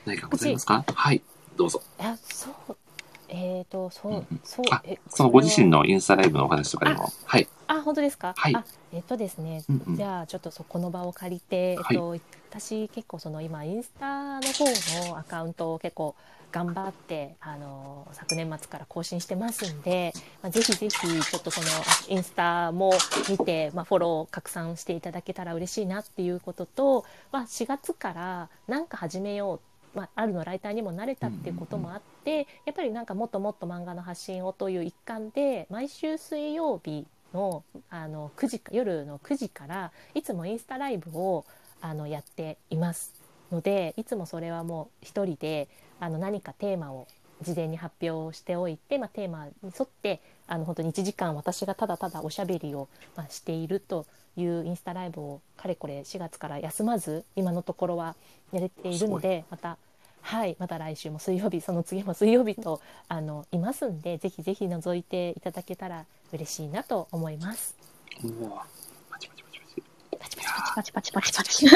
何かございますか？はい、どうぞ。いやそうえっ、と、そう、うんうんそう、あえ、そのご自身の。のインスタライブのお話とかでも。はい。あ、本当ですか？はいあ、えっ、とですね。うんうんじゃあちょっとそこの場を借りて、えっと、私結構その今インスタの方のアカウントを結構頑張ってあの昨年末から更新してますんで、まあ、ぜひぜひちょっとそのインスタも見て、まあ、フォロー拡散していただけたら嬉しいなっていうことと、まあ、4月から何か始めようまあ、あるのライターにもなれたっていうこともあって、やっぱりなんかもっともっと漫画の発信をという一環で毎週水曜日のあの9時か夜の9時からいつもインスタライブをあのやっていますのでいつもそれはもう一人であの何かテーマを事前に発表しておいて、まあ、テーマに沿ってあの本当に1時間私がただただおしゃべりを、まあ、しているというインスタライブをかれこれ4月から休まず今のところはやれているのでまたはいまた来週も水曜日その次も水曜日とあのいますんでぜひぜひ覗いていただけたら嬉しいなと思います。パチパチパチパチ。パチパチパチパチ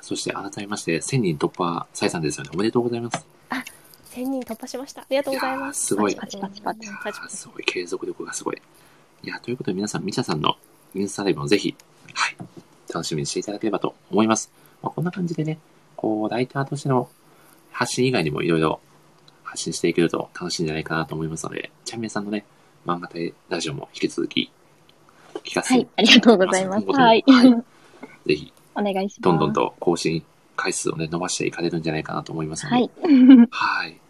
そして改めまして、1000人突破されたんですよね。おめでとうございます。1000人突破しました。ありがとうございます。すごいパチパチパチパチパチーすごい、継続力がすごい。いや、ということで皆さん、みちゃさんのインスタライブもぜひ、はい、楽しみにしていただければと思います。まあ、こんな感じでね、こう、ライターとしての発信以外にもいろいろ発信していけると楽しいんじゃないかなと思いますので、ちゃんみなさんのね、漫画隊ラジオも引き続き聞かせてはい、ありがとうございます。はい。ぜひ、お願いします。どんどん。と更新回数をね、伸ばしていかれるんじゃないかなと思いますので、はい。はい。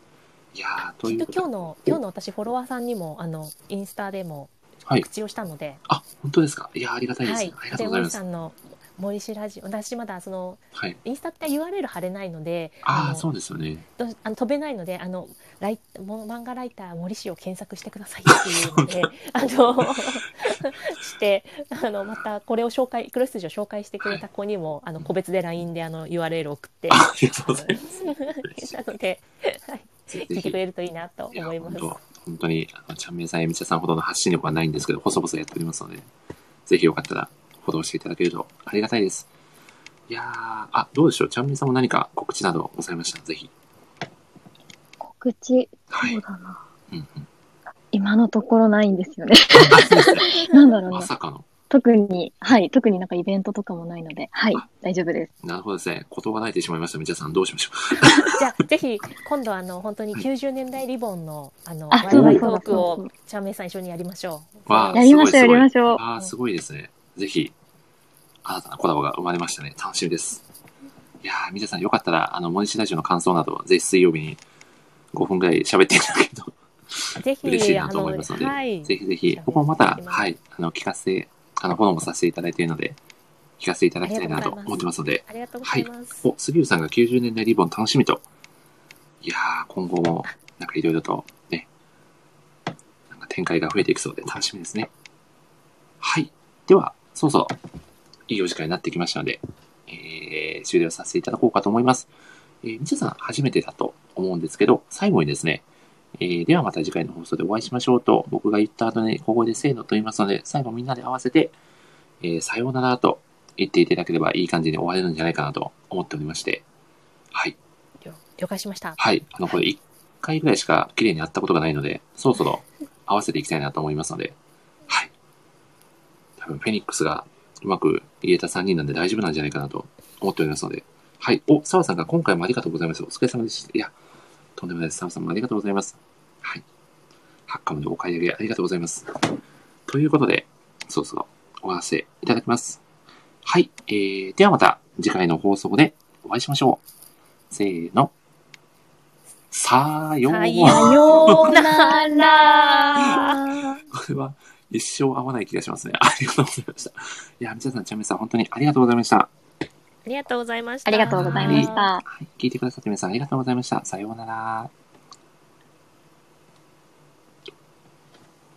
いやー、ということ今日の今日の私フォロワーさんにもあのインスタでもはい。口をしたので、あ、本当ですか？いやー、ありがたいです。はいありがとうでございます。森さんの森氏ラジオ私まだそのはい。インスタって URL 貼れないのでああ、のそうですよね。どあの飛べないのであのライ漫画ライター森氏を検索してくださいっていうので あの してあのまたこれを紹介クロス筋を紹介してくれた子にもあの個別で LINE であの URL を送ってありがとうございます。なので、はい、聞いてくれるといいなと思います。本当、本当に、あの、ちゃんめいさんやみちゃさんほどの発信力はないんですけど、細々やっておりますので、ぜひよかったらフォローしていただけるとありがたいです。いやー、あ、どうでしょう？ちゃんめいさんも何か告知などございました？ら、ぜひ。告知、はいそうだな。うんうん。今のところないんですよね。なんだろうな。まさかの。特に、はい、特になんかイベントとかもないので、はい、大丈夫です。なるほどですね。言葉がないてしまいました。みちゃさん、どうしましょじゃあぜひ今度あの本当に90年代リボンのあのあワイワイトークをチャンメイさん一緒にやりましょう。わあやりましょう、やりましょう。ああ、すごいですね。ぜひ、新たなコラボが生まれましたね。楽しみです。いやー、みちゃさん、よかったら、あの、モニシラジオの感想など、ぜひ水曜日に5分くらい喋っていただけると ぜひ嬉しいなと思いますので、はい、ぜひぜひ、僕もまた、はい、あの、聞かせて、あの、フォローもさせていただいているので、聞かせていただきたいなと思ってますので、ありがとうございます。お、杉浦さんが90年代リボン楽しみと。いやー、今後も、なんかいろいろと、ね、なんか展開が増えていくそうで楽しみですね。はい。では、そうそう、いいお時間になってきましたので、えー、終了させていただこうかと思います。えー、みちさん初めてだと思うんですけど、最後にですね、えー、ではまた次回の放送でお会いしましょうと、僕が言った後に小声でせーのと言いますので、最後みんなで合わせて、えー、さようならと言っていただければいい感じに終われるんじゃないかなと思っておりまして、はい。了了解しました。はい。あの、これ1回ぐらいしか綺麗にやったことがないので、そろそろ合わせていきたいなと思いますので、はい。多分、フェニックスがうまく言えた3人なんで大丈夫なんじゃないかなと思っておりますので、はい。お、澤さんが今回もありがとうございます。お疲れ様でした。いや、とんでもないです。澤さんもありがとうございます。はい。ハッカムでお買い上げありがとうございます。ということで、そろそろ終わらせていただきます。はい。えー、ではまた次回の放送でお会いしましょう。せーの。さ。ようなら。これは一生合わない気がしますね。ありがとうございました。いや、みちゃさん、ちゃんめさん、本当にありがとうございました。ありがとうございました。ありがとうございました。はい。聞いてくださって皆さんありがとうございました。さようなら。